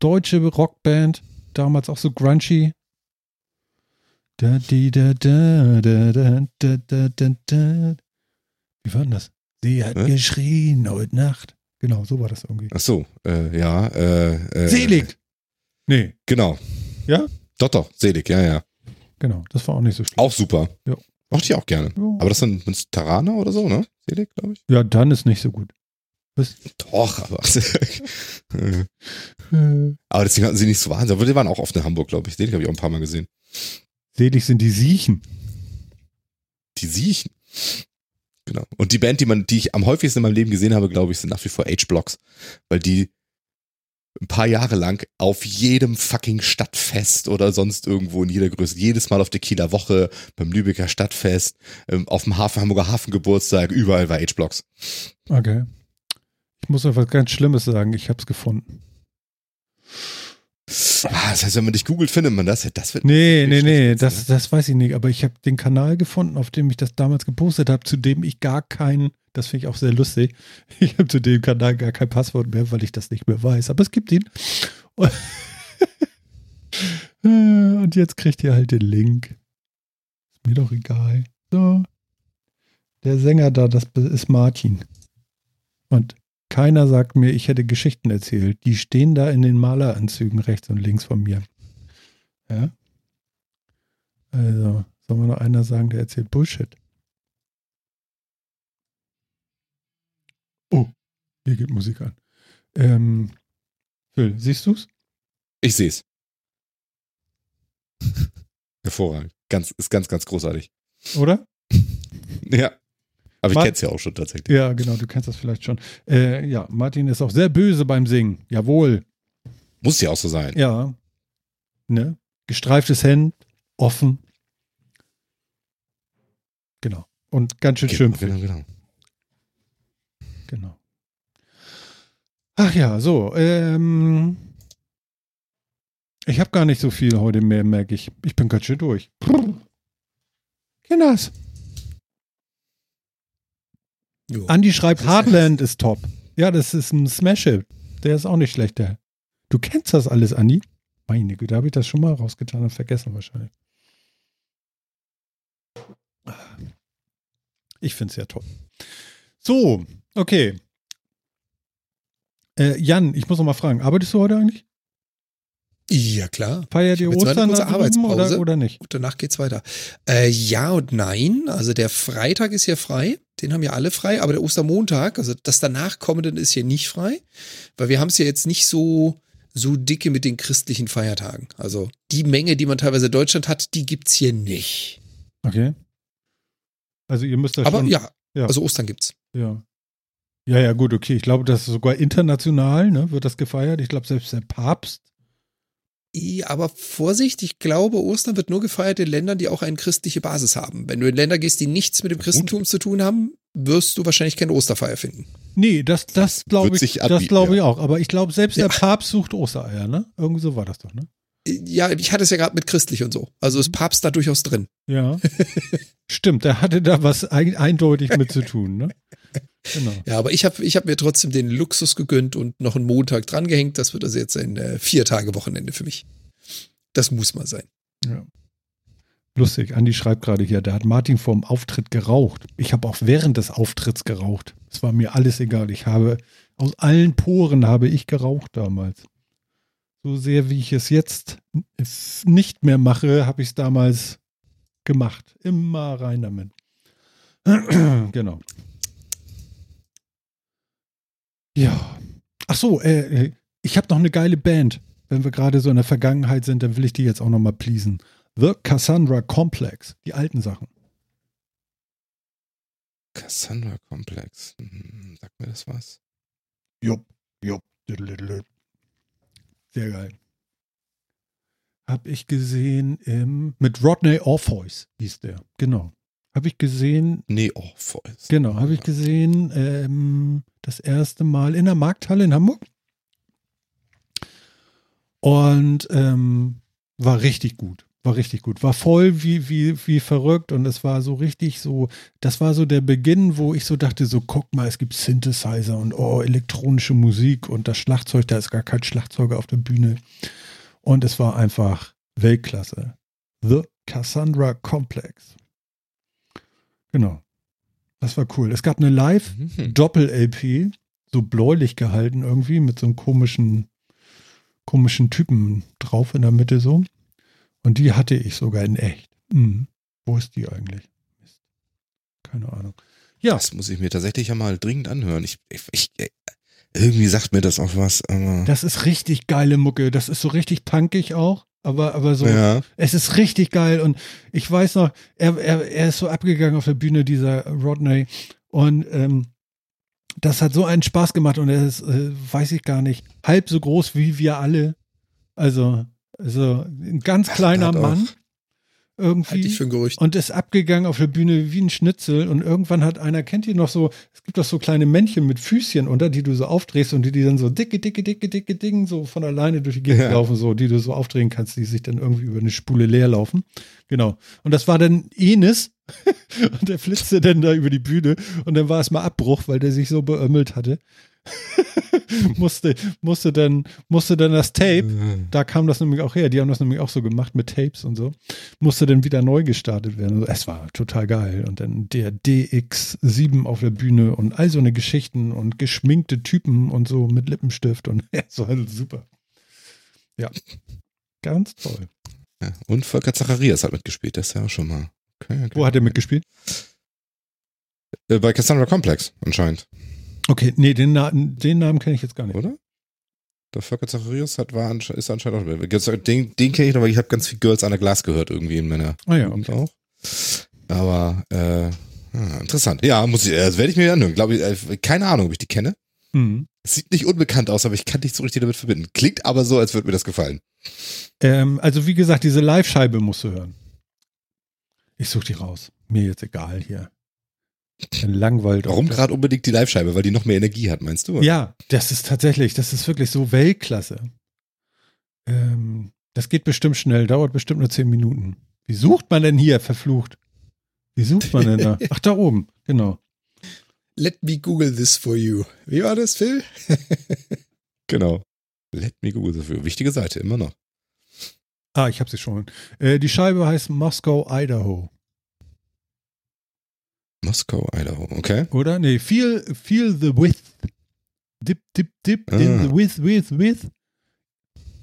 S1: Deutsche Rockband. Damals auch so grungy. Da, di, da, da, da, da, da, da, da, da. Wie war denn das? Sie hat Hä? geschrien heute Nacht. Genau, so war das irgendwie.
S3: Ach so, äh, ja. Äh,
S1: äh, Selig! Nee.
S3: Genau.
S1: Ja?
S3: Doch, doch, Selig, ja, ja.
S1: Genau, das war auch nicht so schlimm.
S3: Auch super.
S1: Ja.
S3: Mochte ich auch gerne. Ja. Aber das sind Tarana oder so, ne? Selig, glaube ich.
S1: Ja, dann ist nicht so gut.
S3: Was? Doch, aber. aber deswegen hatten sie nicht so wahnsinnig. Aber die waren auch oft in Hamburg, glaube ich. Selig habe ich auch ein paar Mal gesehen.
S1: Selig sind die Siechen.
S3: Die Siechen. Genau. Und die Band, die man, die ich am häufigsten in meinem Leben gesehen habe, glaube ich, sind nach wie vor H-Blocks. Weil die ein paar Jahre lang auf jedem fucking Stadtfest oder sonst irgendwo in jeder Größe, jedes Mal auf der Kieler Woche, beim Lübecker Stadtfest, ähm, auf dem Hafen, Hamburger Hafengeburtstag, überall war H-Blocks.
S1: Okay. Ich muss noch was ganz Schlimmes sagen, ich habe es gefunden.
S3: Ah, das heißt, wenn man dich googelt, findet man das. Das wird
S1: nee, nee, nee, das, das weiß ich nicht. Aber ich habe den Kanal gefunden, auf dem ich das damals gepostet habe, zu dem ich gar kein, das finde ich auch sehr lustig, ich habe zu dem Kanal gar kein Passwort mehr, weil ich das nicht mehr weiß. Aber es gibt ihn. Und jetzt kriegt ihr halt den Link. Ist mir doch egal. So. Der Sänger da, das ist Martin. Und keiner sagt mir, ich hätte Geschichten erzählt. Die stehen da in den Maleranzügen rechts und links von mir. Ja. Also, soll mir noch einer sagen, der erzählt Bullshit? Oh, hier geht Musik an. Ähm, Phil, siehst du's?
S3: Ich seh's. Hervorragend. Ganz, ist ganz, ganz großartig.
S1: Oder?
S3: ja. Aber ich kenne es ja auch schon tatsächlich.
S1: Ja, genau, du kennst das vielleicht schon. Äh, ja, Martin ist auch sehr böse beim Singen. Jawohl.
S3: Muss ja auch so sein.
S1: Ja. Ne? Gestreiftes Hemd, offen. Genau. Und ganz schön genau,
S3: Genau, genau.
S1: Genau. Ach ja, so. Ähm, ich habe gar nicht so viel heute mehr, merke ich. Ich bin ganz schön durch. Kinders. Jo. Andi schreibt, Heartland ist top. Ja, das ist ein Smash-Hit. Der ist auch nicht schlecht, der. Du kennst das alles, Andi? Meine Güte, habe ich das schon mal rausgetan und vergessen wahrscheinlich. Ich finde es ja toll. So, okay. Äh, Jan, ich muss noch mal fragen, arbeitest du heute eigentlich?
S2: Ja, klar.
S1: Feiert ihr Ostern
S2: eine Arbeitspause
S1: oder, oder nicht?
S2: Und danach geht's weiter. Äh, ja und nein. Also der Freitag ist hier frei. Den haben ja alle frei. Aber der Ostermontag, also das danach kommende ist hier nicht frei. Weil wir haben es ja jetzt nicht so, so dicke mit den christlichen Feiertagen. Also die Menge, die man teilweise in Deutschland hat, die gibt's hier nicht.
S1: Okay. Also ihr müsst da
S2: Aber
S1: schon,
S2: ja, ja, also Ostern gibt's.
S1: Ja. Ja, ja, gut, okay. Ich glaube, das ist sogar international, ne, wird das gefeiert. Ich glaube, selbst der Papst
S2: aber Vorsicht, ich glaube, Ostern wird nur gefeiert in Ländern, die auch eine christliche Basis haben. Wenn du in Länder gehst, die nichts mit dem Christentum zu tun haben, wirst du wahrscheinlich keine Osterfeier finden.
S1: Nee, das, das glaube ich, das glaube ich auch. Aber ich glaube, selbst ja. der Papst sucht Ostereier, ne? Irgendwie so war das doch, ne?
S2: Ja, ich hatte es ja gerade mit christlich und so. Also ist Papst da durchaus drin.
S1: Ja. Stimmt, der hatte da was eindeutig mit zu tun, ne?
S2: Genau. Ja, aber ich habe ich hab mir trotzdem den Luxus gegönnt und noch einen Montag drangehängt. Das wird also jetzt ein äh, Vier-Tage-Wochenende für mich. Das muss mal sein.
S1: Ja. Lustig, Andi schreibt gerade hier, da hat Martin vor dem Auftritt geraucht. Ich habe auch während des Auftritts geraucht. Es war mir alles egal. Ich habe, aus allen Poren habe ich geraucht damals. So sehr, wie ich es jetzt nicht mehr mache, habe ich es damals gemacht. Immer rein damit. genau. Ja. Ach so, äh, äh ich habe noch eine geile Band. Wenn wir gerade so in der Vergangenheit sind, dann will ich die jetzt auch noch mal pleasen. The Cassandra Complex, die alten Sachen.
S3: Cassandra Complex. Hm, sag mir das was?
S1: Jupp, jupp. Sehr geil. Hab ich gesehen im, mit Rodney Orpheus hieß der. Genau. Habe ich gesehen.
S3: Nee, Orpheus.
S1: Genau, habe ich gesehen. Ähm, das erste Mal in der Markthalle in Hamburg. Und ähm, war richtig gut. War richtig gut. War voll wie, wie, wie verrückt und es war so richtig so, das war so der Beginn, wo ich so dachte, so guck mal, es gibt Synthesizer und oh, elektronische Musik und das Schlagzeug, da ist gar kein Schlagzeuger auf der Bühne. Und es war einfach Weltklasse. The Cassandra Complex. Genau. Das war cool. Es gab eine Live-Doppel-LP, mhm. so bläulich gehalten irgendwie, mit so einem komischen, komischen Typen drauf in der Mitte so. Und die hatte ich sogar in echt. Hm. Wo ist die eigentlich? Keine Ahnung.
S3: Ja. Das muss ich mir tatsächlich ja mal dringend anhören. Ich, ich, ich irgendwie sagt mir das auch was.
S1: Das ist richtig geile Mucke. Das ist so richtig punkig auch. Aber, aber so, ja. es ist richtig geil. Und ich weiß noch, er, er, er ist so abgegangen auf der Bühne, dieser Rodney. Und ähm, das hat so einen Spaß gemacht und er ist, äh, weiß ich gar nicht, halb so groß wie wir alle. Also, also ein ganz kleiner Mann. Irgendwie. Halt
S2: ich für ein Gerücht.
S1: Und ist abgegangen auf der Bühne wie ein Schnitzel. Und irgendwann hat einer, kennt ihr noch so, es gibt doch so kleine Männchen mit Füßchen unter, die du so aufdrehst und die, die dann so dicke, dicke, dicke, dicke Ding so von alleine durch die Gegend ja. laufen, so, die du so aufdrehen kannst, die sich dann irgendwie über eine Spule leer laufen. Genau. Und das war dann Enis. und der flitzte dann da über die Bühne und dann war es mal Abbruch, weil der sich so beömmelt hatte. musste, musste, dann, musste dann das Tape, da kam das nämlich auch her, die haben das nämlich auch so gemacht mit Tapes und so, musste dann wieder neu gestartet werden. Es war total geil. Und dann der DX7 auf der Bühne und all so eine Geschichten und geschminkte Typen und so mit Lippenstift und es war super. Ja, ganz toll.
S3: Ja, und Volker Zacharias hat mitgespielt, das ist ja auch schon mal.
S1: Okay, okay. Wo hat er mitgespielt?
S3: Äh, bei Cassandra Complex anscheinend.
S1: Okay, nee, den, Na den Namen kenne ich jetzt gar nicht.
S3: Oder? Der Volker Zacharias hat, war, ist anscheinend auch. Den, den kenne ich noch, weil ich habe ganz viel Girls the Glass gehört irgendwie in meiner
S1: ah, ja, okay. auch.
S3: Aber äh, ah, interessant. Ja, muss ich, das werde ich mir anhören. Glaube ich, äh, keine Ahnung, ob ich die kenne. Mhm. Sieht nicht unbekannt aus, aber ich kann nicht so richtig damit verbinden. Klingt aber so, als würde mir das gefallen.
S1: Ähm, also wie gesagt, diese Live-Scheibe musst du hören. Ich suche die raus. Mir jetzt egal hier. Ein Langweilt.
S3: Warum gerade unbedingt die Live-Scheibe? Weil die noch mehr Energie hat, meinst du?
S1: Ja, das ist tatsächlich, das ist wirklich so Weltklasse. Ähm, das geht bestimmt schnell, dauert bestimmt nur zehn Minuten. Wie sucht man denn hier, verflucht? Wie sucht man denn da? Ach, da oben, genau.
S2: Let me Google this for you. Wie war das, Phil?
S3: genau. Let me Google this for you. Wichtige Seite, immer noch.
S1: Ah, ich habe sie schon. Äh, die Scheibe heißt Moscow, Idaho.
S3: Moskau, Idaho, okay.
S1: Oder? Nee, feel, feel the width. Dip, dip, dip ah. in the width, width, width.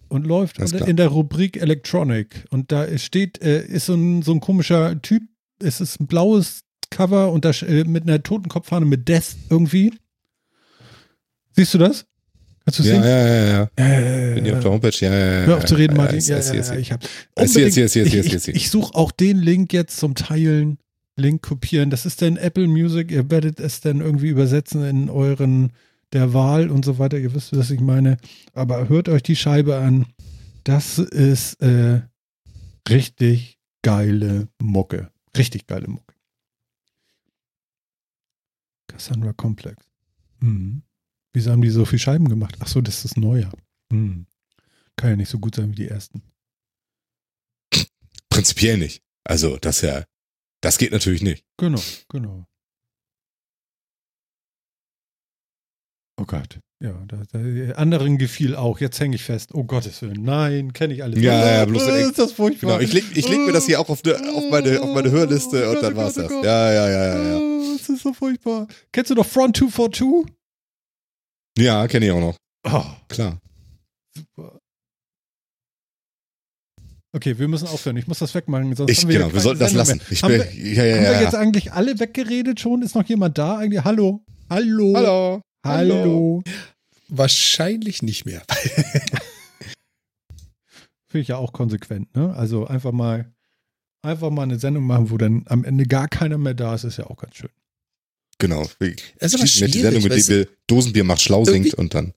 S1: Und läuft in der Rubrik Electronic. Und da steht, äh, ist so ein, so ein komischer Typ. Es ist ein blaues Cover und da, äh, mit einer Totenkopffahne mit Death irgendwie. Siehst du das?
S3: Kannst du ja, sehen? Ja, ja, ja. Äh, Bin ich auf der Homepage? Ja, ja, ja.
S1: Hör auf zu reden, Martin. Ja, ja, ja, ich. Ich, ich, ich suche auch den Link jetzt zum Teilen. Link kopieren. Das ist dann Apple Music. Ihr werdet es dann irgendwie übersetzen in euren der Wahl und so weiter. Ihr wisst, was ich meine. Aber hört euch die Scheibe an. Das ist äh, richtig geile Mucke. Richtig geile Mucke. Cassandra Complex. Mhm. Wieso haben die so viel Scheiben gemacht? Ach so, das ist neuer. Mhm. Kann ja nicht so gut sein wie die ersten.
S3: Prinzipiell nicht. Also, das ja das geht natürlich nicht.
S1: Genau, genau. Oh Gott. Ja, da, da, anderen gefiel auch. Jetzt hänge ich fest. Oh Gottes Willen. Nein, kenne ich alles.
S3: Ja, oh, ja, bloß oh, ist das furchtbar. Genau, ich lege ich leg mir das hier auch auf, ne, auf, meine, auf meine Hörliste oh, und Gott, dann war's oh das. Ja, ja, ja, ja, ja.
S1: Oh, das ist so furchtbar. Kennst du noch Front 242?
S3: Ja, kenne ich auch noch. Oh. Klar.
S1: Super. Okay, wir müssen aufhören. Ich muss das wegmachen.
S3: Sonst ich, wir genau, wir sollten das lassen.
S1: Ich haben, wir, ja, ja, haben wir jetzt eigentlich alle weggeredet schon? Ist noch jemand da eigentlich? Hallo? Hallo?
S2: Hallo?
S1: Hallo?
S2: Wahrscheinlich nicht mehr.
S1: Finde ich ja auch konsequent, ne? Also einfach mal, einfach mal eine Sendung machen, wo dann am Ende gar keiner mehr da ist, ist ja auch ganz schön.
S3: Genau.
S2: Es ist aber schwierig,
S3: die Sendung, mit der wir Dosenbier macht schlau singt und dann.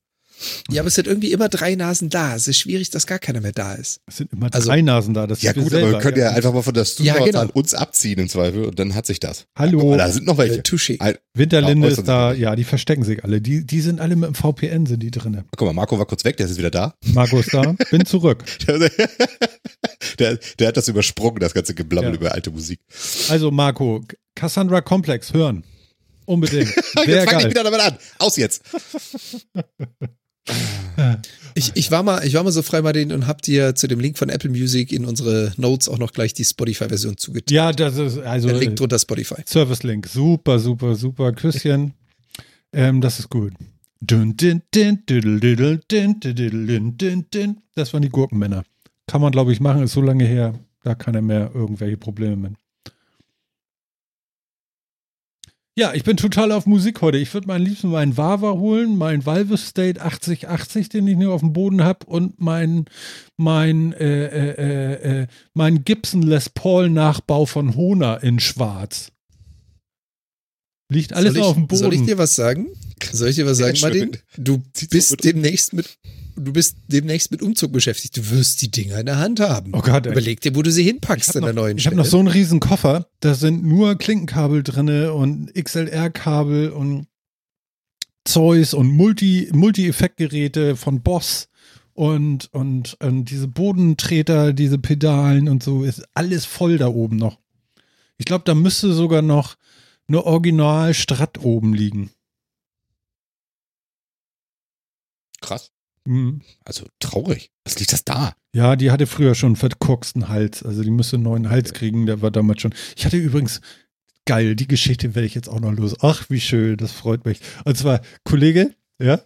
S2: Ja, aber es sind irgendwie immer drei Nasen da. Es ist schwierig, dass gar keiner mehr da ist.
S1: Es sind immer also, drei Nasen da. Das
S3: ja gut, selber. aber wir können ja, ja einfach mal von der Studio ja, genau. an uns abziehen im Zweifel und dann hat sich das.
S1: Hallo.
S3: Ja, da sind noch welche. Äh.
S1: Winterlinde ist da, ja, die verstecken sich alle. Die, die sind alle mit dem VPN, sind die drin.
S3: Guck mal, Marco war kurz weg, der ist jetzt wieder da.
S1: Marco ist da, bin zurück.
S3: der, der hat das übersprungen, das ganze Geblabbel über alte Musik.
S1: Also Marco, Cassandra Complex, hören. Unbedingt. Sehr
S3: jetzt fang ich wieder damit an. Aus jetzt.
S2: Ich, ich, war mal, ich war mal so frei, Martin, und hab dir zu dem Link von Apple Music in unsere Notes auch noch gleich die Spotify-Version zugeteilt.
S1: Ja, das ist also.
S2: Der Link drunter Spotify.
S1: Service-Link. Super, super, super. Küsschen. ähm, das ist gut. Das waren die Gurkenmänner. Kann man, glaube ich, machen, ist so lange her. Da kann er mehr irgendwelche Probleme mit. Ja, ich bin total auf Musik heute. Ich würde meinen liebsten meinen Wawa holen, meinen Valve State 8080, den ich nur auf dem Boden habe, und mein, mein, äh, äh, äh, äh, mein Gibson Les Paul Nachbau von Hona in Schwarz. Liegt alles
S2: ich,
S1: auf dem Boden.
S2: Soll ich dir was sagen? Soll ich dir was sagen, Martin? Du bist demnächst mit du bist demnächst mit Umzug beschäftigt. Du wirst die Dinger in der Hand haben.
S1: Oh Gott, ey.
S2: Überleg dir, wo du sie hinpackst in
S1: noch,
S2: der neuen
S1: Ich habe noch so einen riesen Koffer. Da sind nur Klinkenkabel drinne und XLR-Kabel und Zeus und Multi, Multi-Effektgeräte von Boss und, und, und diese Bodentreter, diese Pedalen und so, ist alles voll da oben noch. Ich glaube, da müsste sogar noch eine Original Strat oben liegen.
S3: Krass.
S1: Mhm.
S3: Also traurig. Was liegt das da?
S1: Ja, die hatte früher schon einen verkorksten Hals. Also die müsste einen neuen Hals kriegen. Der war damals schon. Ich hatte übrigens, geil, die Geschichte werde ich jetzt auch noch los. Ach, wie schön, das freut mich. Und zwar, Kollege, ja,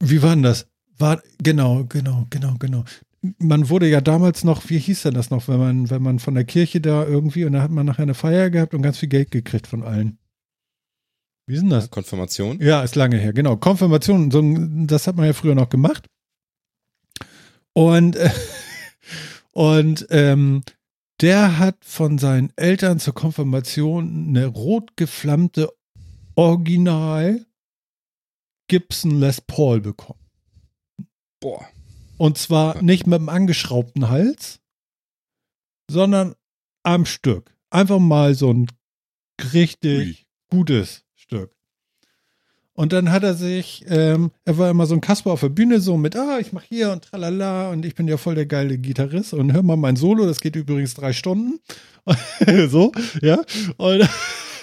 S1: wie war denn das? War, genau, genau, genau, genau. Man wurde ja damals noch, wie hieß denn das noch, wenn man, wenn man von der Kirche da irgendwie, und da hat man nachher eine Feier gehabt und ganz viel Geld gekriegt von allen. Wie ist denn das?
S3: Konfirmation?
S1: Ja, ist lange her, genau. Konfirmation, so, das hat man ja früher noch gemacht. Und, äh, und ähm, der hat von seinen Eltern zur Konfirmation eine rot geflammte Original Gibson Les Paul bekommen.
S3: Boah.
S1: Und zwar nicht mit einem angeschraubten Hals, sondern am Stück. Einfach mal so ein richtig Ui. gutes Stück. Und dann hat er sich, ähm, er war immer so ein Kasper auf der Bühne, so mit, ah, ich mach hier und tralala und ich bin ja voll der geile Gitarrist und hör mal mein Solo, das geht übrigens drei Stunden. so, ja. Und,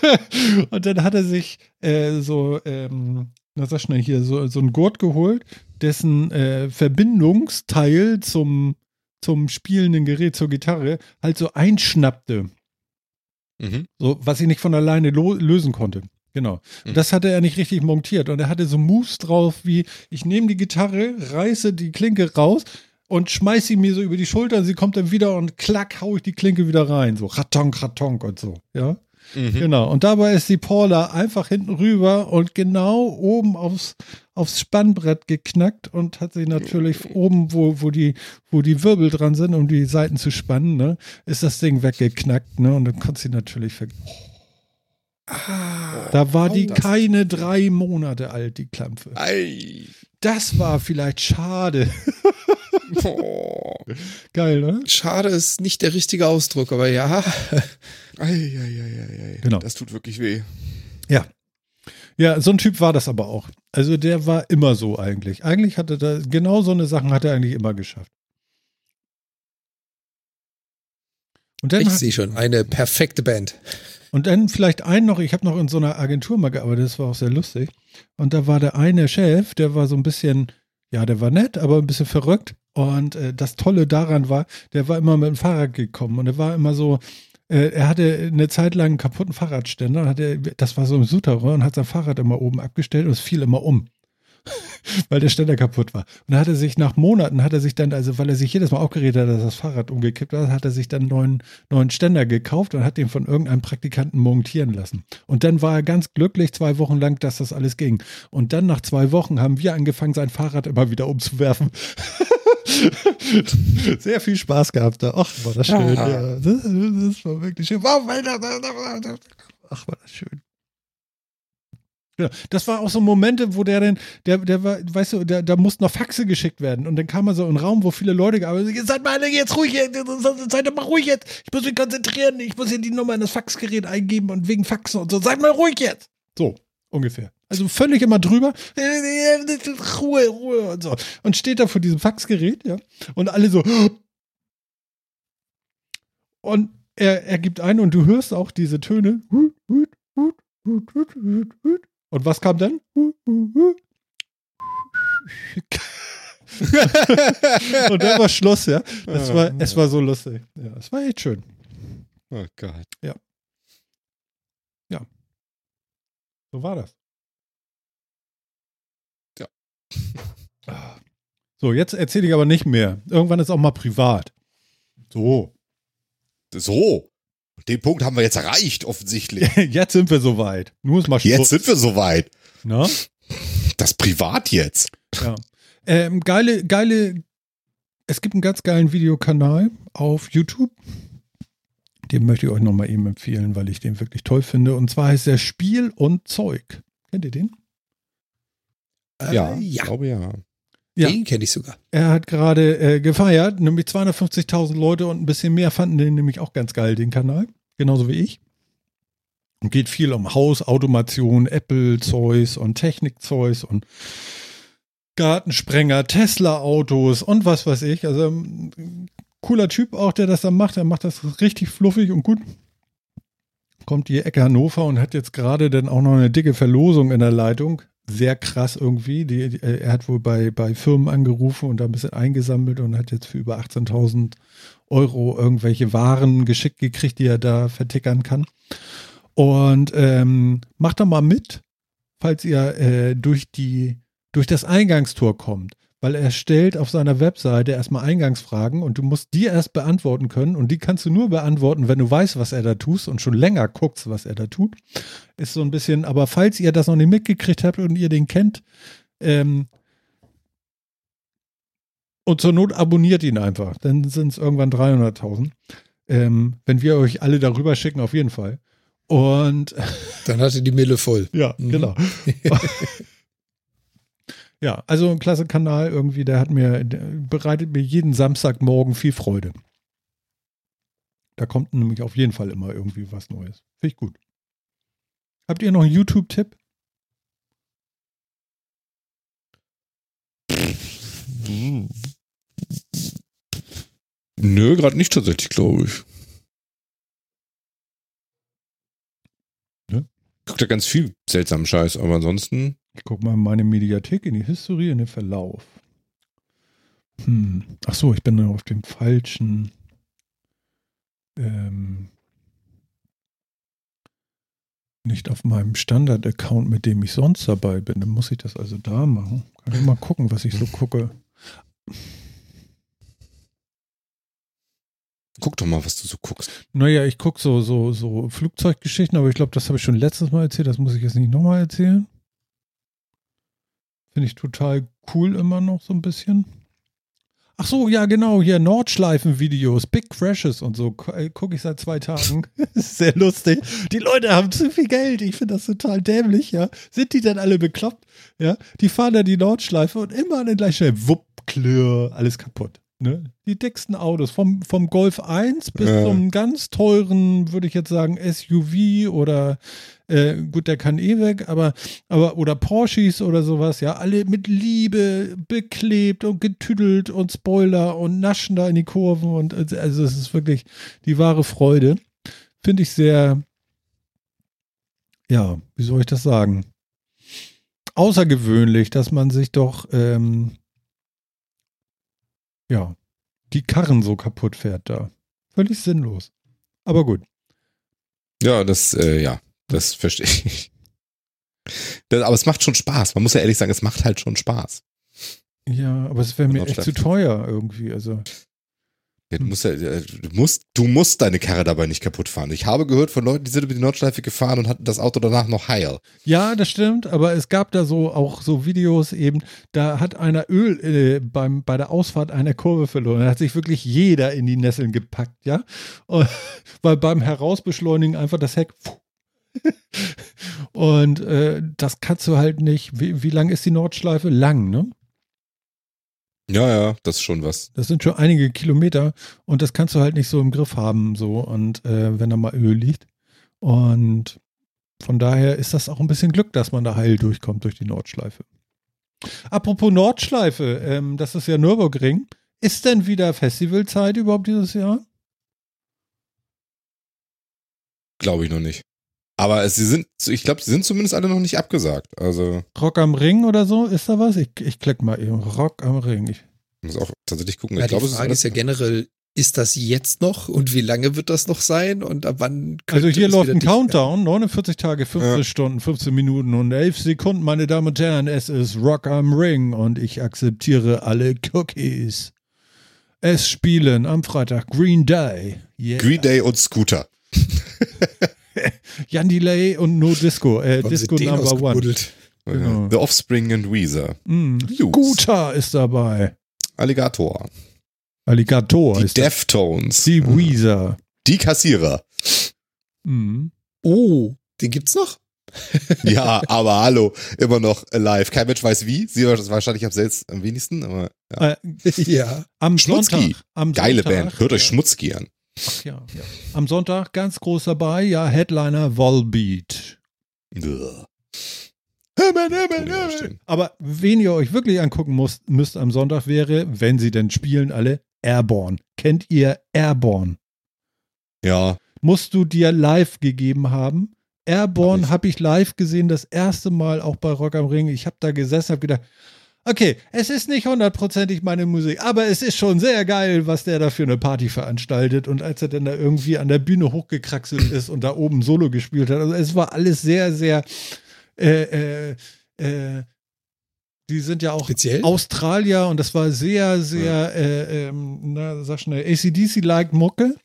S1: und dann hat er sich äh, so, ähm, na sag schnell hier, so, so ein Gurt geholt, dessen äh, Verbindungsteil zum, zum spielenden Gerät, zur Gitarre, halt so einschnappte. Mhm. So, was ich nicht von alleine lösen konnte. Genau. Mhm. Das hatte er nicht richtig montiert. Und er hatte so Moves drauf, wie ich nehme die Gitarre, reiße die Klinke raus und schmeiße sie mir so über die Schulter. Sie kommt dann wieder und klack, hau ich die Klinke wieder rein. So ratonk, ratonk und so. Ja. Mhm. Genau. Und dabei ist die Paula einfach hinten rüber und genau oben aufs, aufs Spannbrett geknackt und hat sich natürlich mhm. oben, wo, wo, die, wo die Wirbel dran sind, um die Seiten zu spannen, ne, ist das Ding weggeknackt, ne? Und dann konnte sie natürlich ver Ah, da war die keine drei Monate alt, die Klampfe.
S3: Ei.
S1: Das war vielleicht schade.
S2: Oh. Geil, ne? Schade ist nicht der richtige Ausdruck, aber ja.
S3: Ei, ei, ei, ei, Genau. Das tut wirklich weh.
S1: Ja. Ja, so ein Typ war das aber auch. Also der war immer so eigentlich. Eigentlich hatte er genau so eine Sachen hat er eigentlich immer geschafft.
S2: ich sehe schon, eine perfekte Band.
S1: Und dann vielleicht einen noch, ich habe noch in so einer Agentur mal gearbeitet, das war auch sehr lustig. Und da war der eine Chef, der war so ein bisschen, ja, der war nett, aber ein bisschen verrückt. Und äh, das Tolle daran war, der war immer mit dem Fahrrad gekommen und er war immer so, äh, er hatte eine Zeit lang einen kaputten Fahrradständer, hatte, das war so ein Souterrain und hat sein Fahrrad immer oben abgestellt und es fiel immer um. weil der Ständer kaputt war. Und dann hat er sich nach Monaten, hat er sich dann, also weil er sich jedes Mal aufgeregt hat, dass das Fahrrad umgekippt war, hat er sich dann einen neuen, neuen Ständer gekauft und hat den von irgendeinem Praktikanten montieren lassen. Und dann war er ganz glücklich zwei Wochen lang, dass das alles ging. Und dann nach zwei Wochen haben wir angefangen, sein Fahrrad immer wieder umzuwerfen. Sehr viel Spaß gehabt da. Ach, war das schön. Ja. ja. Das, das, war wirklich schön. Ach, war das schön. Ja, das war auch so Momente, wo der denn, der, der war, weißt du, da mussten noch Faxe geschickt werden. Und dann kam er so in einen Raum, wo viele Leute gearbeitet haben. Seid mal jetzt ruhig, seid doch mal ruhig jetzt. Ich muss mich konzentrieren. Ich muss hier die Nummer in das Faxgerät eingeben und wegen Faxen und so. Seid mal ruhig jetzt. So, ungefähr. Also völlig immer drüber. Ruhe, Ruhe und so. Und steht da vor diesem Faxgerät, ja. Und alle so. Und er, er gibt ein und du hörst auch diese Töne. Und was kam dann? und dann war Schluss, ja. Das war, es war so lustig. Ja, es war echt schön.
S3: Oh Gott.
S1: Ja. Ja. So war das.
S3: Ja.
S1: So, jetzt erzähle ich aber nicht mehr. Irgendwann ist auch mal privat. So.
S3: So. Den Punkt haben wir jetzt erreicht, offensichtlich.
S1: jetzt sind wir soweit. Nur ist mal
S3: Schluss. Jetzt sind wir soweit.
S1: Na?
S3: Das privat jetzt.
S1: Ja. Ähm, geile, geile. Es gibt einen ganz geilen Videokanal auf YouTube. Den möchte ich euch nochmal eben empfehlen, weil ich den wirklich toll finde. Und zwar heißt der Spiel und Zeug. Kennt ihr den?
S3: Äh, ja, ja. glaube ja.
S2: Ja. Den kenne ich sogar.
S1: Er hat gerade äh, gefeiert, nämlich 250.000 Leute und ein bisschen mehr fanden den nämlich auch ganz geil, den Kanal. Genauso wie ich. Und geht viel um Hausautomation, Apple-Zeus und Technik-Zeus und Gartensprenger, Tesla-Autos und was weiß ich. Also ähm, cooler Typ auch, der das dann macht. Er macht das richtig fluffig und gut. Kommt die Ecke Hannover und hat jetzt gerade dann auch noch eine dicke Verlosung in der Leitung sehr krass irgendwie. Die, die, er hat wohl bei, bei Firmen angerufen und da ein bisschen eingesammelt und hat jetzt für über 18.000 Euro irgendwelche Waren geschickt gekriegt, die er da vertickern kann. Und ähm, macht da mal mit, falls ihr äh, durch die durch das Eingangstor kommt weil er stellt auf seiner Webseite erstmal Eingangsfragen und du musst die erst beantworten können und die kannst du nur beantworten, wenn du weißt, was er da tut und schon länger guckst, was er da tut. Ist so ein bisschen, aber falls ihr das noch nicht mitgekriegt habt und ihr den kennt, ähm, und zur Not abonniert ihn einfach, dann sind es irgendwann 300.000. Ähm, wenn wir euch alle darüber schicken, auf jeden Fall. Und
S2: dann hatte die Mille voll.
S1: Ja, mhm. genau. Ja, also ein klasse Kanal irgendwie, der hat mir, der bereitet mir jeden Samstagmorgen viel Freude. Da kommt nämlich auf jeden Fall immer irgendwie was Neues. Finde ich gut. Habt ihr noch einen YouTube-Tipp?
S3: Nö, gerade nicht tatsächlich, glaube ich. Ne? Ich gucke da ganz viel seltsamen Scheiß, aber ansonsten.
S1: Ich gucke mal in meine Mediathek, in die Historie, in den Verlauf. Hm. Ach so, ich bin auf dem falschen. Ähm, nicht auf meinem Standard-Account, mit dem ich sonst dabei bin. Dann muss ich das also da machen. Kann ich mal gucken, was ich so gucke.
S3: Guck doch mal, was du so guckst.
S1: Naja, ich gucke so, so, so Flugzeuggeschichten, aber ich glaube, das habe ich schon letztes Mal erzählt. Das muss ich jetzt nicht nochmal erzählen. Finde ich total cool immer noch so ein bisschen. Ach so, ja, genau, hier Nordschleifen-Videos, Big Crashes und so. Äh, Gucke ich seit zwei Tagen. Sehr lustig. Die Leute haben zu viel Geld. Ich finde das total dämlich, ja. Sind die denn alle bekloppt? Ja, die fahren da die Nordschleife und immer an den gleichen Stellen. Wupp, klirr, alles kaputt. Ne? Die dicksten Autos, vom, vom Golf 1 bis ja. zum ganz teuren, würde ich jetzt sagen, SUV oder äh, gut, der kann eh weg, aber, aber oder Porsches oder sowas, ja, alle mit Liebe beklebt und getüdelt und Spoiler und naschen da in die Kurven und also es ist wirklich die wahre Freude. Finde ich sehr, ja, wie soll ich das sagen? Außergewöhnlich, dass man sich doch ähm, ja, die Karren so kaputt fährt da. Völlig sinnlos. Aber gut.
S3: Ja, das, äh, ja, das verstehe ich. Das, aber es macht schon Spaß. Man muss ja ehrlich sagen, es macht halt schon Spaß.
S1: Ja, aber es wäre mir echt zu teuer irgendwie. Also.
S3: Ja, du, musst ja, du, musst, du musst deine Karre dabei nicht kaputt fahren. Ich habe gehört von Leuten, die sind über die Nordschleife gefahren und hatten das Auto danach noch heil.
S1: Ja, das stimmt, aber es gab da so auch so Videos eben, da hat einer Öl äh, beim, bei der Ausfahrt einer Kurve verloren. Da hat sich wirklich jeder in die Nesseln gepackt, ja. Und, weil beim Herausbeschleunigen einfach das Heck. und äh, das kannst du halt nicht. Wie, wie lang ist die Nordschleife? Lang, ne?
S3: Ja, ja, das ist schon was.
S1: Das sind schon einige Kilometer und das kannst du halt nicht so im Griff haben, so und äh, wenn da mal Öl liegt. Und von daher ist das auch ein bisschen Glück, dass man da heil durchkommt durch die Nordschleife. Apropos Nordschleife, ähm, das ist ja Nürburgring. Ist denn wieder Festivalzeit überhaupt dieses Jahr?
S3: Glaube ich noch nicht. Aber sie sind, ich glaube, sie sind zumindest alle noch nicht abgesagt. Also
S1: Rock am Ring oder so, ist da was? Ich, ich klick mal eben. Rock am Ring. Ich
S3: muss auch tatsächlich gucken.
S2: Ja,
S3: ich glaube,
S2: die Frage ist, ist ja generell, ist das jetzt noch und wie lange wird das noch sein und ab wann
S1: Also hier läuft ein Countdown, 49 Tage, 15 ja. Stunden, 15 Minuten und 11 Sekunden, meine Damen und Herren, es ist Rock am Ring und ich akzeptiere alle Cookies. Es spielen am Freitag Green Day.
S3: Yeah. Green Day und Scooter.
S1: Jan Delay und No Disco. Äh, Disco Number One.
S3: Genau. The Offspring and Weezer.
S1: Mm. Scooter ist dabei.
S3: Alligator.
S1: Alligator
S3: Die Deftones.
S1: Die Weezer.
S3: Die Kassierer.
S2: Mhm. Oh, den gibt's noch?
S3: ja, aber hallo, immer noch live. Kein Mensch weiß wie. Sie wahrscheinlich am selbst am wenigsten, aber
S1: ja. Äh, ja. Am Schmutzki. Sonntag,
S3: am Geile Sonntag, Band. Hört euch Schmutzki an.
S1: Ach ja, ja. Am Sonntag ganz groß dabei, ja, Headliner Volbeat. Aber wen ihr euch wirklich angucken müsst, müsst am Sonntag wäre, wenn sie denn spielen, alle Airborne. Kennt ihr Airborne?
S3: Ja.
S1: Musst du dir live gegeben haben? Airborne habe ich live gesehen, das erste Mal auch bei Rock am Ring. Ich habe da gesessen, habe gedacht, okay, es ist nicht hundertprozentig meine Musik, aber es ist schon sehr geil, was der da für eine Party veranstaltet. Und als er dann da irgendwie an der Bühne hochgekraxelt ist und da oben Solo gespielt hat, also es war alles sehr, sehr, äh, äh, äh, die sind ja auch
S2: Speziell?
S1: Australier und das war sehr, sehr, ja. äh, ähm, na, sag schnell, ACDC-like Mucke.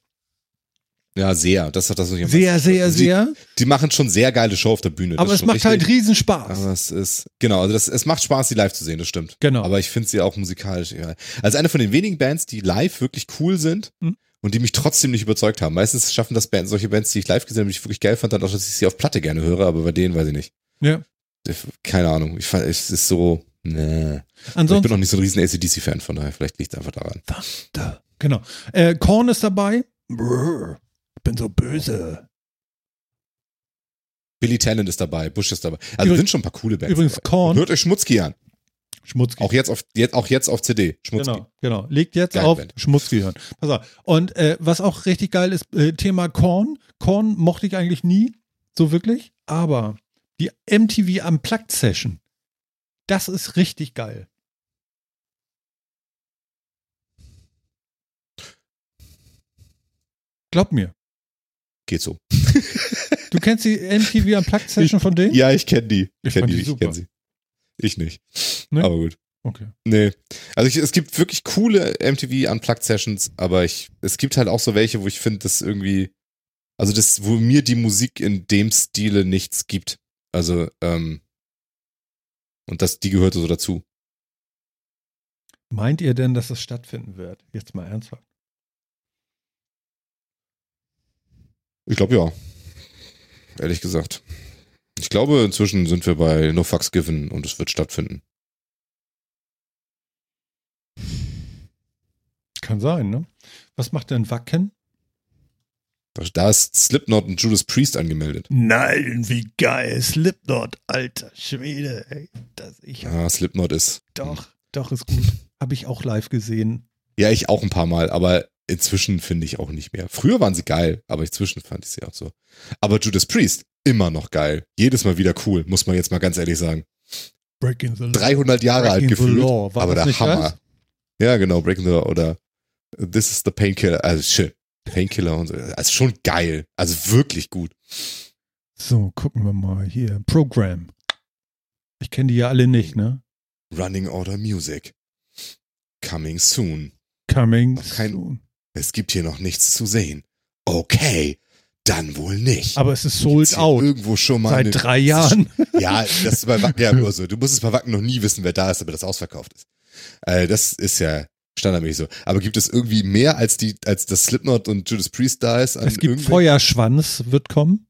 S3: Ja, sehr. Das hat das
S1: nicht Sehr, sehr,
S3: die,
S1: sehr.
S3: Die machen schon sehr geile Show auf der Bühne.
S1: Aber es macht richtig, halt Riesenspaß.
S3: Aber es ist, genau, also das, es macht Spaß, die live zu sehen, das stimmt.
S1: Genau.
S3: Aber ich finde sie auch musikalisch, ja. Also eine von den wenigen Bands, die live wirklich cool sind. Hm. Und die mich trotzdem nicht überzeugt haben. Meistens schaffen das Bands, solche Bands, die ich live gesehen habe, die ich wirklich geil fand, dann auch, dass ich sie auf Platte gerne höre, aber bei denen weiß ich nicht.
S1: Ja.
S3: Keine Ahnung. Ich fand, es ist so, ne.
S1: Ansonsten,
S3: ich bin noch nicht so ein riesen ACDC-Fan, von daher, vielleicht liegt es einfach daran.
S1: Da, Genau. Äh, Korn ist dabei. Brrr bin so böse.
S3: Billy Tennant ist dabei, Bush ist dabei. Also übrigens, sind schon ein paar coole Bands.
S1: Übrigens
S3: dabei.
S1: Korn.
S3: Hört euch Schmutzki an.
S1: Schmutzki.
S3: Auch jetzt auf, jetzt, auch jetzt auf CD.
S1: Schmutzki. Genau, genau. Legt jetzt geil auf Band. Schmutzki hören. Pass auf. Und äh, was auch richtig geil ist, äh, Thema Korn. Korn mochte ich eigentlich nie, so wirklich. Aber die MTV Unplugged Session, das ist richtig geil. Glaub mir.
S3: Geht so.
S1: Du kennst die MTV Unplugged Session von denen?
S3: Ja, ich kenne die. Ich kenne die, die ich kenne sie. Ich nicht. Nee? Aber gut.
S1: Okay.
S3: Nee. Also ich, es gibt wirklich coole MTV Unplugged Sessions, aber ich, es gibt halt auch so welche, wo ich finde, dass irgendwie, also das, wo mir die Musik in dem Stile nichts gibt. Also, ähm, und das, die gehörte so dazu.
S1: Meint ihr denn, dass das stattfinden wird? Jetzt mal ernsthaft.
S3: Ich glaube ja. Ehrlich gesagt. Ich glaube, inzwischen sind wir bei No Fucks Given und es wird stattfinden.
S1: Kann sein, ne? Was macht denn Wacken?
S3: Da ist Slipknot und Judas Priest angemeldet.
S1: Nein, wie geil. Slipknot, alter Schwede. Ey, das ich
S3: ja, Slipknot ist.
S1: Doch, doch, ist gut. Habe ich auch live gesehen.
S3: Ja, ich auch ein paar Mal, aber Inzwischen finde ich auch nicht mehr. Früher waren sie geil, aber inzwischen fand ich sie auch so. Aber Judas Priest, immer noch geil. Jedes Mal wieder cool, muss man jetzt mal ganz ehrlich sagen.
S1: Breaking the Law.
S3: 300 Jahre Breaking alt gefühlt, aber der Hammer. Das? Ja, genau, Breaking the Law oder This is the Painkiller. Also schön. Painkiller und so. Also schon geil. Also wirklich gut.
S1: So, gucken wir mal hier. Program. Ich kenne die ja alle nicht, ne?
S3: Running Order Music. Coming soon.
S1: Coming
S3: kein, soon. Es gibt hier noch nichts zu sehen. Okay, dann wohl nicht.
S1: Aber es ist sold out.
S3: Irgendwo schon mal.
S1: Seit eine, drei Jahren.
S3: ja, das ist bei Wacken ja nur so. Du musst es bei Wacken noch nie wissen, wer da ist, aber das ausverkauft ist. Äh, das ist ja standardmäßig so. Aber gibt es irgendwie mehr als die, als das Slipknot und Judas Priest da ist?
S1: es gibt Feuerschwanz, wird kommen.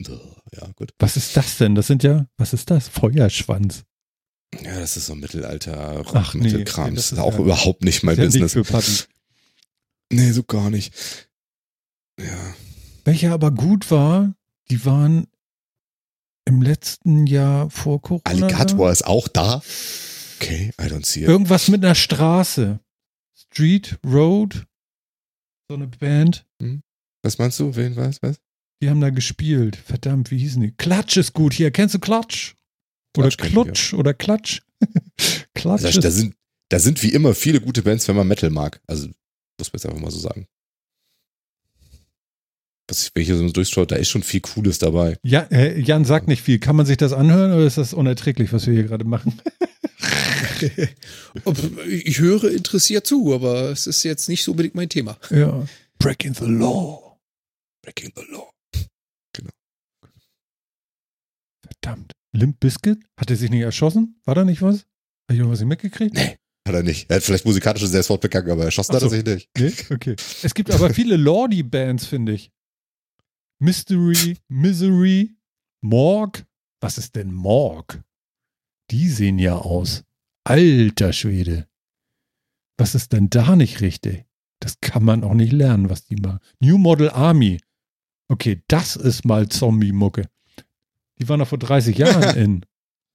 S3: Ja, gut.
S1: Was ist das denn? Das sind ja, was ist das? Feuerschwanz.
S3: Ja, das ist so Mittelalter, Rock, Mittelkram. Nee, das ist auch ja, überhaupt nicht mein Business. Nicht für nee, so gar nicht. Ja.
S1: Welcher aber gut war, die waren im letzten Jahr vor Corona.
S3: Alligator da? ist auch da. Okay, I don't see it.
S1: Irgendwas mit einer Straße. Street, Road. So eine Band. Hm?
S3: Was meinst du? Wen weiß, was?
S1: Die haben da gespielt. Verdammt, wie hießen die? Klatsch ist gut hier. Kennst du Klatsch? Oder Klutsch oder Klatsch.
S3: Klatsch. Also, da, sind, da sind wie immer viele gute Bands, wenn man Metal mag. Also, muss man jetzt einfach mal so sagen. Was ich, wenn ich hier so durchschaue, da ist schon viel Cooles dabei.
S1: Ja, äh, Jan sagt nicht viel. Kann man sich das anhören oder ist das unerträglich, was wir hier gerade machen?
S2: ich höre interessiert zu, aber es ist jetzt nicht so unbedingt mein Thema.
S1: Ja. Breaking the Law.
S3: Breaking the Law. Genau.
S1: Verdammt. Limp Biscuit? Hat er sich nicht erschossen? War da nicht was? Habe ich irgendwas nicht mitgekriegt?
S3: Nee. Hat er nicht. Er hat vielleicht musikalische Selbstmord begangen, aber erschossen so. hat er sich nicht.
S1: Nee? Okay. Es gibt aber viele Lordy-Bands, finde ich. Mystery, Misery, Morg. Was ist denn Morg? Die sehen ja aus. Alter Schwede. Was ist denn da nicht richtig? Das kann man auch nicht lernen, was die machen. New Model Army. Okay, das ist mal Zombie-Mucke. Die waren doch vor 30 Jahren in.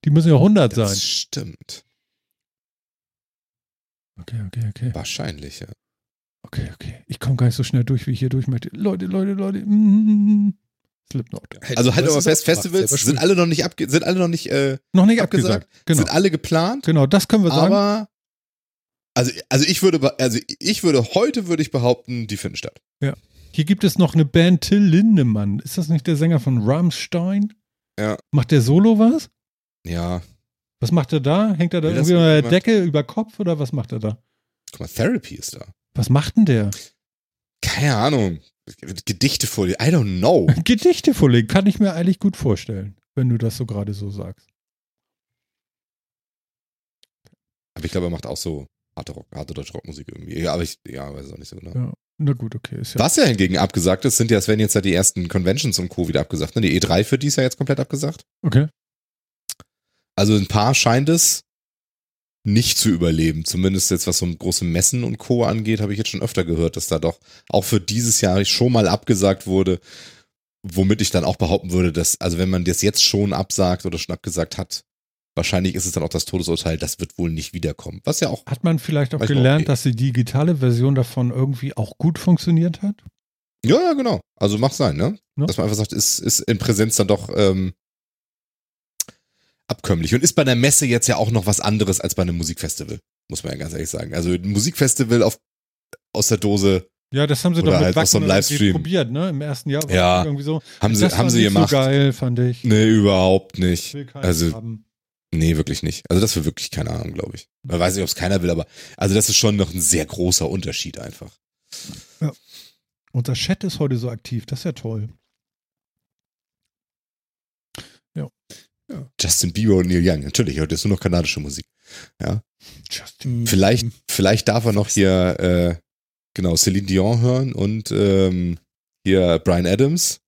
S1: Die müssen ja 100 sein. Das
S3: stimmt.
S1: Okay, okay, okay.
S3: Wahrscheinlich, ja.
S1: Okay, okay. Ich komme gar nicht so schnell durch, wie ich hier durch möchte. Leute, Leute, Leute. Mm,
S3: Slipknot. Also halt aber fest, Festivals sind alle noch nicht abge sind alle noch nicht äh,
S1: noch nicht abgesagt. abgesagt.
S3: Genau. Sind alle geplant.
S1: Genau, das können wir sagen.
S3: Aber also also ich würde also ich würde heute würde ich behaupten, die finden statt.
S1: Ja. Hier gibt es noch eine Band Till Lindemann. Ist das nicht der Sänger von Rammstein?
S3: Ja.
S1: Macht der Solo was?
S3: Ja.
S1: Was macht er da? Hängt er da Will irgendwie an der Decke über Kopf oder was macht er da?
S3: Guck mal, Therapy ist da.
S1: Was macht denn der?
S3: Keine Ahnung. Gedichte vorlegen. I don't know.
S1: Gedichte vorlegen kann ich mir eigentlich gut vorstellen, wenn du das so gerade so sagst.
S3: Aber ich glaube, er macht auch so harte, Rock, harte deutsche Rockmusik irgendwie. Ja, aber ich ja, weiß es auch nicht so genau.
S1: Ja, na gut, okay.
S3: Ja Was ja hingegen abgesagt ist, sind ja, es werden jetzt ja die ersten Conventions und Co. wieder abgesagt. Ne? Die E3 für die ist ja jetzt komplett abgesagt.
S1: Okay.
S3: Also ein paar scheint es nicht zu überleben. Zumindest jetzt, was so große Messen und Co. angeht, habe ich jetzt schon öfter gehört, dass da doch auch für dieses Jahr schon mal abgesagt wurde. Womit ich dann auch behaupten würde, dass, also wenn man das jetzt schon absagt oder schon abgesagt hat, wahrscheinlich ist es dann auch das Todesurteil, das wird wohl nicht wiederkommen. Was ja auch.
S1: Hat man vielleicht auch gelernt, okay. dass die digitale Version davon irgendwie auch gut funktioniert hat?
S3: Ja, ja, genau. Also macht sein, ne? Ja. Dass man einfach sagt, ist, ist in Präsenz dann doch ähm, abkömmlich und ist bei einer Messe jetzt ja auch noch was anderes als bei einem Musikfestival, muss man ja ganz ehrlich sagen. Also ein Musikfestival auf, aus der Dose.
S1: Ja, das haben sie doch mit
S3: halt so Livestream
S1: probiert, ne? Im ersten Jahr
S3: ja, irgendwie so. Haben sie,
S1: das
S3: haben sie gemacht.
S1: So geil, fand ich.
S3: Nee, überhaupt nicht. Also, haben. nee, wirklich nicht. Also das will wirklich keine Ahnung, glaube ich. Man weiß nicht, ob es keiner will, aber also das ist schon noch ein sehr großer Unterschied einfach.
S1: Ja. Unser Chat ist heute so aktiv, das ist ja toll.
S3: Ja. Justin Bieber und Neil Young. Natürlich, heute ist nur noch kanadische Musik. Ja. Justin. Vielleicht, vielleicht darf er noch hier, äh, genau, Celine Dion hören und ähm, hier Brian Adams.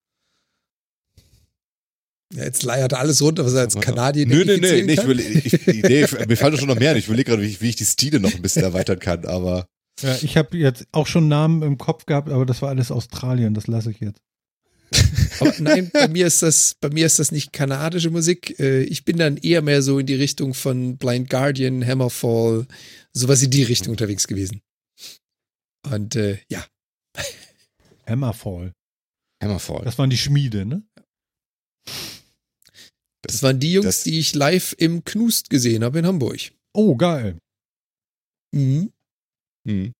S2: Ja, jetzt leiert er alles runter, was er als Kanadier
S3: Nö, nö, nö, ich will, ich, nee, mir fallen schon noch mehr. Ich überlege gerade, wie, wie ich die Stile noch ein bisschen erweitern kann, aber.
S1: Ja, ich habe jetzt auch schon Namen im Kopf gehabt, aber das war alles Australien, das lasse ich jetzt.
S2: Aber nein, bei mir ist das, bei mir ist das nicht kanadische Musik. Äh, ich bin dann eher mehr so in die Richtung von Blind Guardian, Hammerfall, sowas in die Richtung unterwegs gewesen. Und äh, ja.
S1: Hammerfall.
S3: Hammerfall.
S1: Das waren die Schmiede, ne?
S2: Das, das waren die Jungs, die ich live im Knust gesehen habe in Hamburg.
S1: Oh, geil.
S3: Mhm. Mhm.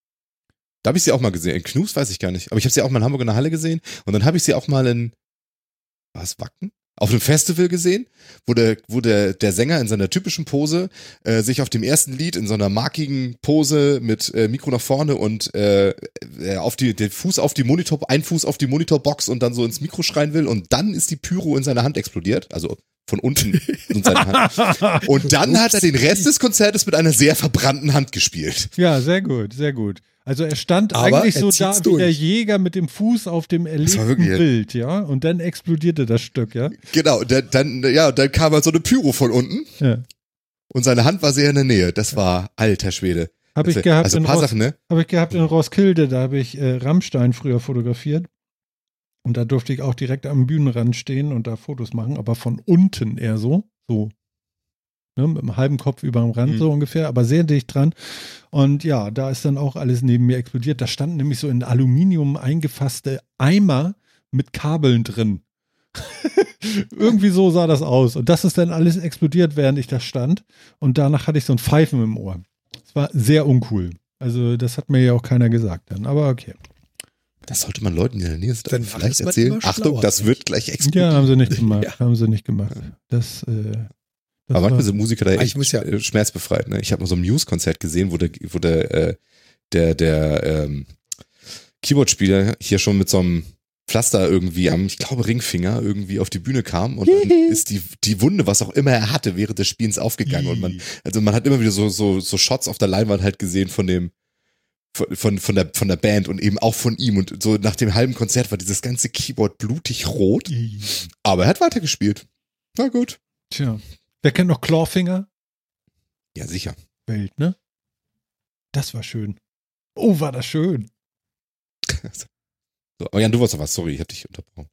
S3: Da habe ich sie auch mal gesehen. In Knus weiß ich gar nicht. Aber ich habe sie auch mal in Hamburg in der Halle gesehen. Und dann habe ich sie auch mal in, was, Wacken? Auf einem Festival gesehen, wo der, wo der, der Sänger in seiner typischen Pose äh, sich auf dem ersten Lied in so einer markigen Pose mit äh, Mikro nach vorne und äh, äh auf die, den Fuß auf die Monitor, ein Fuß auf die Monitorbox und dann so ins Mikro schreien will und dann ist die Pyro in seiner Hand explodiert. Also von unten in seiner Hand. Und dann hat er den Rest des Konzertes mit einer sehr verbrannten Hand gespielt.
S1: Ja, sehr gut, sehr gut. Also er stand Aber eigentlich so da durch. wie der Jäger mit dem Fuß auf dem erlegten Bild, ja. Und dann explodierte das Stück, ja.
S3: Genau, dann, dann, ja, dann kam halt so eine Pyro von unten. Ja. Und seine Hand war sehr in der Nähe. Das war alter Schwede.
S1: Habe ich gehabt also in Ros ne? Habe ich gehabt in Roskilde, da habe ich äh, Rammstein früher fotografiert. Und da durfte ich auch direkt am Bühnenrand stehen und da Fotos machen, aber von unten eher so, so Ne, mit einem halben Kopf über dem Rand mhm. so ungefähr, aber sehr dicht dran. Und ja, da ist dann auch alles neben mir explodiert. Da standen nämlich so in Aluminium eingefasste Eimer mit Kabeln drin. Irgendwie so sah das aus. Und das ist dann alles explodiert, während ich da stand. Und danach hatte ich so ein Pfeifen im Ohr. Es war sehr uncool. Also, das hat mir ja auch keiner gesagt dann. Aber okay.
S3: Das sollte man Leuten in der Nähe dann vielleicht erzählen. Achtung, das wird gleich
S1: explodieren. Ja, haben sie nicht gemacht. Ja. Haben sie nicht gemacht. Das, äh,
S3: das aber manchmal sind Musiker da ah, echt ja äh, schmerzbefreit. Ne? Ich habe mal so ein Muse-Konzert gesehen, wo der, wo der, äh, der, der ähm, Keyboard-Spieler hier schon mit so einem Pflaster irgendwie am, ich glaube, Ringfinger irgendwie auf die Bühne kam und dann ist die, die Wunde, was auch immer er hatte, während des Spielens aufgegangen. Und man, also man hat immer wieder so, so, so Shots auf der Leinwand halt gesehen von dem, von, von, der, von der Band und eben auch von ihm. Und so nach dem halben Konzert war dieses ganze Keyboard blutig rot. Aber er hat weitergespielt. Na gut.
S1: Tja. Wer kennt noch Clawfinger?
S3: Ja, sicher.
S1: Welt, ne? Das war schön. Oh, war das schön.
S3: so, aber Jan, du warst doch was. Sorry, ich hab dich unterbrochen.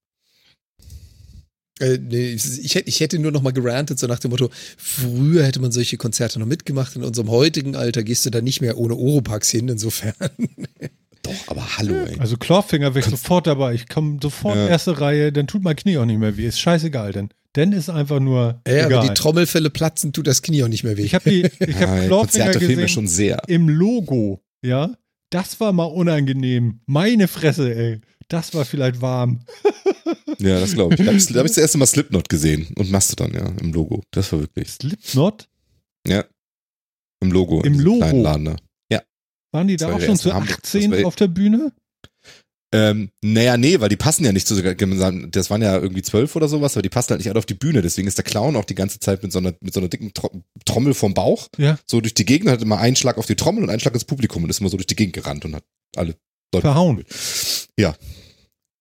S2: Äh, nee, ich, ich hätte nur noch mal gerantet, so nach dem Motto, früher hätte man solche Konzerte noch mitgemacht, in unserem heutigen Alter gehst du da nicht mehr ohne Oropax hin, insofern.
S3: Doch, aber hallo, ey.
S1: Also Clawfinger wäre sofort dabei. Ich komme sofort ja. erste Reihe, dann tut mein Knie auch nicht mehr weh. Ist scheißegal, denn. Denn ist einfach nur.
S2: Ja, egal. aber die Trommelfälle platzen, tut das Knie auch nicht mehr weh.
S1: Ich habe ich hab ja, Clawfinger gesehen
S3: schon sehr.
S1: im Logo, ja. Das war mal unangenehm. Meine Fresse, ey. Das war vielleicht warm.
S3: ja, das glaube ich. Da habe ich, hab ich das erste Mal Slipknot gesehen und Mastodon, ja, im Logo. Das war wirklich.
S1: Slipknot?
S3: Ja. Im Logo.
S1: Im Logo.
S3: Laden Ja.
S1: Waren die da auch schon zu 18 auf der Bühne?
S3: Ähm, naja, nee, weil die passen ja nicht zu, das waren ja irgendwie zwölf oder sowas, aber die passen halt nicht alle auf die Bühne. Deswegen ist der Clown auch die ganze Zeit mit so einer, mit so einer dicken Trommel vom Bauch
S1: ja.
S3: so durch die Gegend, hat immer einen Schlag auf die Trommel und einen Schlag ins Publikum und ist immer so durch die Gegend gerannt und hat alle
S1: Leute verhauen.
S3: Ja.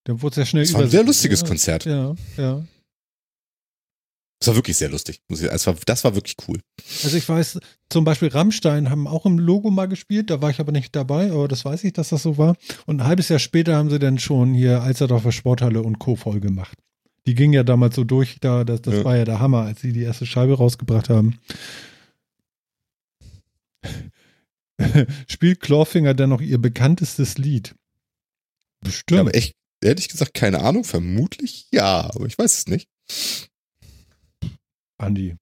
S1: Dann wurde es ja schnell
S3: Das war ein sehr lustiges
S1: ja,
S3: Konzert.
S1: Ja, ja.
S3: Das war wirklich sehr lustig. Das war, das war wirklich cool.
S1: Also ich weiß, zum Beispiel Rammstein haben auch im Logo mal gespielt, da war ich aber nicht dabei, aber das weiß ich, dass das so war. Und ein halbes Jahr später haben sie dann schon hier Alsterdorfer Sporthalle und Co. voll gemacht. Die ging ja damals so durch, da, das, das ja. war ja der Hammer, als sie die erste Scheibe rausgebracht haben. Spielt Clawfinger denn noch ihr bekanntestes Lied?
S3: Bestimmt. Aber echt, ehrlich gesagt, keine Ahnung. Vermutlich ja, aber ich weiß es nicht.
S1: Andi,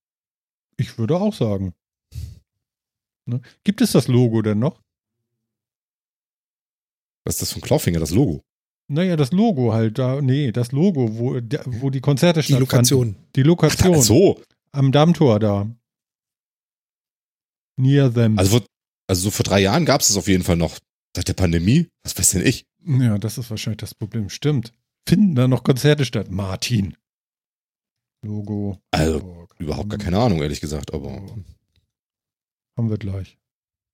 S1: ich würde auch sagen. Ne? Gibt es das Logo denn noch?
S3: Was ist das von Clawfinger, das Logo?
S1: Naja, das Logo halt da, nee, das Logo, wo, wo die Konzerte
S2: die Lokation.
S1: Die Lokation.
S3: Ach so.
S1: Am Dammtor da. Near them.
S3: Also, also so vor drei Jahren gab es es auf jeden Fall noch. Seit der Pandemie? Was weiß denn ich?
S1: Ja, das ist wahrscheinlich das Problem. Stimmt. Finden da noch Konzerte statt? Martin. Logo.
S3: Also, Logo. überhaupt gar keine Ahnung, ehrlich gesagt, aber.
S1: Haben wir gleich.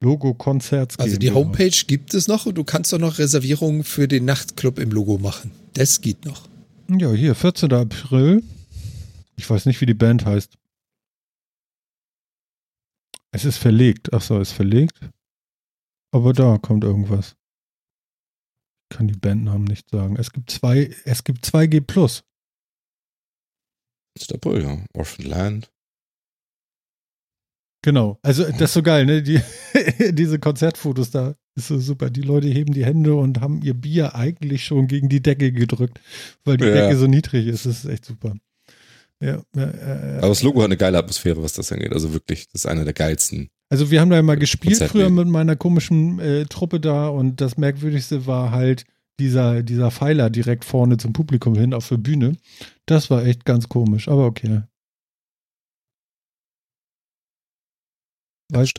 S1: Logo Konzerts.
S2: Also die Homepage gibt es noch und du kannst doch noch Reservierungen für den Nachtclub im Logo machen. Das geht noch.
S1: Ja, hier, 14. April. Ich weiß nicht, wie die Band heißt. Es ist verlegt. Achso, es ist verlegt. Aber da kommt irgendwas. Ich kann die Bandnamen nicht sagen. Es gibt zwei, es gibt 2G Plus.
S3: Ist April, ja. Orphan Land.
S1: Genau. Also das ist so geil, ne? Die, diese Konzertfotos da ist so super. Die Leute heben die Hände und haben ihr Bier eigentlich schon gegen die Decke gedrückt, weil die ja. Decke so niedrig ist. Das ist echt super. Ja, äh,
S3: Aber das Logo hat eine geile Atmosphäre, was das angeht. Also wirklich, das ist einer der geilsten.
S1: Also wir haben da immer gespielt früher mit meiner komischen äh, Truppe da und das Merkwürdigste war halt dieser, dieser Pfeiler direkt vorne zum Publikum hin auf der Bühne. Das war echt ganz komisch, aber okay. Weißt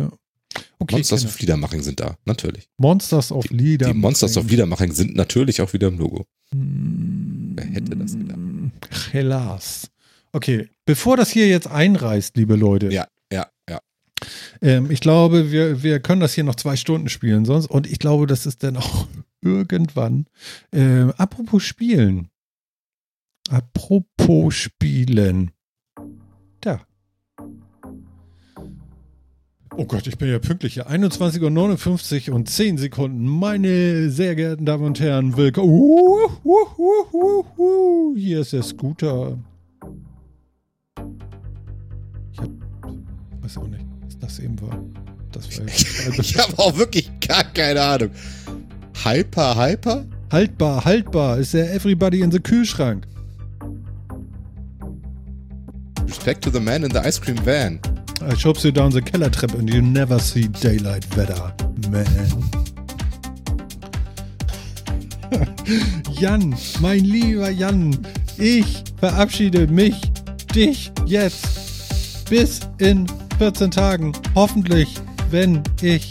S1: ja.
S3: Okay, Monsters of Liedermaching sind da, natürlich.
S1: Monsters of Liedermaching.
S3: Die Monsters of Liedermaching sind natürlich auch wieder im Logo. Hm, Wer hätte das gedacht?
S1: Helas. Okay, bevor das hier jetzt einreißt, liebe Leute.
S3: Ja, ja, ja.
S1: Ähm, ich glaube, wir, wir können das hier noch zwei Stunden spielen sonst. Und ich glaube, das ist dann auch irgendwann. Ähm, apropos Spielen. Apropos Spielen. Da. Oh Gott, ich bin ja pünktlich hier. 21.59 Uhr und 10 Sekunden. Meine sehr geehrten Damen und Herren, willkommen. Uh, uh, uh, hier ist der Scooter. Ich hab, weiß auch nicht, was das eben war. Das war
S3: ich habe auch wirklich gar keine Ahnung. Hyper, Hyper?
S1: Haltbar, haltbar. Ist der Everybody in the Kühlschrank.
S3: Respect to the man in the ice cream van.
S1: I shops you down the Kellertreppe and you never see daylight weather, man. Jan, mein lieber Jan, ich verabschiede mich, dich jetzt bis in 14 Tagen. Hoffentlich, wenn ich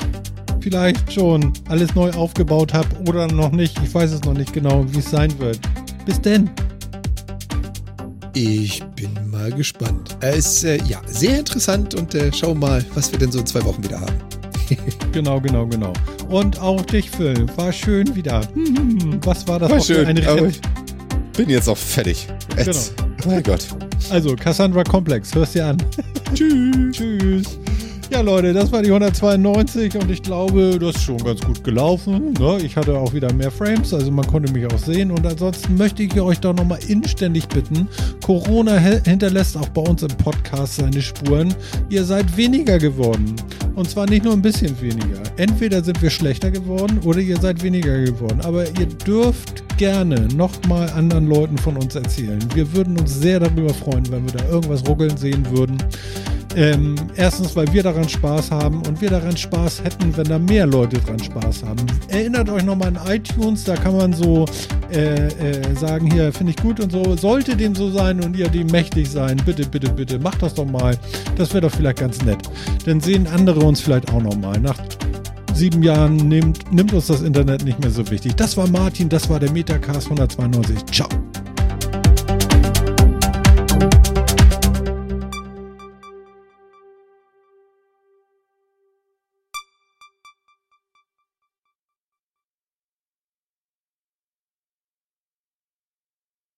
S1: vielleicht schon alles neu aufgebaut habe oder noch nicht. Ich weiß es noch nicht genau, wie es sein wird. Bis denn.
S2: Ich bin mal gespannt. Es ist äh, ja sehr interessant und äh, schau mal, was wir denn so in zwei Wochen wieder haben.
S1: genau, genau, genau. Und auch dich, Phil. War schön wieder. Was war das
S3: war schön, eine aber ich bin jetzt auch fertig. Jetzt. Genau. Mein Gott.
S1: Also, Cassandra Complex, hörst dir an. Tschüss. Tschüss. Ja, Leute, das war die 192 und ich glaube, das ist schon ganz gut gelaufen. Ne? Ich hatte auch wieder mehr Frames, also man konnte mich auch sehen. Und ansonsten möchte ich euch doch nochmal inständig bitten: Corona hinterlässt auch bei uns im Podcast seine Spuren. Ihr seid weniger geworden. Und zwar nicht nur ein bisschen weniger. Entweder sind wir schlechter geworden oder ihr seid weniger geworden. Aber ihr dürft gerne nochmal anderen Leuten von uns erzählen. Wir würden uns sehr darüber freuen, wenn wir da irgendwas ruckeln sehen würden. Ähm, erstens, weil wir daran Spaß haben und wir daran Spaß hätten, wenn da mehr Leute dran Spaß haben. Erinnert euch nochmal an iTunes, da kann man so äh, äh, sagen, hier finde ich gut und so. Sollte dem so sein und ihr dem mächtig sein, bitte, bitte, bitte, macht das doch mal. Das wäre doch vielleicht ganz nett. Dann sehen andere uns vielleicht auch nochmal. Nach sieben Jahren nimmt, nimmt uns das Internet nicht mehr so wichtig. Das war Martin, das war der Metacast 192. Ciao.